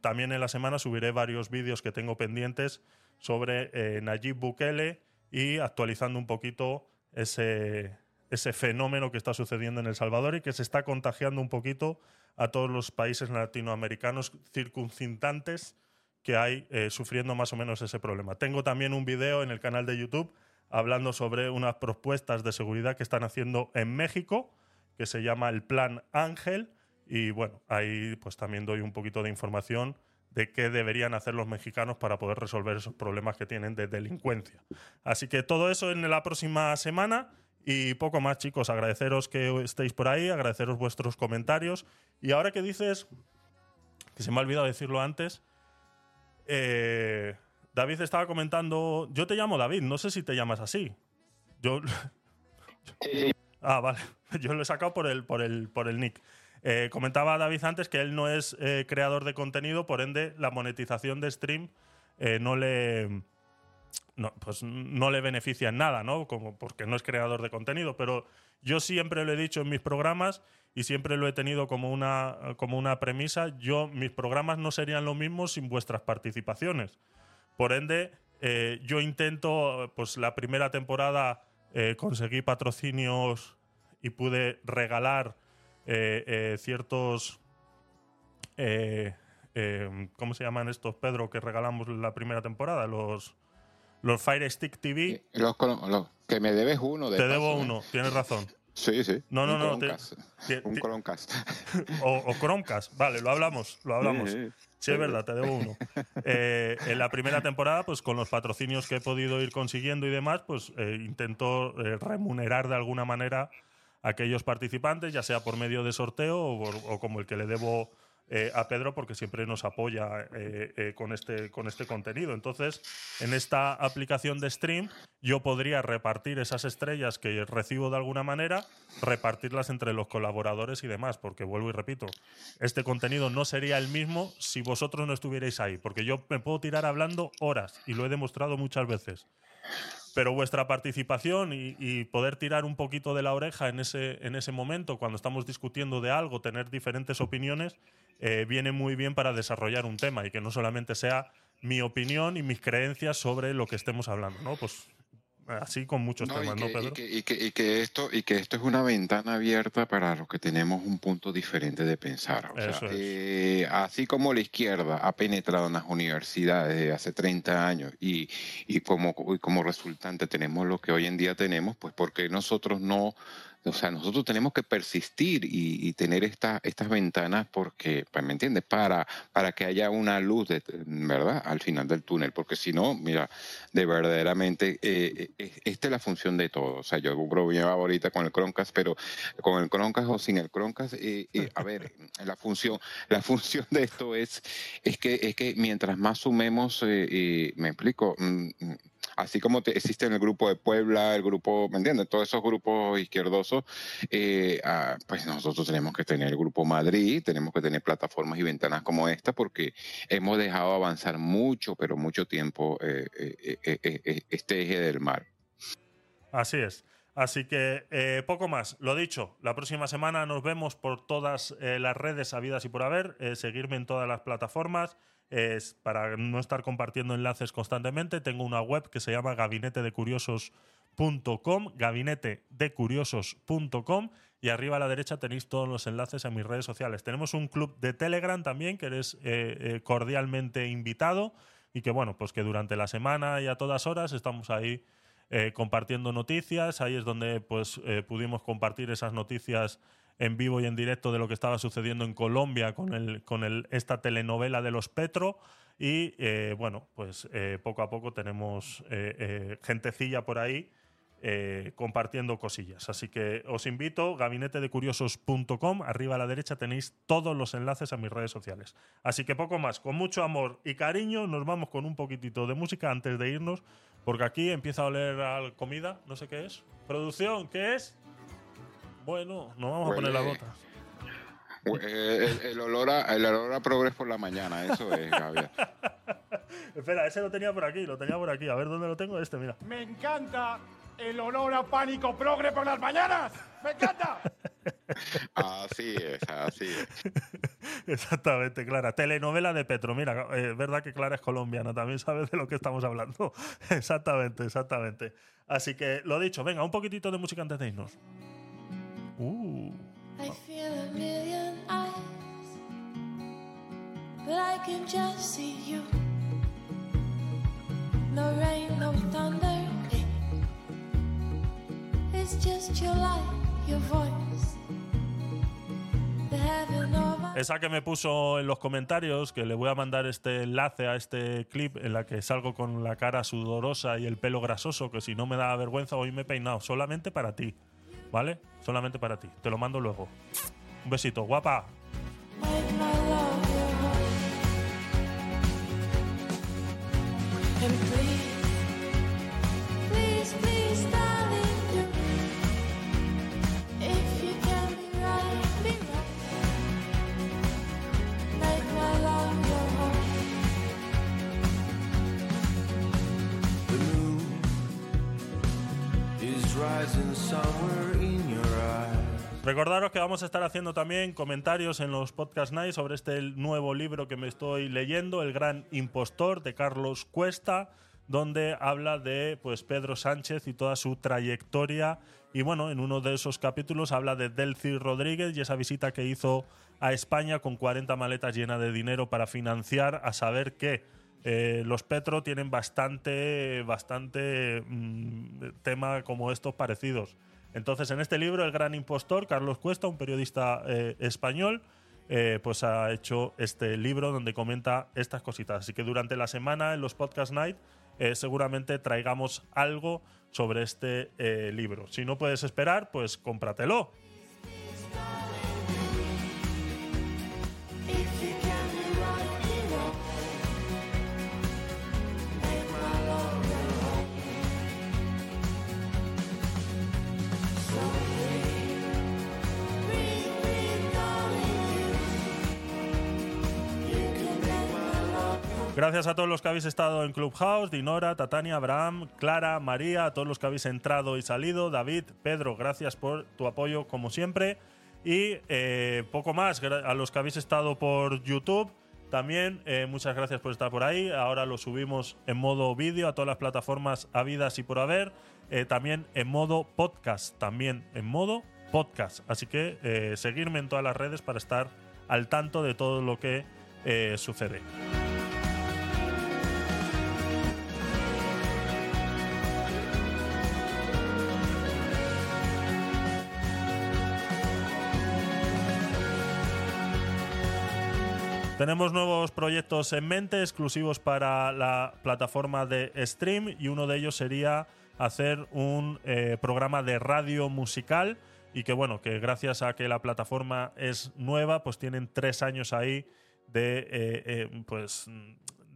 también en la semana subiré varios vídeos que tengo pendientes sobre eh, Nayib Bukele y actualizando un poquito ese, ese fenómeno que está sucediendo en El Salvador y que se está contagiando un poquito a todos los países latinoamericanos circuncintantes que hay eh, sufriendo más o menos ese problema. Tengo también un video en el canal de YouTube hablando sobre unas propuestas de seguridad que están haciendo en México, que se llama el Plan Ángel. Y bueno, ahí pues también doy un poquito de información de qué deberían hacer los mexicanos para poder resolver esos problemas que tienen de delincuencia. Así que todo eso en la próxima semana y poco más, chicos. Agradeceros que estéis por ahí, agradeceros vuestros comentarios. Y ahora que dices, que se me ha olvidado decirlo antes, eh, David estaba comentando, yo te llamo David, no sé si te llamas así. Yo, Sí, sí. Ah, vale. Yo lo he sacado por el, por el, por el nick. Eh, comentaba David antes que él no es eh, creador de contenido, por ende, la monetización de stream eh, no le. No, pues no le beneficia en nada, ¿no? Como porque no es creador de contenido. Pero yo siempre lo he dicho en mis programas y siempre lo he tenido como una, como una premisa. Yo, mis programas no serían lo mismo sin vuestras participaciones. Por ende, eh, yo intento, pues la primera temporada eh, conseguí patrocinios y pude regalar ciertos... eh, eh, ¿Cómo se llaman estos, Pedro, que regalamos la primera temporada? Los, los Fire Stick TV. Los, que me debes uno de Te paso, debo ¿eh? uno, tienes razón. Sí, sí. No, no, Un no, te- Un Chromecast. o, o Chromecast, vale, lo hablamos, lo hablamos. Sí, sí. Sí, es verdad, te debo uno. Eh, en la primera temporada, pues con los patrocinios que he podido ir consiguiendo y demás, pues eh, intento eh, remunerar de alguna manera aquellos participantes, ya sea por medio de sorteo o, como el que le debo eh, a Pedro, porque siempre nos apoya eh, eh, con, este, con este contenido. Entonces, en esta aplicación de stream, yo podría repartir esas estrellas que recibo de alguna manera, repartirlas entre los colaboradores y demás, porque vuelvo y repito, este contenido no sería el mismo si vosotros no estuvierais ahí, porque yo me puedo tirar hablando horas y lo he demostrado muchas veces. Pero vuestra participación y, poder tirar un poquito de la oreja en ese, en ese momento, cuando estamos discutiendo de algo, tener diferentes opiniones, eh, viene muy bien para desarrollar un tema y que no solamente sea mi opinión y mis creencias sobre lo que estemos hablando. ¿no? Pues así con muchos No, y temas, que, ¿no, y Pedro? que- y que- y que esto, y que esto es una ventana abierta para los que tenemos un punto diferente de pensar. O sea, eh, así como la izquierda ha penetrado en las universidades desde hace 30 años y, y como, y como resultante tenemos lo que hoy en día tenemos, pues porque nosotros no, o sea, nosotros tenemos que persistir y, y tener esta- estas ventanas porque, pues, ¿me entiendes? Para, para que haya una luz, de, ¿verdad? Al final del túnel, porque si no, mira, de verdaderamente, eh, eh, esta es la función de todo. O sea, yo bromeaba ahorita con el Croncast, pero con el Croncast o sin el Croncast, eh, eh, a ver, la función, la función de esto es, es que, es que mientras más sumemos, eh, me explico, Mm, mm, así como te, existe en el grupo de Puebla, el grupo, ¿me entiendes? Todos esos grupos izquierdosos, eh, ah, pues nosotros tenemos que tener el grupo Madrid, tenemos que tener plataformas y ventanas como esta, porque hemos dejado avanzar mucho, pero mucho tiempo eh, eh, este eje del mar. Así es. Así que poco más. Lo dicho, la próxima semana nos vemos por todas las redes habidas y por haber. Seguirme en todas las plataformas. Es para no estar compartiendo enlaces constantemente. Tengo una web que se llama gabinetedecuriosos.com, gabinetedecuriosos.com y arriba a la derecha tenéis todos los enlaces a mis redes sociales. Tenemos un club de Telegram también que eres eh, eh, cordialmente invitado y que bueno, pues que durante la semana y a todas horas estamos ahí eh, compartiendo noticias. Ahí es donde pues pudimos compartir esas noticias en vivo y en directo de lo que estaba sucediendo en Colombia con, el, con el, esta telenovela de los Petro. Y eh, bueno, pues eh, poco a poco tenemos eh, gentecilla por ahí compartiendo cosillas. Así que os invito, gabinetedecuriosos.com, arriba a la derecha tenéis todos los enlaces a mis redes sociales. Así que poco más, con mucho amor y cariño, nos vamos con un poquitito de música antes de irnos, porque aquí empieza a oler a comida, no sé qué es. Producción, ¿qué es? Bueno, nos vamos a poner las Huele- botas. Eh, El, el olor a, el olor a progres por la mañana, eso es, Gabriel. Espera, ese lo tenía por aquí, lo tenía por aquí. A ver dónde lo tengo, este, mira. Me encanta el olor a pánico progre por las mañanas. ¡Me encanta! Así es, así es. Exactamente, Clara. Telenovela de Petro. Mira, eh, es verdad que Clara es colombiana, también sabes de lo que estamos hablando. exactamente, exactamente. Así que lo dicho, venga, un poquitito de música antes de irnos. Uh. I feel a million eyes, but I can just see you. No rain, no thunder. It's just your light, your voice. The heaven over. Esa que me puso en los comentarios, que le voy a mandar este enlace a este clip en la que salgo con la cara sudorosa y el pelo grasoso, que si no me da vergüenza, hoy me he peinado solamente para ti. ¿Vale? Solamente para ti. Te lo mando luego. Un besito, guapa. Recordaros que vamos a estar haciendo también comentarios en los Podcast Night sobre este nuevo libro que me estoy leyendo, El Gran Impostor, de Carlos Cuesta, donde habla de pues, Pedro Sánchez y toda su trayectoria. Y bueno, en uno de esos capítulos habla de Delcy Rodríguez y esa visita que hizo a España con 40 maletas llenas de dinero para financiar, a saber que eh, los Petro tienen bastante, bastante mm, tema como estos parecidos. Entonces, en este libro, El Gran Impostor, Carlos Cuesta, un periodista eh, español, eh, pues ha hecho este libro donde comenta estas cositas. Así que durante la semana en los Podcast Night seguramente traigamos algo sobre este libro. Si no puedes esperar, pues cómpratelo. Gracias a todos los que habéis estado en Clubhouse, Dinora, Tatania, Abraham, Clara, María, a todos los que habéis entrado y salido, David, Pedro, gracias por tu apoyo como siempre. Y eh, poco más, a los que habéis estado por YouTube, también eh, muchas gracias por estar por ahí. Ahora lo subimos en modo vídeo a todas las plataformas habidas y por haber. eh, también en modo podcast, también en modo podcast. Así que seguirme en todas las redes para estar al tanto de todo lo que sucede. Tenemos nuevos proyectos en mente, exclusivos para la plataforma de Stream, y uno de ellos sería hacer un eh, programa de radio musical y que bueno, que gracias a que la plataforma es nueva, pues tienen tres años ahí de, eh, eh, pues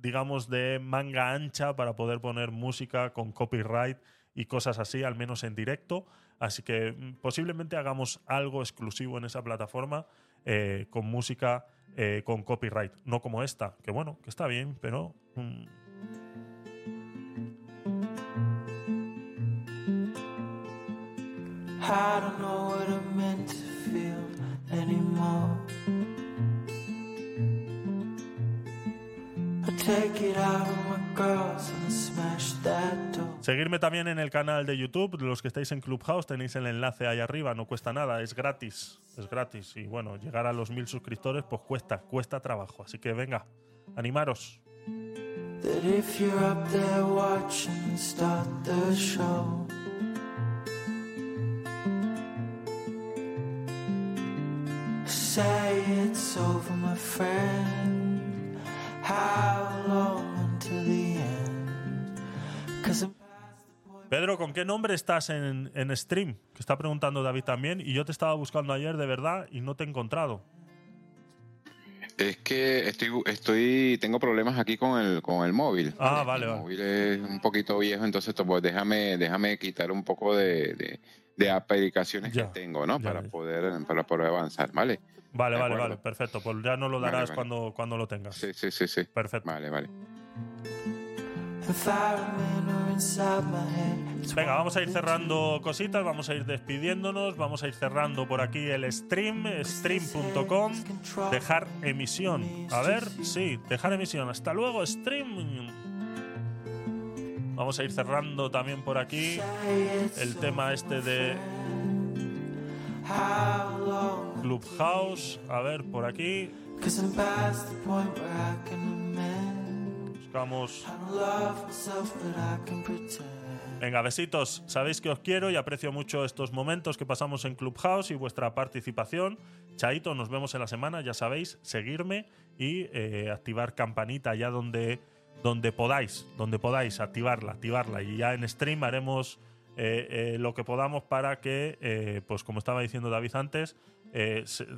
digamos, de manga ancha para poder poner música con copyright y cosas así, al menos en directo. Así que mm, posiblemente hagamos algo exclusivo en esa plataforma con música eh, con copyright, no como esta, que bueno, que está bien, pero... mm. Seguirme también en el canal de YouTube. Los que estáis en Clubhouse tenéis el enlace ahí arriba. No cuesta nada, es gratis. Es gratis. Y bueno, llegar a los mil suscriptores, pues cuesta, cuesta trabajo. Así que venga, animaros. Say it's over, my friend. Pedro, ¿con qué nombre estás en, en stream? Que está preguntando David también. Y yo te estaba buscando ayer de verdad y no te he encontrado. Es que estoy, estoy, tengo problemas aquí con el, con el móvil. Ah, El vale, vale. móvil es un poquito viejo, entonces pues, déjame, déjame quitar un poco de, de, de aplicaciones Ya, que tengo, ¿no? para poder, para poder avanzar, ¿vale? Vale, vale, acuerdo. vale. Perfecto. Pues ya nos lo darás vale. Cuando, cuando lo tengas. Sí, sí, sí, sí. Perfecto. Vale, vale. Venga, vamos a ir cerrando cositas, vamos a ir despidiéndonos, vamos a ir cerrando por aquí el stream, stream.com, dejar emisión. A ver, sí, dejar emisión. Hasta luego, stream. Vamos a ir cerrando también por aquí el tema este de? Clubhouse. A ver, por aquí buscamos. Venga, besitos. Sabéis que os quiero y aprecio mucho estos momentos que pasamos en Clubhouse y vuestra participación. Chaito, nos vemos en la semana. Ya sabéis, seguirme y eh, activar campanita ya donde, donde podáis, donde podáis activarla, activarla. Y ya en stream haremos eh, eh, lo que podamos para que, eh, pues como estaba diciendo David antes,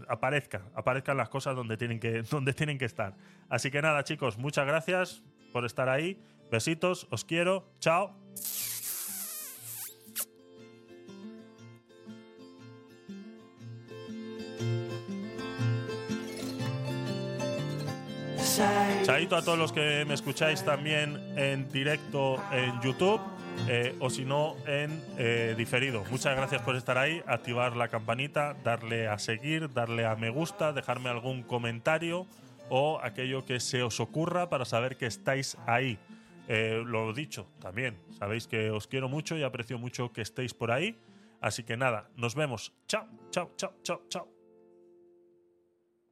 aparezca, aparezcan las cosas donde tienen, que, donde tienen que estar. Así que nada, chicos, muchas gracias por estar ahí. Besitos, os quiero. Chao. Chaito a todos los que me escucháis también en directo en YouTube eh, o si no en eh, diferido. Muchas gracias por estar ahí, activar la campanita, darle a seguir, darle a me gusta, dejarme algún comentario o aquello que se os ocurra para saber que estáis ahí. Eh, lo dicho también, sabéis que os quiero mucho y aprecio mucho que estéis por ahí. Así que nada, nos vemos. Chao, chao, chao, chao, chao.